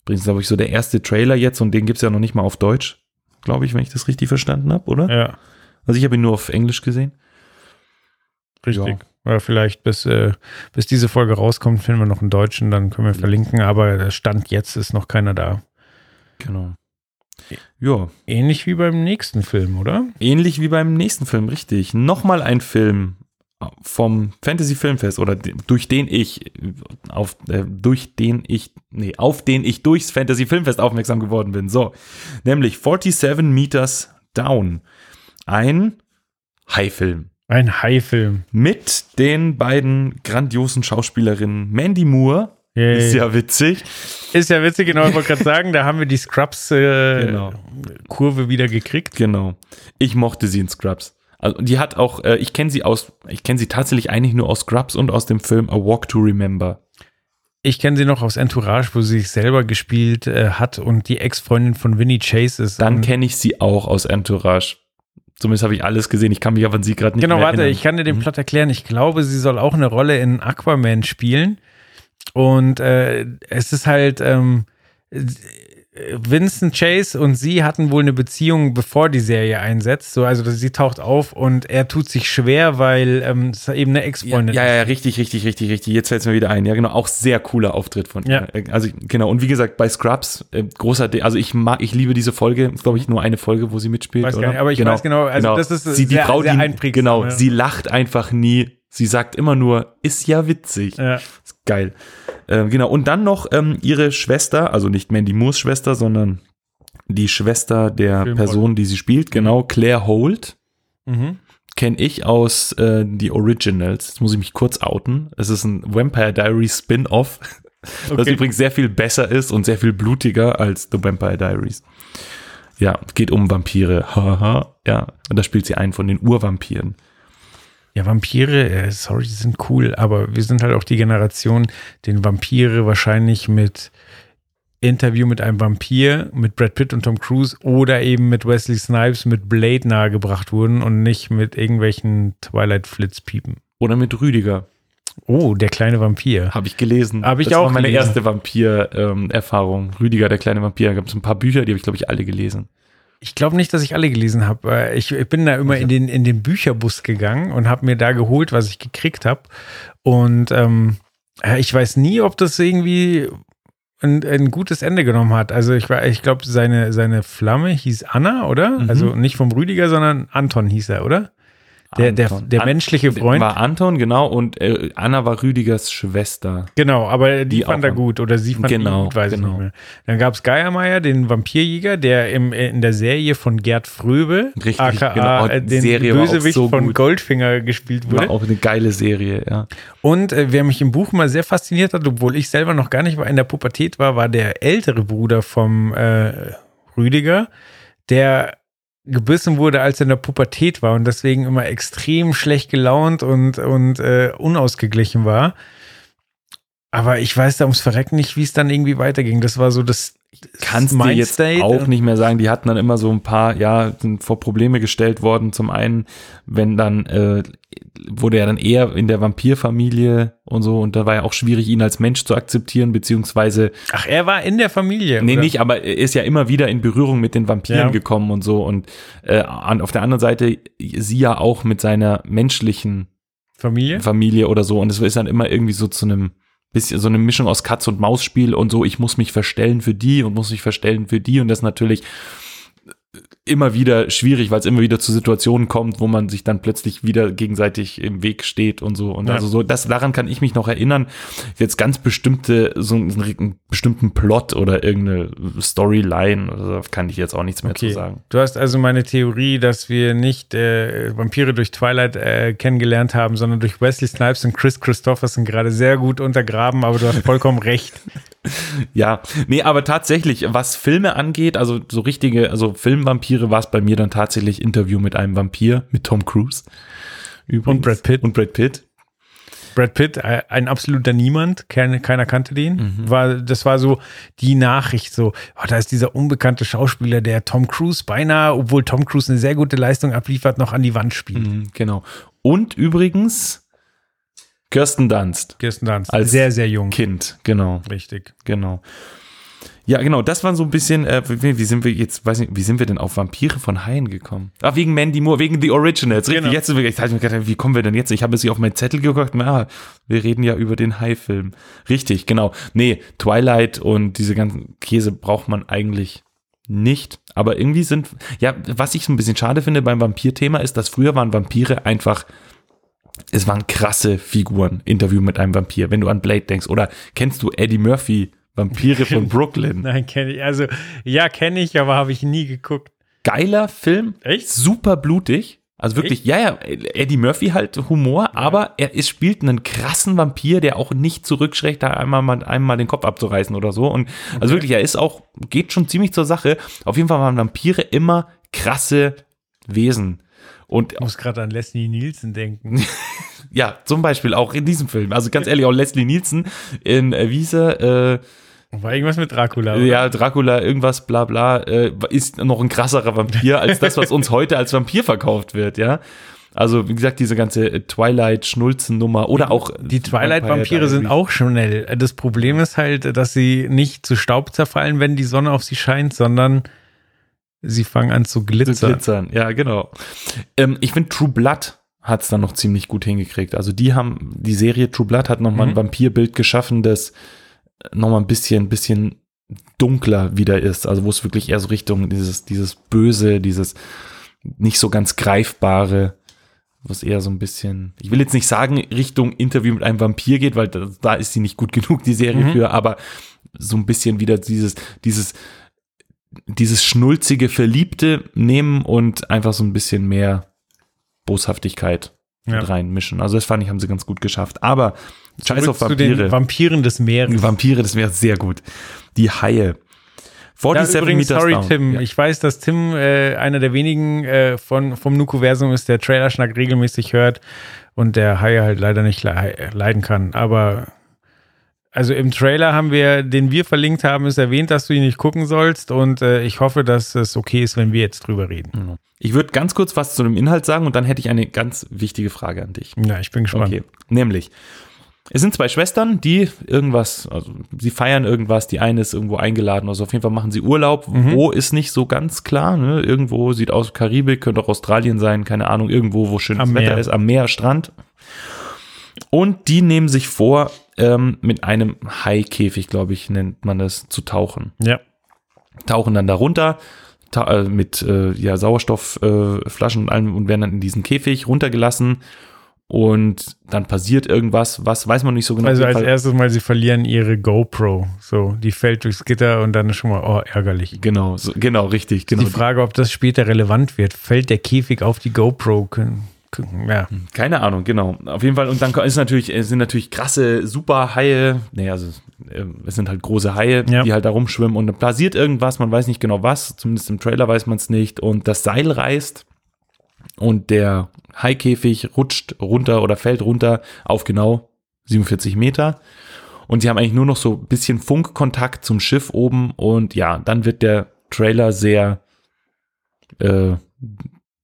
bringen. Das ist, glaube ich, so der erste Trailer jetzt und den gibt es ja noch nicht mal auf Deutsch, glaube ich, wenn ich das richtig verstanden habe, oder? Ja, Also ich habe ihn nur auf Englisch gesehen. richtig. Ja. vielleicht bis, äh, bis diese Folge rauskommt, finden wir noch einen Deutschen, dann können wir verlinken, aber der Stand jetzt ist noch keiner da. Genau. Ja, Ähnlich wie beim nächsten Film, oder? ähnlich wie beim nächsten Film, richtig. Nochmal ein Film vom Fantasy Filmfest oder de- durch den ich auf äh, durch den ich nee auf den ich durchs Fantasy Filmfest aufmerksam geworden bin so nämlich 47 Meters Down ein High-Film Ein Hai-Film. mit den beiden grandiosen Schauspielerinnen Mandy Moore Yay. ist ja witzig Ist ja witzig, genau, ich wollte gerade sagen, da haben wir die Scrubs-Kurve Genau. wieder gekriegt. Genau. Ich mochte sie in Scrubs. Also die hat auch, äh, ich kenne sie aus, ich kenne sie tatsächlich eigentlich nur aus Scrubs und aus dem Film A Walk to Remember. Ich kenne sie noch aus Entourage, wo sie sich selber gespielt äh, hat und die Ex-Freundin von Winnie Chase ist. Dann kenne ich sie auch aus Entourage. Zumindest habe ich alles gesehen. Ich kann mich aber an sie gerade nicht Genau, mehr warte, erinnern. ich kann dir den Mhm. Plot erklären. Ich glaube, sie soll auch eine Rolle in Aquaman spielen. Und äh, es ist halt, ähm, Vincent Chase und sie hatten wohl eine Beziehung, bevor die Serie einsetzt. So, also sie taucht auf und er tut sich schwer, weil ähm, es eben eine Ja, Ex-Freundin ja, ja, richtig, richtig, richtig, richtig. Jetzt fällt es mir wieder ein. Ja, genau. Auch sehr cooler Auftritt von Ja. ihr. Also, genau. Und wie gesagt, bei Scrubs, äh, großer, De also ich mag, ich liebe diese Folge. Ist, glaube ich, nur eine Folge, wo sie mitspielt. Weiß gar oder? nicht, aber ich weiß genau, also das ist sie, die sehr- Frau, sehr die, genau, ja. sie lacht einfach nie. Sie sagt immer nur, ist ja witzig. Ja. Ist geil. Ähm, genau. Und dann noch ähm, ihre Schwester, also nicht Mandy Moores Schwester, sondern die Schwester der Filmrolle. Person, die sie spielt, genau, Claire Holt Mhm. kenne ich aus äh, die Originals. Jetzt muss ich mich kurz outen. Es ist ein Vampire Diaries Spin-off, das Okay. übrigens sehr viel besser ist und sehr viel blutiger als The Vampire Diaries. Ja, geht um Vampire. Haha. ja, und da spielt sie einen von den Urvampiren. Ja, Vampire, äh, sorry, die sind cool, aber wir sind halt auch die Generation, den Vampire wahrscheinlich mit Interview mit einem Vampir, mit Brad Pitt und Tom Cruise oder eben mit Wesley Snipes mit Blade nahegebracht wurden und nicht mit irgendwelchen Twilight-Flitzpiepen. Oder mit Rüdiger, Oh, der kleine Vampir. habe ich gelesen. Hab ich das auch war meine gelesen. erste Vampir-Erfahrung. Rüdiger, der kleine Vampir. Da gab es ein paar Bücher, die habe ich, glaube ich, alle gelesen. Ich glaube nicht, dass ich alle gelesen habe. Ich, ich bin da immer in den, in den Bücherbus gegangen und habe mir da geholt, was ich gekriegt habe. Und ähm, ich weiß nie, ob das irgendwie ein, ein gutes Ende genommen hat. Also ich war, ich glaube, seine, seine Flamme hieß Anna, oder? Mhm. Also nicht vom Rüdiger, sondern Anton hieß er, oder? Der, der, der An- menschliche Freund. War Anton, genau, und äh, Anna war Rüdigers Schwester. Genau, aber die, Die fand er gut oder sie fand Genau, ihn gut, weiß ich genau. nicht mehr. Dann gab es Geiermeier, den Vampirjäger, der im, äh, in der Serie von Gerd Fröbe, Richtig, aka genau. Äh, den Serie Bösewicht so von gut. Goldfinger gespielt wurde. War auch eine geile Serie, ja. Und äh, wer mich im Buch mal sehr fasziniert hat, obwohl ich selber noch gar nicht in der Pubertät war, war der ältere Bruder vom äh, Rüdiger, der gebissen wurde, als er in der Pubertät war und deswegen immer extrem schlecht gelaunt und, und äh, unausgeglichen war. Aber ich weiß da ums Verrecken nicht, wie es dann irgendwie weiterging. Das war so das Kannst du jetzt Mindstate. auch nicht mehr sagen. Die hatten dann immer so ein paar, ja, sind vor Probleme gestellt worden. Zum einen, wenn dann, äh, wurde er dann eher in der Vampirfamilie und so. Und da war ja auch schwierig, ihn als Mensch zu akzeptieren, beziehungsweise Ach, er war in der Familie. Nee, oder? nicht, aber er ist ja immer wieder in Berührung mit den Vampiren Ja. gekommen und so. Und äh, an, auf der anderen Seite sie ja auch mit seiner menschlichen Familie? Familie oder so. Und es ist dann immer irgendwie so zu einem bisschen so eine Mischung aus Katz- und Maus-Spiel und so, ich muss mich verstellen für die und muss mich verstellen für die. Und das natürlich immer wieder schwierig, weil es immer wieder zu Situationen kommt, wo man sich dann plötzlich wieder gegenseitig im Weg steht und so. Und Ja. also so, das, daran kann ich mich noch erinnern. Jetzt ganz bestimmte, so einen, einen bestimmten Plot oder irgendeine Storyline, oder so, kann ich jetzt auch nichts mehr Okay. zu sagen. Du hast also meine Theorie, dass wir nicht äh, Vampire durch Twilight äh, kennengelernt haben, sondern durch Wesley Snipes und Chris Christopherson gerade sehr gut untergraben, aber du hast vollkommen recht. Ja, nee, aber tatsächlich, was Filme angeht, also so richtige, also Filmvampire war es bei mir dann tatsächlich Interview mit einem Vampir, mit Tom Cruise. Übrigens. Und Brad Pitt. Und Brad Pitt. Brad Pitt, äh, ein absoluter Niemand, keiner, keiner kannte den. War, das war so die Nachricht, so, oh, da ist dieser unbekannte Schauspieler, der Tom Cruise beinahe, obwohl Tom Cruise eine sehr gute Leistung abliefert, noch an die Wand spielt. Mhm, genau. Und übrigens Kirsten Dunst Kirsten Dunst, Als sehr, sehr jung. Kind, genau, Richtig. genau. Ja, genau, das war so ein bisschen, äh, wie, wie sind wir jetzt, weiß nicht, wie sind wir denn auf Vampire von Haien gekommen? Ach, wegen Mandy Moore, wegen The Originals, richtig, Genau. jetzt sind wir, ich hab mir gedacht, wie kommen wir denn jetzt? Ich habe es hier auf meinen Zettel geguckt, na, wir reden ja über den Hai-Film. Richtig, genau. Nee, Twilight und diese ganzen Käse braucht man eigentlich nicht, aber irgendwie sind, ja, was ich so ein bisschen schade finde beim Vampir-Thema ist, dass früher waren Vampire einfach es waren krasse Figuren. Interview mit einem Vampir, wenn du an Blade denkst. Oder kennst du Eddie Murphy, Vampire von Brooklyn? Nein, kenne ich. Also, ja, kenne ich, aber habe ich nie geguckt. Geiler Film. Echt? Super blutig. Also wirklich, Echt? ja, ja, Eddie Murphy halt Humor, aber er ist, spielt einen krassen Vampir, der auch nicht zurückschreckt, da einmal mal, einmal den Kopf abzureißen oder so. Und also wirklich, er ist auch, geht schon ziemlich zur Sache. Auf jeden Fall waren Vampire immer krasse Wesen. Und Ich muss gerade an Leslie Nielsen denken. ja, zum Beispiel auch in diesem Film. Also ganz ehrlich, auch Leslie Nielsen in äh, Wiese, War irgendwas mit Dracula. oder? ja, Dracula, irgendwas, bla bla, äh, ist noch ein krasserer Vampir als das, was uns heute als Vampir verkauft wird, ja. Also, wie gesagt, diese ganze äh, Twilight-Schnulzen-Nummer oder auch. Die Twilight-Vampire sind auch schnell. Das Problem ist halt, dass sie nicht zu Staub zerfallen, wenn die Sonne auf sie scheint, sondern sie fangen an zu zu glitzern. glitzern. Ja, genau. Ähm, ich finde, True Blood hat es dann noch ziemlich gut hingekriegt. Also, die haben, die Serie True Blood hat nochmal Mhm. ein Vampirbild geschaffen, das nochmal ein bisschen, bisschen dunkler wieder ist. Also, wo es wirklich eher so Richtung dieses, dieses Böse, dieses nicht so ganz greifbare, wo es eher so ein bisschen, ich will jetzt nicht sagen, Richtung Interview mit einem Vampir geht, weil da, da ist sie nicht gut genug, die Serie Mhm. für, aber so ein bisschen wieder dieses, dieses, dieses schnulzige Verliebte nehmen und einfach so ein bisschen mehr Boshaftigkeit Ja. reinmischen. Also das fand ich, haben sie ganz gut geschafft. Aber scheiß Zurück auf zu den Vampire. Vampiren des Meeres. Vampire, das wäre sehr gut. Die Haie. Ja, 47 übrigens, Meters sorry, down. Tim. Ja. Ich weiß, dass Tim äh, einer der wenigen äh, von, vom Nukuversum ist, der Trailerschnack regelmäßig hört und der Haie halt leider nicht le leiden kann. Aber also im Trailer haben wir, den wir verlinkt haben, ist erwähnt, dass du ihn nicht gucken sollst und äh, ich hoffe, dass es okay ist, wenn wir jetzt drüber reden. Ich würde ganz kurz was zu dem Inhalt sagen und dann hätte ich eine ganz wichtige Frage an dich. Ja, ich bin gespannt. Okay, nämlich, es sind zwei Schwestern, die irgendwas, also sie feiern irgendwas, die eine ist irgendwo eingeladen, also auf jeden Fall machen sie Urlaub. Mhm. Wo ist nicht so ganz klar, ne? Irgendwo sieht aus Karibik, könnte auch Australien sein, keine Ahnung, irgendwo, wo schönes Am Wetter Meer. ist, am Meer, Strand. Und die nehmen sich vor, ähm, mit einem Haikäfig, glaube ich, nennt man das, zu tauchen. Ja. Tauchen dann darunter ta äh, mit äh, ja, Sauerstoffflaschen äh, und allem und werden dann in diesen Käfig runtergelassen und dann passiert irgendwas, was weiß man nicht so genau. Also als erstes mal, sie verlieren ihre GoPro. So, die fällt durchs Gitter und dann ist schon mal, oh, ärgerlich. Genau, so, genau, richtig, genau. Die Frage, ob das später relevant wird. Fällt der Käfig auf die GoPro? Ja. Keine Ahnung, genau. Auf jeden Fall. Und dann ist natürlich, es sind natürlich krasse Superhaie. Nee, also äh, es sind halt große Haie, Ja. die halt da rumschwimmen und dann passiert irgendwas, man weiß nicht genau was, zumindest im Trailer weiß man es nicht. Und das Seil reißt und der Haikäfig rutscht runter oder fällt runter auf genau 47 Meter. Und sie haben eigentlich nur noch so ein bisschen Funkkontakt zum Schiff oben und ja, dann wird der Trailer sehr äh,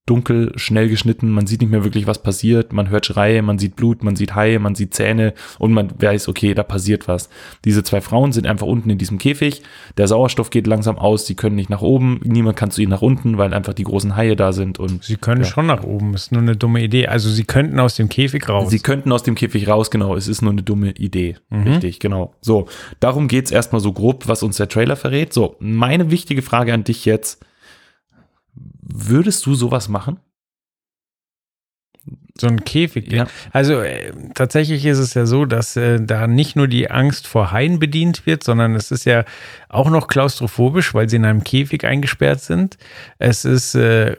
dunkel, schnell geschnitten, man sieht nicht mehr wirklich, was passiert, man hört Schreie, man sieht Blut, man sieht Haie, man sieht Zähne und man weiß, okay, da passiert was. Diese zwei Frauen sind einfach unten in diesem Käfig, der Sauerstoff geht langsam aus, sie können nicht nach oben, niemand kann zu ihnen nach unten, weil einfach die großen Haie da sind und Sie können Ja. schon nach oben, ist nur eine dumme Idee. Also sie könnten aus dem Käfig raus. Sie könnten aus dem Käfig raus, genau. Es ist nur eine dumme Idee. Richtig, genau. So, darum geht's erstmal so grob, was uns der Trailer verrät. So, meine wichtige Frage an dich jetzt. Würdest du sowas machen? so ein Käfig. Ja. Also äh, tatsächlich ist es ja so, dass äh, da nicht nur die Angst vor Haien bedient wird, sondern es ist ja auch noch klaustrophobisch, weil sie in einem Käfig eingesperrt sind. Es ist äh,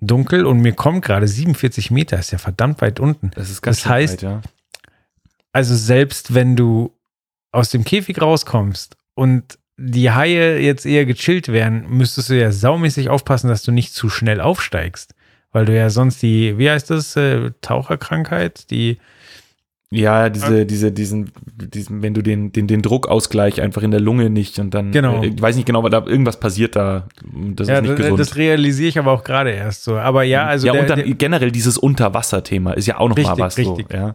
dunkel und mir kommt gerade 47 Meter, ist ja verdammt weit unten. Das ist Das schön heißt- weit, ja. Also selbst wenn du aus dem Käfig rauskommst und die Haie jetzt eher gechillt wären, müsstest du ja saumäßig aufpassen, dass du nicht zu schnell aufsteigst. Weil du ja sonst die, wie heißt das, äh, Taucherkrankheit, die, Ja, diese, diese, diesen, diesen, wenn du den, den, den Druckausgleich einfach in der Lunge nicht und dann, Genau. äh, ich weiß nicht genau, aber da irgendwas passiert da. Das ja, ist nicht das, gesund. das realisiere ich aber auch gerade erst so. Aber ja, also ja, der, und dann der, generell dieses Unterwasserthema ist ja auch noch mal Richtig, was. So, richtig. ja.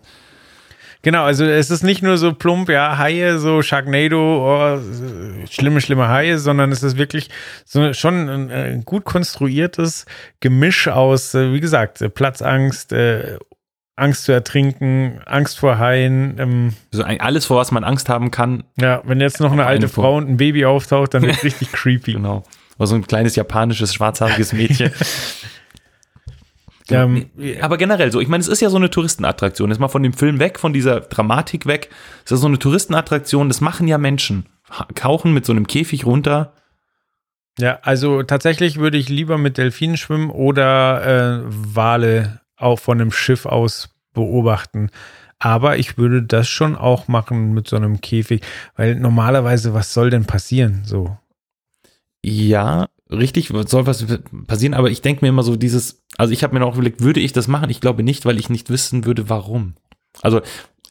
Genau, also es ist nicht nur so plump, ja, Haie, so Sharknado, oh, schlimme, schlimme Haie, sondern es ist wirklich so schon ein, äh, gut konstruiertes Gemisch aus, äh, wie gesagt, äh, Platzangst, äh, Angst zu ertrinken, Angst vor Haien. Ähm, Also alles, vor was man Angst haben kann, ja, wenn jetzt noch eine alte Frau und ein Baby auftaucht, dann wird es richtig creepy. Genau. War so ein kleines japanisches, schwarzhaariges Mädchen. Ähm, Aber generell so, ich meine, es ist ja so eine Touristenattraktion. Jetzt mal von dem Film weg, von dieser Dramatik weg. Es ist so eine Touristenattraktion, das machen ja Menschen. Kauchen mit so einem Käfig runter. Ja, also tatsächlich würde ich lieber mit Delfinen schwimmen oder äh, Wale auch von einem Schiff aus beobachten. Aber ich würde das schon auch machen mit so einem Käfig, weil normalerweise, was soll denn passieren? So. Ja, richtig, soll was passieren, aber ich denke mir immer so dieses, also ich habe mir auch überlegt, würde ich das machen? Ich glaube nicht, weil ich nicht wissen würde, warum. Also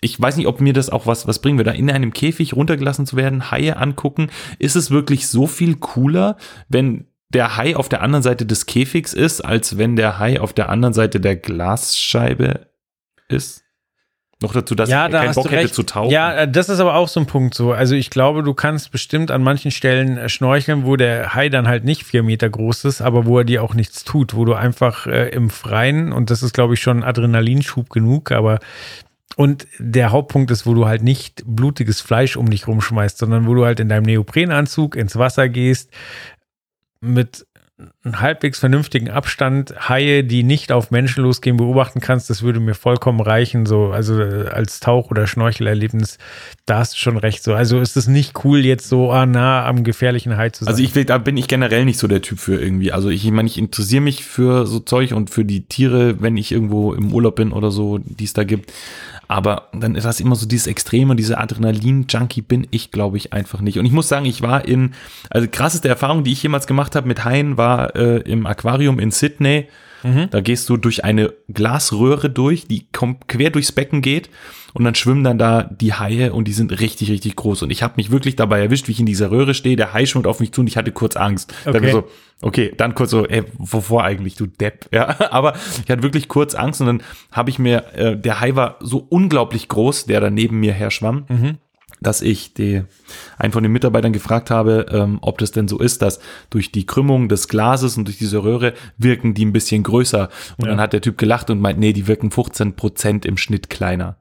ich weiß nicht, ob mir das auch was, was bringen würde, da in einem Käfig runtergelassen zu werden, Haie angucken. Ist es wirklich so viel cooler, wenn der Hai auf der anderen Seite des Käfigs ist, als wenn der Hai auf der anderen Seite der Glasscheibe ist? Noch dazu, dass ja, ich da keinen Bock hätte zu tauchen. Ja, das ist aber auch so ein Punkt so. Also ich glaube, du kannst bestimmt an manchen Stellen schnorcheln, wo der Hai dann halt nicht vier Meter groß ist, aber wo er dir auch nichts tut, wo du einfach äh, im Freien, und das ist, glaube ich, schon Adrenalinschub genug, aber und der Hauptpunkt ist, wo du halt nicht blutiges Fleisch um dich rumschmeißt, sondern wo du halt in deinem Neoprenanzug ins Wasser gehst, mit einem halbwegs vernünftigen Abstand Haie, die nicht auf Menschen losgehen, beobachten kannst, das würde mir vollkommen reichen. So, also äh, als Tauch- oder Schnorchelerlebnis, da hast du schon recht. So, also ist es nicht cool, jetzt so ah, nah am gefährlichen Hai zu sein. Also ich da bin ich generell nicht so der Typ für irgendwie. Also ich, ich meine, ich interessiere mich für so Zeug und für die Tiere, wenn ich irgendwo im Urlaub bin oder so, die es da gibt. Aber dann ist das immer so dieses Extreme, diese Adrenalin-Junkie bin ich, glaube ich, einfach nicht. Und ich muss sagen, ich war in, also krasseste Erfahrung, die ich jemals gemacht habe mit Haien, war äh, im Aquarium in Sydney. Da gehst du durch eine Glasröhre durch, die kom- quer durchs Becken geht und dann schwimmen dann da die Haie und die sind richtig, richtig groß. Und ich habe mich wirklich dabei erwischt, wie ich in dieser Röhre stehe, der Hai schwimmt auf mich zu und ich hatte kurz Angst. Dann Okay. so, okay, dann kurz so, ey, wovor eigentlich, du Depp? Ja, aber ich hatte wirklich kurz Angst und dann habe ich mir, äh, der Hai war so unglaublich groß, der da neben mir her schwamm dass ich die, einen von den Mitarbeitern gefragt habe, ähm, ob das denn so ist, dass durch die Krümmung des Glases und durch diese Röhre wirken die ein bisschen größer. Und Ja. dann hat der Typ gelacht und meint, nee, die wirken 15 Prozent im Schnitt kleiner.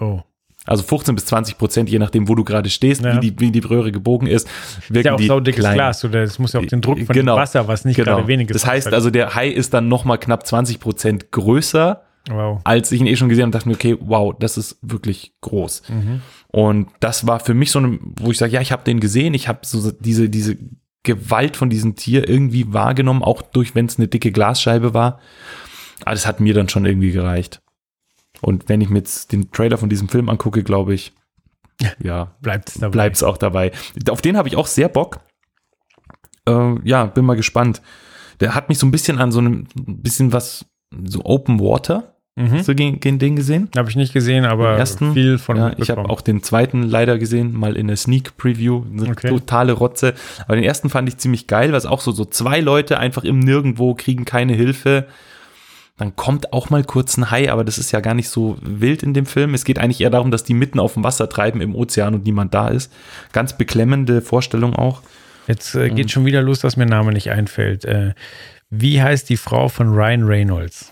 oh. Also 15 bis 20 Prozent, je nachdem, wo du gerade stehst, Ja. wie, die, wie die Röhre gebogen ist, wirken Ist ja auch die so dickes klein. Glas, oder? Das muss ja auch den Druck von Genau. dem Wasser, was nicht Genau. gerade wenig ist. Das heißt also, der Hai ist dann nochmal knapp 20 Prozent größer, Wow. als ich ihn eh schon gesehen habe und dachte mir, okay, wow, das ist wirklich groß. Und das war für mich so eine, wo ich sage, ja, ich habe den gesehen, ich habe so diese, diese Gewalt von diesem Tier irgendwie wahrgenommen, auch durch, wenn es eine dicke Glasscheibe war. Aber das hat mir dann schon irgendwie gereicht. Und wenn ich mir jetzt den Trailer von diesem Film angucke, glaube ich, ja, Bleibt es dabei. bleibt's auch dabei. Auf den habe ich auch sehr Bock. Äh, ja, bin mal gespannt. Der hat mich so ein bisschen an so einem ein bisschen was so Open Water Mhm. so gegen, gegen den gesehen. Habe ich nicht gesehen, aber Den ersten, viel von ja, ich habe auch den zweiten leider gesehen, mal in der Sneak Preview, eine Okay. totale Rotze. Aber den ersten fand ich ziemlich geil, was auch so so zwei Leute einfach im Nirgendwo kriegen keine Hilfe. Dann kommt auch mal kurz ein Hai, aber das ist ja gar nicht so wild in dem Film. Es geht eigentlich eher darum, dass die mitten auf dem Wasser treiben im Ozean und niemand da ist. Ganz beklemmende Vorstellung auch. Jetzt äh, geht schon wieder los, dass mir Name nicht einfällt. Äh, wie heißt die Frau von Ryan Reynolds?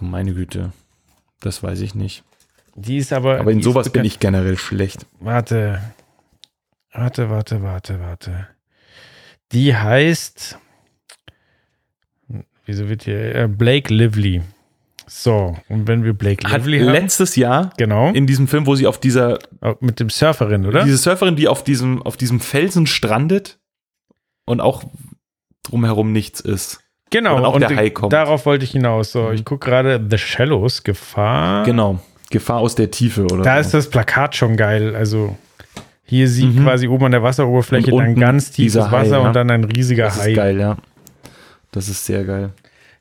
Meine Güte, das weiß ich nicht. Die ist aber. Aber in sowas bin ich generell schlecht. Warte. Warte, warte, warte, warte. Die heißt. Wieso wird hier. Äh, Blake Lively. So, und wenn wir Blake Hat Lively haben. letztes Jahr Genau. in diesem Film, wo sie auf dieser Oh, mit dem Surferin, oder? Diese Surferin, die auf diesem, auf diesem Felsen strandet und auch drumherum nichts ist. Genau. und auch und der Hai kommt. darauf wollte ich hinaus. So, ich gucke gerade The Shallows, Gefahr. Genau. Gefahr aus der Tiefe oder Da ist das Plakat schon geil. Also hier sieht Mhm. quasi oben an der Wasseroberfläche dann ganz tiefes Hai, Wasser ja. und dann ein riesiger das Hai. ist geil, ja. Das ist sehr geil.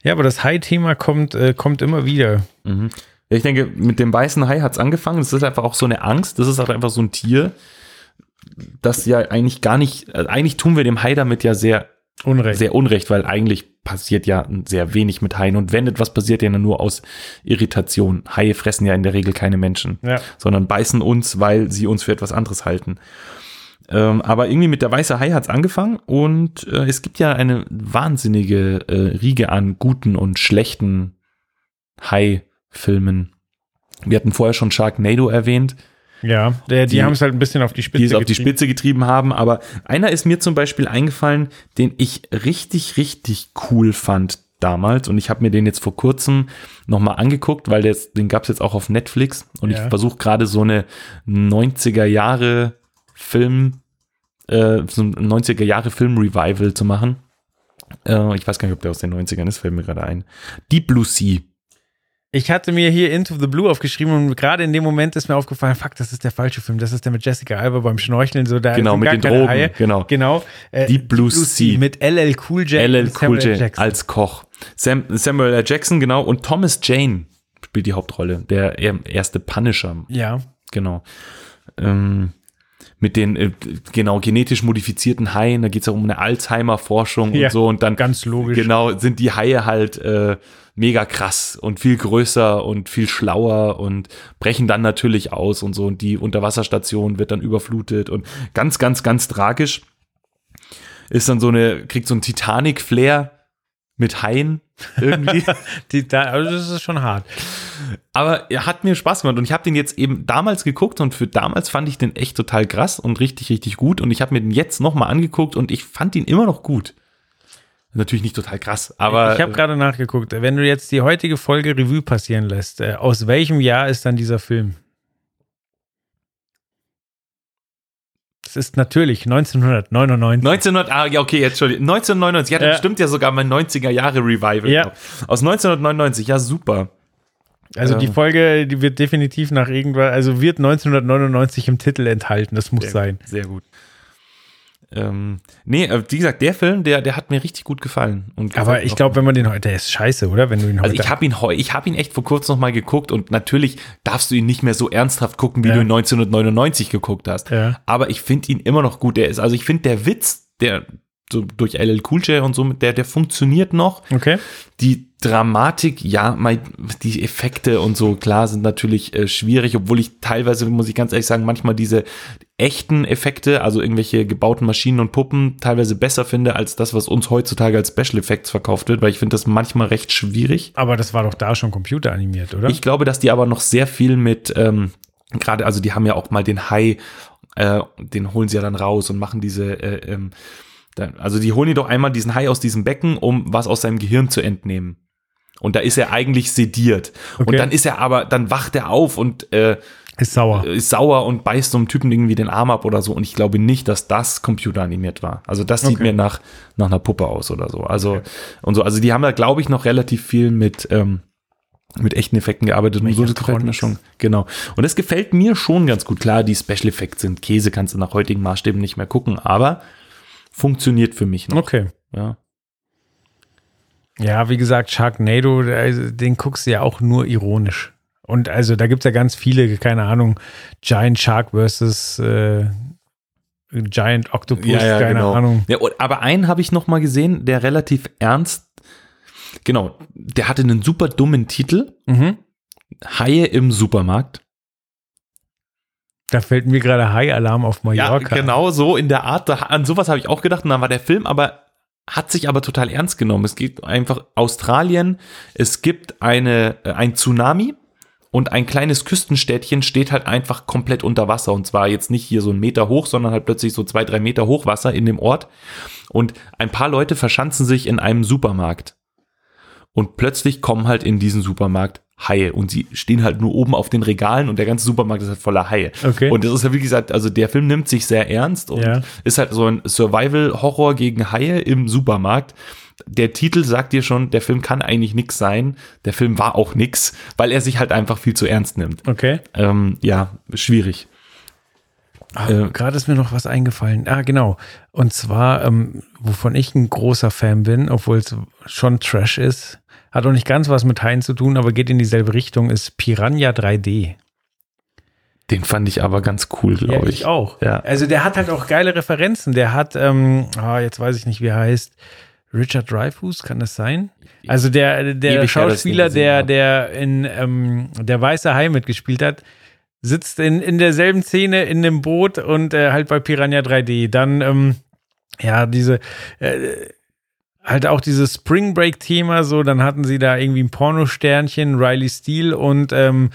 Ja, aber das Hai-Thema kommt, äh, kommt immer wieder. Mhm. Ja, ich denke, mit dem weißen Hai hat es angefangen. Das ist einfach auch so eine Angst. Das ist halt einfach so ein Tier, das ja eigentlich gar nicht, also eigentlich tun wir dem Hai damit ja sehr Unrecht. sehr unrecht, weil eigentlich passiert ja sehr wenig mit Haien und wenn etwas passiert, ja nur aus Irritation. Haie fressen ja in der Regel keine Menschen, Ja. sondern beißen uns, weil sie uns für etwas anderes halten. Ähm, aber irgendwie mit der weiße Hai hat's angefangen und äh, es gibt ja eine wahnsinnige äh, Riege an guten und schlechten Hai-Filmen. Wir hatten vorher schon Sharknado erwähnt Ja, der, die, Die- haben es halt ein bisschen auf die Spitze die es auf die getrieben. Spitze getrieben haben. Aber einer ist mir zum Beispiel eingefallen, den ich richtig, richtig cool fand damals. Und ich habe mir den jetzt vor kurzem nochmal angeguckt, weil der, den gab es jetzt auch auf Netflix. Und Ja. ich versuche gerade so eine 90er Jahre Film, äh, so ein 90er Jahre Film-Revival zu machen. Äh, ich weiß gar nicht, ob der aus den 90ern ist, fällt mir gerade ein. Deep Blue Sea. Ich hatte mir hier Into the Blue aufgeschrieben und gerade in dem Moment ist mir aufgefallen, fuck, das ist der falsche Film. Das ist der mit Jessica Alba beim Schnorcheln. So, da Genau, mit den Drogen, Haie. genau. Genau. Äh, Deep Blue Sea. Mit LL Cool J. LL Cool J Jackson. als Koch. Sam, Samuel L. Jackson, genau. Und Thomas Jane spielt die Hauptrolle. Der er- erste Punisher, Ja. genau. Ähm, mit den äh, genau genetisch modifizierten Haien, da geht es auch um eine Alzheimer-Forschung Ja, und so. Und dann ganz logisch. Genau, sind die Haie halt äh, mega krass und viel größer und viel schlauer und brechen dann natürlich aus und so. Und die Unterwasserstation wird dann überflutet und ganz, ganz, ganz tragisch. Ist dann so eine, kriegt so ein Titanic-Flair mit Haien irgendwie. Die, da, also das ist schon hart. Aber er hat mir Spaß gemacht und ich habe den jetzt eben damals geguckt und für damals fand ich den echt total krass und richtig, richtig gut und ich habe mir den jetzt nochmal angeguckt und ich fand ihn immer noch gut. Natürlich nicht total krass, aber ich habe gerade nachgeguckt. Wenn du jetzt die heutige Folge Revue passieren lässt, äh, aus welchem Jahr ist dann dieser Film? Es ist natürlich 1999. 1900, ah, ja, okay, jetzt schon. 1999, ja, dann Ja. stimmt ja sogar mein 90er Jahre Revival. Ja. Aus 1999, ja, super. Also die Ähm. Folge, die wird definitiv nach irgendwann, also wird 1999 im Titel enthalten. Das muss Sehr sein. Gut, sehr gut. Ähm, nee, äh, wie gesagt, der Film, der, der hat mir richtig gut gefallen. Und Aber ich glaube, wenn man den heute, der ist scheiße, oder? Wenn du ihn heute. Also ich habe ihn heu, ich habe ihn echt vor kurzem noch mal geguckt und natürlich darfst du ihn nicht mehr so ernsthaft gucken, wie Ja. du ihn 1999 geguckt hast. Ja. Aber ich finde ihn immer noch gut. Der ist, also ich finde der Witz, der so durch LL Cool J und so, der, der funktioniert noch. okay. Die Dramatik, ja, mein, die Effekte und so, klar, sind natürlich äh, schwierig, obwohl ich teilweise, muss ich ganz ehrlich sagen, manchmal diese echten Effekte, also irgendwelche gebauten Maschinen und Puppen, teilweise besser finde als das, was uns heutzutage als Special Effects verkauft wird, weil ich finde das manchmal recht schwierig. Aber das war doch da schon computeranimiert, oder? Ich glaube, dass die aber noch sehr viel mit ähm, gerade, also die haben ja auch mal den Hai, äh, den holen sie ja dann raus und machen diese, äh, ähm, also die holen ihn doch einmal diesen Hai aus diesem Becken, um was aus seinem Gehirn zu entnehmen. Und da ist er eigentlich sediert. Und Okay. dann ist er aber, dann wacht er auf und äh, Ist sauer. ist sauer und beißt so einem Typen irgendwie den Arm ab oder so. Und ich glaube nicht, dass das computeranimiert war. Also das sieht Okay. mir nach, nach einer Puppe aus oder so. Also, und so. Also die haben da, glaube ich, noch relativ viel mit, ähm, mit echten Effekten gearbeitet und so, das gefällt mir schon. Genau. Und das gefällt mir schon ganz gut. Klar, die Special Effects sind Käse, kannst du nach heutigen Maßstäben nicht mehr gucken, aber funktioniert für mich noch. Okay. Ja. Ja, wie gesagt, Sharknado, also, den guckst du ja auch nur ironisch. Und also da gibt es ja ganz viele, keine Ahnung, Giant Shark versus äh, Giant Octopus, keine Ahnung. Ja, aber einen habe ich noch mal gesehen, der relativ ernst, genau, der hatte einen super dummen Titel, Mhm. Haie im Supermarkt. Da fällt mir gerade High-Alarm auf Mallorca. Ja, genau so in der Art. Da, an sowas habe ich auch gedacht. Und dann war der Film aber, hat sich aber total ernst genommen. Es gibt einfach Australien, es gibt eine, äh, ein Tsunami und ein kleines Küstenstädtchen steht halt einfach komplett unter Wasser. Und zwar jetzt nicht hier so ein Meter hoch, sondern halt plötzlich so zwei, drei Meter Hochwasser in dem Ort. Und ein paar Leute verschanzen sich in einem Supermarkt. Und plötzlich kommen halt in diesen Supermarkt Haie und sie stehen halt nur oben auf den Regalen und der ganze Supermarkt ist halt voller Haie. Okay. Und das ist ja wie gesagt, also der Film nimmt sich sehr ernst und Ja. ist halt so ein Survival-Horror gegen Haie im Supermarkt. Der Titel sagt dir schon, der Film kann eigentlich nix sein. Der Film war auch nix, weil er sich halt einfach viel zu ernst nimmt. Okay. Ähm, ja, schwierig. Ah, Äh, Gerade ist mir noch was eingefallen. Ah, genau. Und zwar, ähm, wovon ich ein großer Fan bin, obwohl es schon Trash ist, hat auch nicht ganz was mit Haien zu tun, aber geht in dieselbe Richtung, ist Piranha 3D. Den fand ich aber ganz cool, Ja, glaube ich. ich. auch. Ja. Also der hat halt auch geile Referenzen. Der hat, ähm, ah, jetzt weiß ich nicht, wie er heißt. Richard Dreyfuss, kann das sein? Also der, der Ewig Schauspieler, der, der in ähm, der Weiße Hai mitgespielt hat, sitzt in, in derselben Szene in einem Boot und äh, halt bei Piranha 3D. Dann, ähm, ja, diese, äh, halt auch dieses Spring Break-Thema, so, dann hatten sie da irgendwie ein Pornosternchen, Riley Steele und ähm,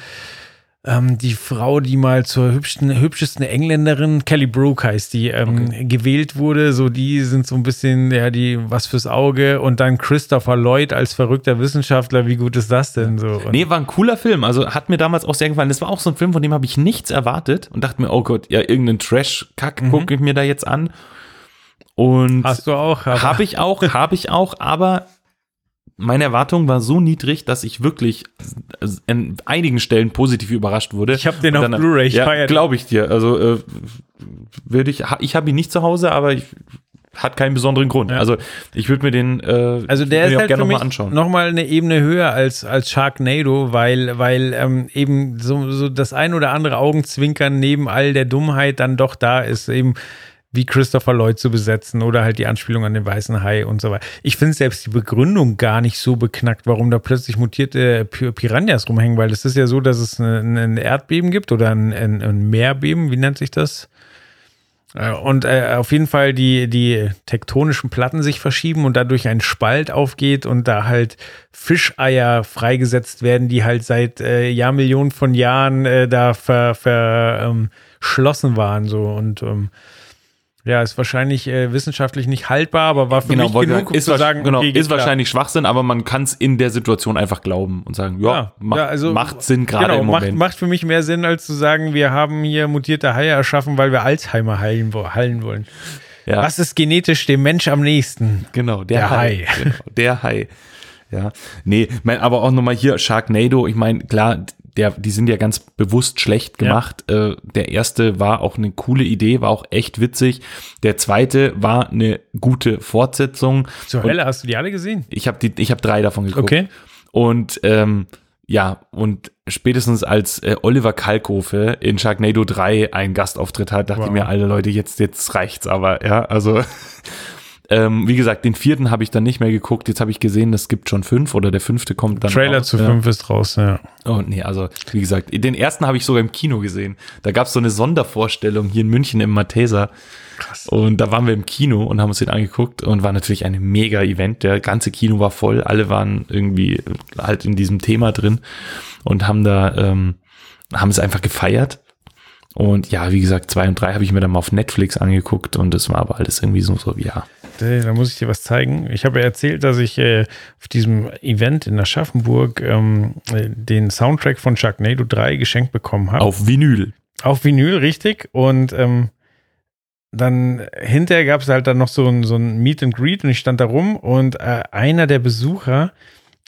ähm, die Frau, die mal zur hübschen, hübschesten Engländerin, Kelly Brook heißt die, ähm, gewählt wurde. So, die sind so ein bisschen, ja, die, was fürs Auge. Und dann Christopher Lloyd als verrückter Wissenschaftler. Wie gut ist das denn so? Und Nee, war ein cooler Film. Also hat mir damals auch sehr gefallen. Das war auch so ein Film, von dem habe ich nichts erwartet und dachte mir, oh Gott, ja, irgendeinen Trash-Kack gucke ich mir da jetzt an. Und hast du auch? Habe ich auch, habe ich auch, aber meine Erwartung war so niedrig, dass ich wirklich an einigen Stellen positiv überrascht wurde. Ich hab den Und auf Blu-ray, ich Ja, glaube ich dir. Also äh, würde ich, ich habe ihn nicht zu Hause, aber ich hat keinen besonderen Grund. Ja. Also ich würde mir den, äh, Also der ist halt gerne für noch mal mich anschauen. nochmal eine Ebene höher als, als Sharknado, weil, weil ähm, eben so, so das ein oder andere Augenzwinkern neben all der Dummheit dann doch da ist, eben wie Christopher Lloyd zu besetzen oder halt die Anspielung an den weißen Hai und so weiter. Ich finde selbst die Begründung gar nicht so beknackt, warum da plötzlich mutierte Pi- Piranhas rumhängen, weil es ist ja so, dass es ein, Erdbeben gibt oder ein, ein, ein Meerbeben, wie nennt sich das? Äh, Und äh, auf jeden Fall die, die tektonischen Platten sich verschieben und dadurch ein Spalt aufgeht und da halt Fischeier freigesetzt werden, die halt seit äh, Jahrmillionen von Jahren äh, da ver, ver, ähm, waren. So und ähm, ja, ist wahrscheinlich äh, wissenschaftlich nicht haltbar, aber war für mich Genau, wollte genug, sagen, um ist, zu sagen, genau, okay, ist klar. wahrscheinlich Schwachsinn, aber man kann es in der Situation einfach glauben und sagen, ja, Ja, macht, ja, also- macht Sinn gerade genau, im macht, Moment. macht für mich mehr Sinn, als zu sagen, wir haben hier mutierte Haie erschaffen, weil wir Alzheimer heilen, heilen wollen. ja. Was ist genetisch dem Mensch am nächsten? Genau, der, Der Hai. Hai. Genau, der Hai. Ja, nee, mein, aber auch nochmal hier Sharknado. Ich meine, klar, der, die sind ja ganz bewusst schlecht Ja. gemacht. Äh, der erste war auch eine coole Idee, war auch echt witzig. Der zweite war eine gute Fortsetzung. Zur Und Hölle, hast du die alle gesehen? Ich habe habe drei davon geguckt. Okay. Und ähm, ja, und spätestens als äh, Oliver Kalkofe in Sharknado 3 einen Gastauftritt hat, dachte Wow. ich mir, alle Leute, jetzt, jetzt reicht's aber, ja, also ähm, wie gesagt, den vierten habe ich dann nicht mehr geguckt, jetzt habe ich gesehen, es gibt schon fünf oder der fünfte kommt dann Trailer raus, zu ja. fünf ist raus, ja. Oh nee, also wie gesagt, den ersten habe ich sogar im Kino gesehen. Da gab es so eine Sondervorstellung hier in München im Matheser. Krass. Und da waren wir im Kino und haben uns den angeguckt und war natürlich ein mega Event. Der ganze Kino war voll, alle waren irgendwie halt in diesem Thema drin und haben da ähm, haben es einfach gefeiert. Und ja, wie gesagt, zwei und drei habe ich mir dann mal auf Netflix angeguckt und das war aber alles irgendwie so, so ja. Da muss ich dir was zeigen. Ich habe ja erzählt, dass ich äh, auf diesem Event in Aschaffenburg ähm, äh, den Soundtrack von Sharknado 3 geschenkt bekommen habe. Auf Vinyl. Auf Vinyl, richtig. Und ähm, dann hinterher gab es halt dann noch so ein, so ein Meet and Greet und ich stand da rum und äh, einer der Besucher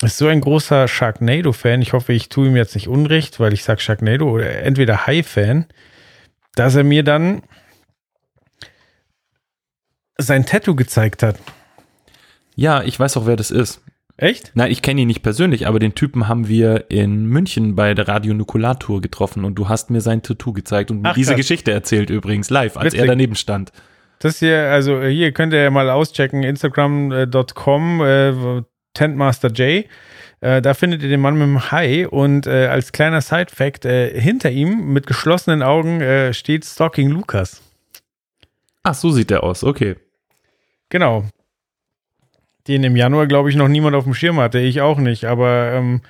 ist so ein großer Sharknado-Fan. Ich hoffe, ich tue ihm jetzt nicht Unrecht, weil ich sage Sharknado oder entweder High-Fan, dass er mir dann sein Tattoo gezeigt hat. Ja, ich weiß auch, wer das ist. Echt? Nein, ich kenne ihn nicht persönlich, aber den Typen haben wir in München bei der Radio Nukular-Tour getroffen und du hast mir sein Tattoo gezeigt und mir Ach, diese krass. Geschichte erzählt übrigens live, als Witzig. er daneben stand. Das hier, also äh, hier könnt ihr mal auschecken, instagram.com, äh, Tentmaster J. Äh, da findet ihr den Mann mit dem Hai und äh, als kleiner Side-Fact, äh, hinter ihm mit geschlossenen Augen äh, steht Stalking Lukas. Ach, so sieht er aus, okay. Genau. Den im Januar, glaube ich, noch niemand auf dem Schirm hatte. Ich auch nicht, aber ähm,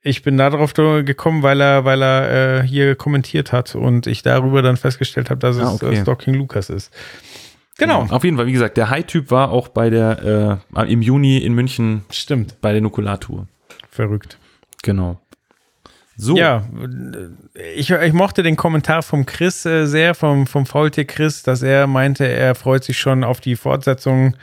ich bin da drauf gekommen, weil er, weil er äh, hier kommentiert hat und ich darüber dann festgestellt habe, dass es Ah, okay. äh, Stalking Lukas ist. Genau. Auf jeden Fall, wie gesagt, der High-Typ war auch bei der, äh, im Juni in München Stimmt. bei der Nukular-Tour. Verrückt. Genau. So. Ja, ich, ich mochte den Kommentar vom Chris äh, sehr, vom, vom Faultier Chris, dass er meinte, er freut sich schon auf die Fortsetzung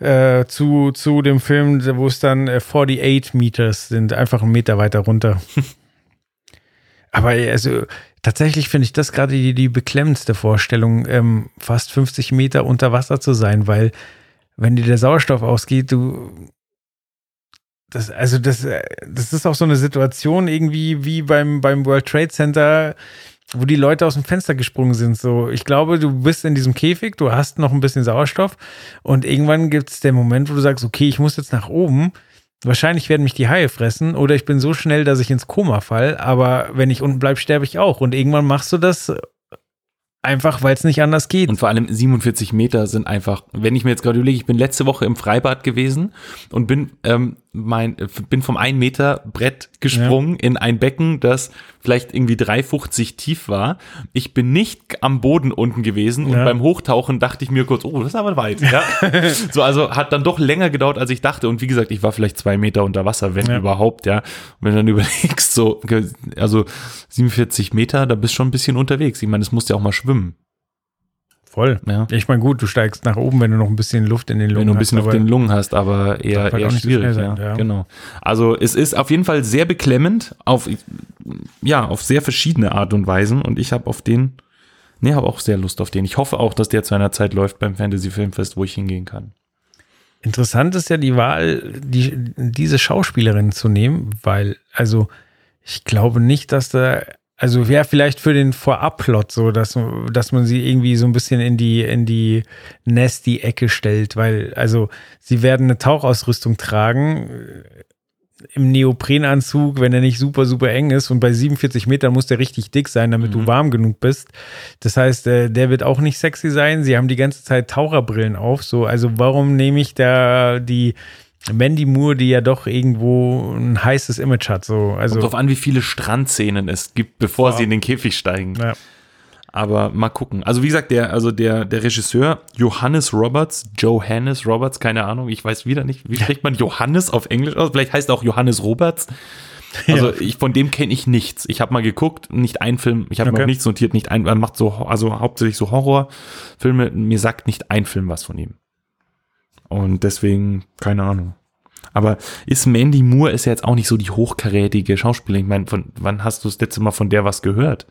äh, zu, zu dem Film, wo es dann äh, 48 Meters sind, einfach einen Meter weiter runter. Aber äh, also tatsächlich finde ich das gerade die, die beklemmendste Vorstellung, ähm, fast 50 Meter unter Wasser zu sein, weil wenn dir der Sauerstoff ausgeht, du das, also das, äh, das ist auch so eine Situation irgendwie wie beim, beim World Trade Center, wo die Leute aus dem Fenster gesprungen sind. So, ich glaube, du bist in diesem Käfig, du hast noch ein bisschen Sauerstoff und irgendwann gibt es den Moment, wo du sagst, okay, ich muss jetzt nach oben. Wahrscheinlich werden mich die Haie fressen oder ich bin so schnell, dass ich ins Koma fall, aber wenn ich unten bleibe, sterbe ich auch. Und irgendwann machst du das einfach, weil es nicht anders geht. Und vor allem 47 Meter sind einfach, wenn ich mir jetzt gerade überlege, ich bin letzte Woche im Freibad gewesen und bin, ähm, mein, äh, bin vom 1 Meter Brett gesprungen in ein Becken, das vielleicht irgendwie 3,50 tief war. Ich bin nicht am Boden unten gewesen und Ja. beim Hochtauchen dachte ich mir kurz, oh, das ist aber weit. Ja. so, also hat dann doch länger gedauert, als ich dachte. Und wie gesagt, ich war vielleicht zwei Meter unter Wasser, wenn Ja. überhaupt, ja. Und wenn du dann überlegst, so, also 47 Meter, da bist du schon ein bisschen unterwegs. Ich meine, es musst ja auch mal schwimmen. Voll. Ja. Ich meine, gut, du steigst nach oben, wenn du noch ein bisschen Luft in den Lungen Wenn du ein bisschen hast. auf den Lungen hast, aber eher, halt eher so schwierig. schnell ja. sein, ja. Genau. Also es ist auf jeden Fall sehr beklemmend auf ja auf sehr verschiedene Art und Weisen und ich habe auf den nee habe auch sehr Lust auf den. Ich hoffe auch, dass der zu einer Zeit läuft beim Fantasy Filmfest, wo ich hingehen kann. Interessant ist ja die Wahl, die, diese Schauspielerin zu nehmen, weil, also, ich glaube nicht, dass da, also wäre vielleicht für den Vorabplot so, dass, dass man sie irgendwie so ein bisschen in die, in die Nasty-Ecke stellt, weil, also, sie werden eine Tauchausrüstung tragen, äh, im Neoprenanzug, wenn er nicht super, super eng ist und bei 47 Metern muss der richtig dick sein, damit du warm genug bist. Das heißt, äh, der wird auch nicht sexy sein. Sie haben die ganze Zeit Taucherbrillen auf. So, also warum nehme ich da die Mandy Moore, die ja doch irgendwo ein heißes Image hat? So, also Kommt drauf an, wie viele Strandszenen es gibt, bevor Ja. sie in den Käfig steigen. ja. Aber mal gucken. Also wie gesagt, der, also der, der Regisseur Johannes Roberts, Johannes Roberts, keine Ahnung, ich weiß wieder nicht, wie spricht man Johannes auf Englisch aus? Vielleicht heißt er auch Johannes Roberts. Also ich, von dem kenne ich nichts. Ich habe mal geguckt, nicht ein Film, ich habe Okay. noch nichts notiert, nicht ein, er macht so, also hauptsächlich so Horrorfilme. Mir sagt nicht ein Film was von ihm. Und deswegen, keine Ahnung. Aber ist Mandy Moore ist ja jetzt auch nicht so die hochkarätige Schauspielerin. Ich meine, von wann hast du das letzte Mal von der was gehört?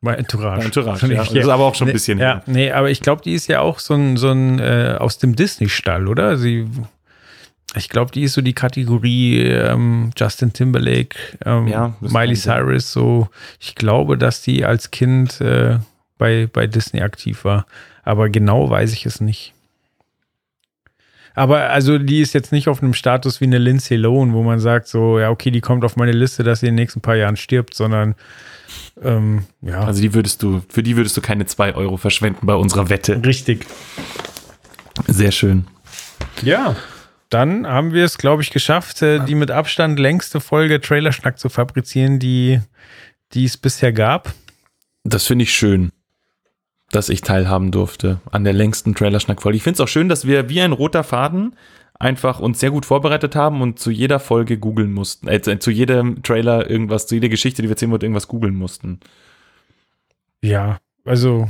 Bei Entourage. Bei Entourage, Schon ja. Das ist aber auch schon ein Nee, bisschen Ja, her. nee, aber ich glaube, die ist ja auch so ein, so ein äh, aus dem Disney-Stall, oder? Sie, ich glaube, die ist so die Kategorie ähm, Justin Timberlake, ähm, Ja, Miley. Cyrus, so. Ich glaube, dass die als Kind äh, bei, bei Disney aktiv war. Aber genau weiß ich es nicht. Aber also die ist jetzt nicht auf einem Status wie eine Lindsay Lohan, wo man sagt so, ja, okay, die kommt auf meine Liste, dass sie in den nächsten paar Jahren stirbt, sondern ähm, ja. Also die würdest du, für die würdest du keine zwei Euro verschwenden bei unserer Wette. Richtig. Sehr schön. Ja. Dann haben wir es, glaube ich, geschafft, äh, die mit Abstand längste Folge Trailerschnack zu fabrizieren, die die es bisher gab. Das finde ich schön, dass ich teilhaben durfte an der längsten Trailerschnack-Folge. Ich finde es auch schön, dass wir wie ein roter Faden einfach uns sehr gut vorbereitet haben und zu jeder Folge googeln mussten. Äh, zu jedem Trailer irgendwas, zu jeder Geschichte, die wir erzählen wollten, irgendwas googeln mussten. Ja, also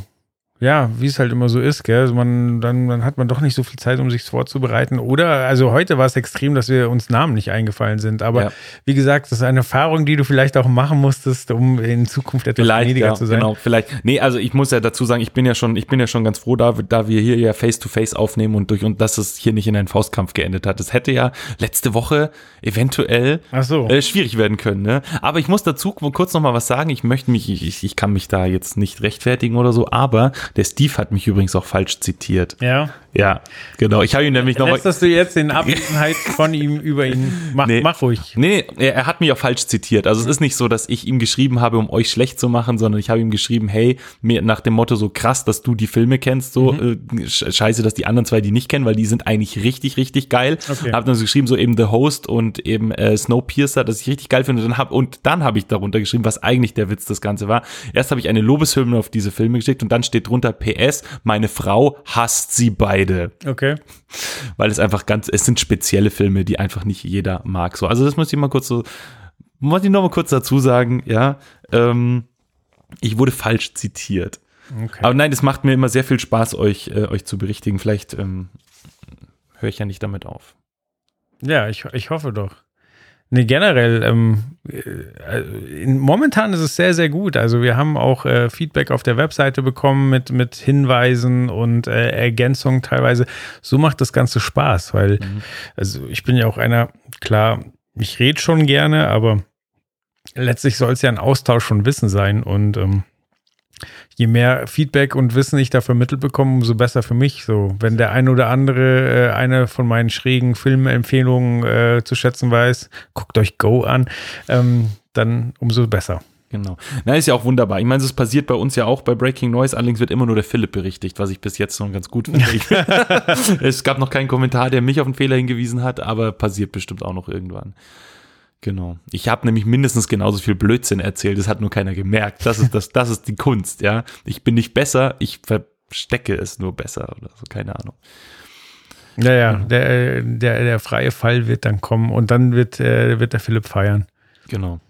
ja, wie es halt immer so ist, gell? Also man, dann, dann hat man doch nicht so viel Zeit, um sich vorzubereiten. Oder, also heute war es extrem, dass wir uns Namen nicht eingefallen sind. Aber Ja. wie gesagt, das ist eine Erfahrung, die du vielleicht auch machen musstest, um in Zukunft etwas Vielleicht, gnädiger ja, zu sein. genau, vielleicht. Nee, also ich muss ja dazu sagen, ich bin ja schon, ich bin ja schon ganz froh, da, da wir hier ja face-to-face aufnehmen und durch und dass es hier nicht in einen Faustkampf geendet hat. Es hätte ja letzte Woche eventuell so. äh, schwierig werden können, ne? Aber ich muss dazu kurz noch mal was sagen. Ich möchte mich, ich, ich kann mich da jetzt nicht rechtfertigen oder so, aber der Steve hat mich übrigens auch falsch zitiert. Ja. Ja, genau. Ich habe ihn nämlich noch mal. Lässt du jetzt in Abwesenheit von ihm über ihn? Mach, Nee. mach ruhig. Nee, er, er hat mich auch falsch zitiert. Also es ist nicht so, dass ich ihm geschrieben habe, um euch schlecht zu machen, sondern ich habe ihm geschrieben, hey, mir nach dem Motto so krass, dass du die Filme kennst, so äh, sch- scheiße, dass die anderen zwei die nicht kennen, weil die sind eigentlich richtig, richtig geil. Okay. Hab dann so geschrieben, so eben The Host und eben äh, Snowpiercer, dass ich richtig geil finde. Und dann hab, und dann habe ich darunter geschrieben, was eigentlich der Witz des Ganze war. Erst habe ich eine Lobeshymne auf diese Filme geschickt und dann steht drunter PS, meine Frau hasst sie beide Okay. weil es einfach ganz, es sind spezielle Filme, die einfach nicht jeder mag. So, also das muss ich mal kurz so, muss ich noch mal kurz dazu sagen, ja, ähm, ich wurde falsch zitiert. okay. Aber nein, es macht mir immer sehr viel Spaß, euch, äh, euch zu berichtigen. Vielleicht ähm, höre ich ja nicht damit auf. Ja, ich, ich hoffe doch. Nee, generell, ähm, äh, in, momentan ist es sehr, sehr gut. Also wir haben auch äh, Feedback auf der Webseite bekommen mit, mit Hinweisen und äh, Ergänzungen teilweise. So macht das Ganze Spaß, weil, also ich bin ja auch einer, klar, ich rede schon gerne, aber letztlich soll es ja ein Austausch von Wissen sein und ähm, je mehr Feedback und Wissen ich da vermittelt bekomme, umso besser für mich. So, wenn der ein oder andere äh, eine von meinen schrägen Filmempfehlungen äh, zu schätzen weiß, guckt euch Go an, ähm, dann umso besser. Genau. Na, ist ja auch wunderbar. Ich meine, es passiert bei uns ja auch bei Breaking Noise, allerdings wird immer nur der Philipp berichtigt, was ich bis jetzt schon ganz gut finde. Es gab noch keinen Kommentar, der mich auf einen Fehler hingewiesen hat, aber passiert bestimmt auch noch irgendwann. Genau. Ich habe nämlich mindestens genauso viel Blödsinn erzählt, das hat nur keiner gemerkt. Das ist das, das ist die Kunst, ja. Ich bin nicht besser, ich verstecke es nur besser oder so, keine Ahnung. Ja, ja, der, äh, der, der freie Fall wird dann kommen und dann wird, äh, wird der Philipp feiern. Genau.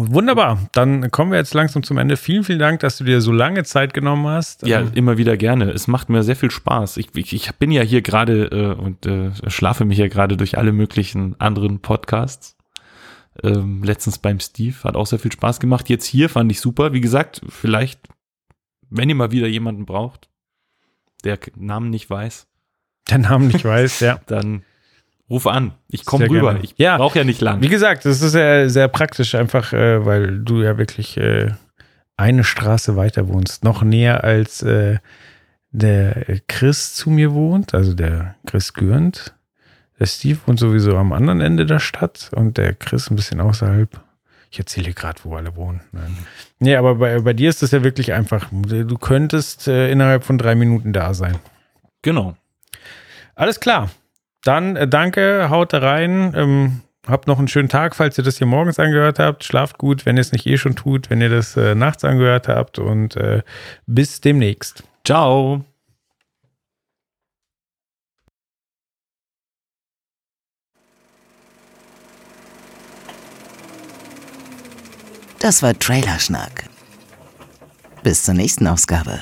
Wunderbar, dann kommen wir jetzt langsam zum Ende. Vielen, vielen Dank, dass du dir so lange Zeit genommen hast. Ja, Ähm, immer wieder gerne. Es macht mir sehr viel Spaß. Ich, ich, ich bin ja hier gerade äh, und äh, schlafe mich ja gerade durch alle möglichen anderen Podcasts. Ähm, letztens beim Steve hat auch sehr viel Spaß gemacht. Jetzt hier fand ich super. Wie gesagt, vielleicht, wenn ihr mal wieder jemanden braucht, der Namen nicht weiß, der Namen nicht weiß, ja. dann ruf an. Ich komme rüber. gerne. Ich Ja. brauche ja nicht lang. Wie gesagt, das ist sehr, sehr praktisch, einfach, äh, weil du ja wirklich äh, eine Straße weiter wohnst. Noch näher als äh, der Chris zu mir wohnt, also der Chris Gürnt. Der Steve wohnt sowieso am anderen Ende der Stadt und der Chris ein bisschen außerhalb. Ich erzähle gerade, wo alle wohnen. Nein. Nee, aber bei, bei dir ist das ja wirklich einfach. Du könntest äh, innerhalb von drei Minuten da sein. Genau. Alles klar. Dann äh, danke, haut da rein. Ähm, habt noch einen schönen Tag, falls ihr das hier morgens angehört habt. Schlaft gut, wenn ihr es nicht eh schon tut, wenn ihr das äh, nachts angehört habt. Und äh, bis demnächst. Ciao. Das war Trailerschnack. Bis zur nächsten Ausgabe.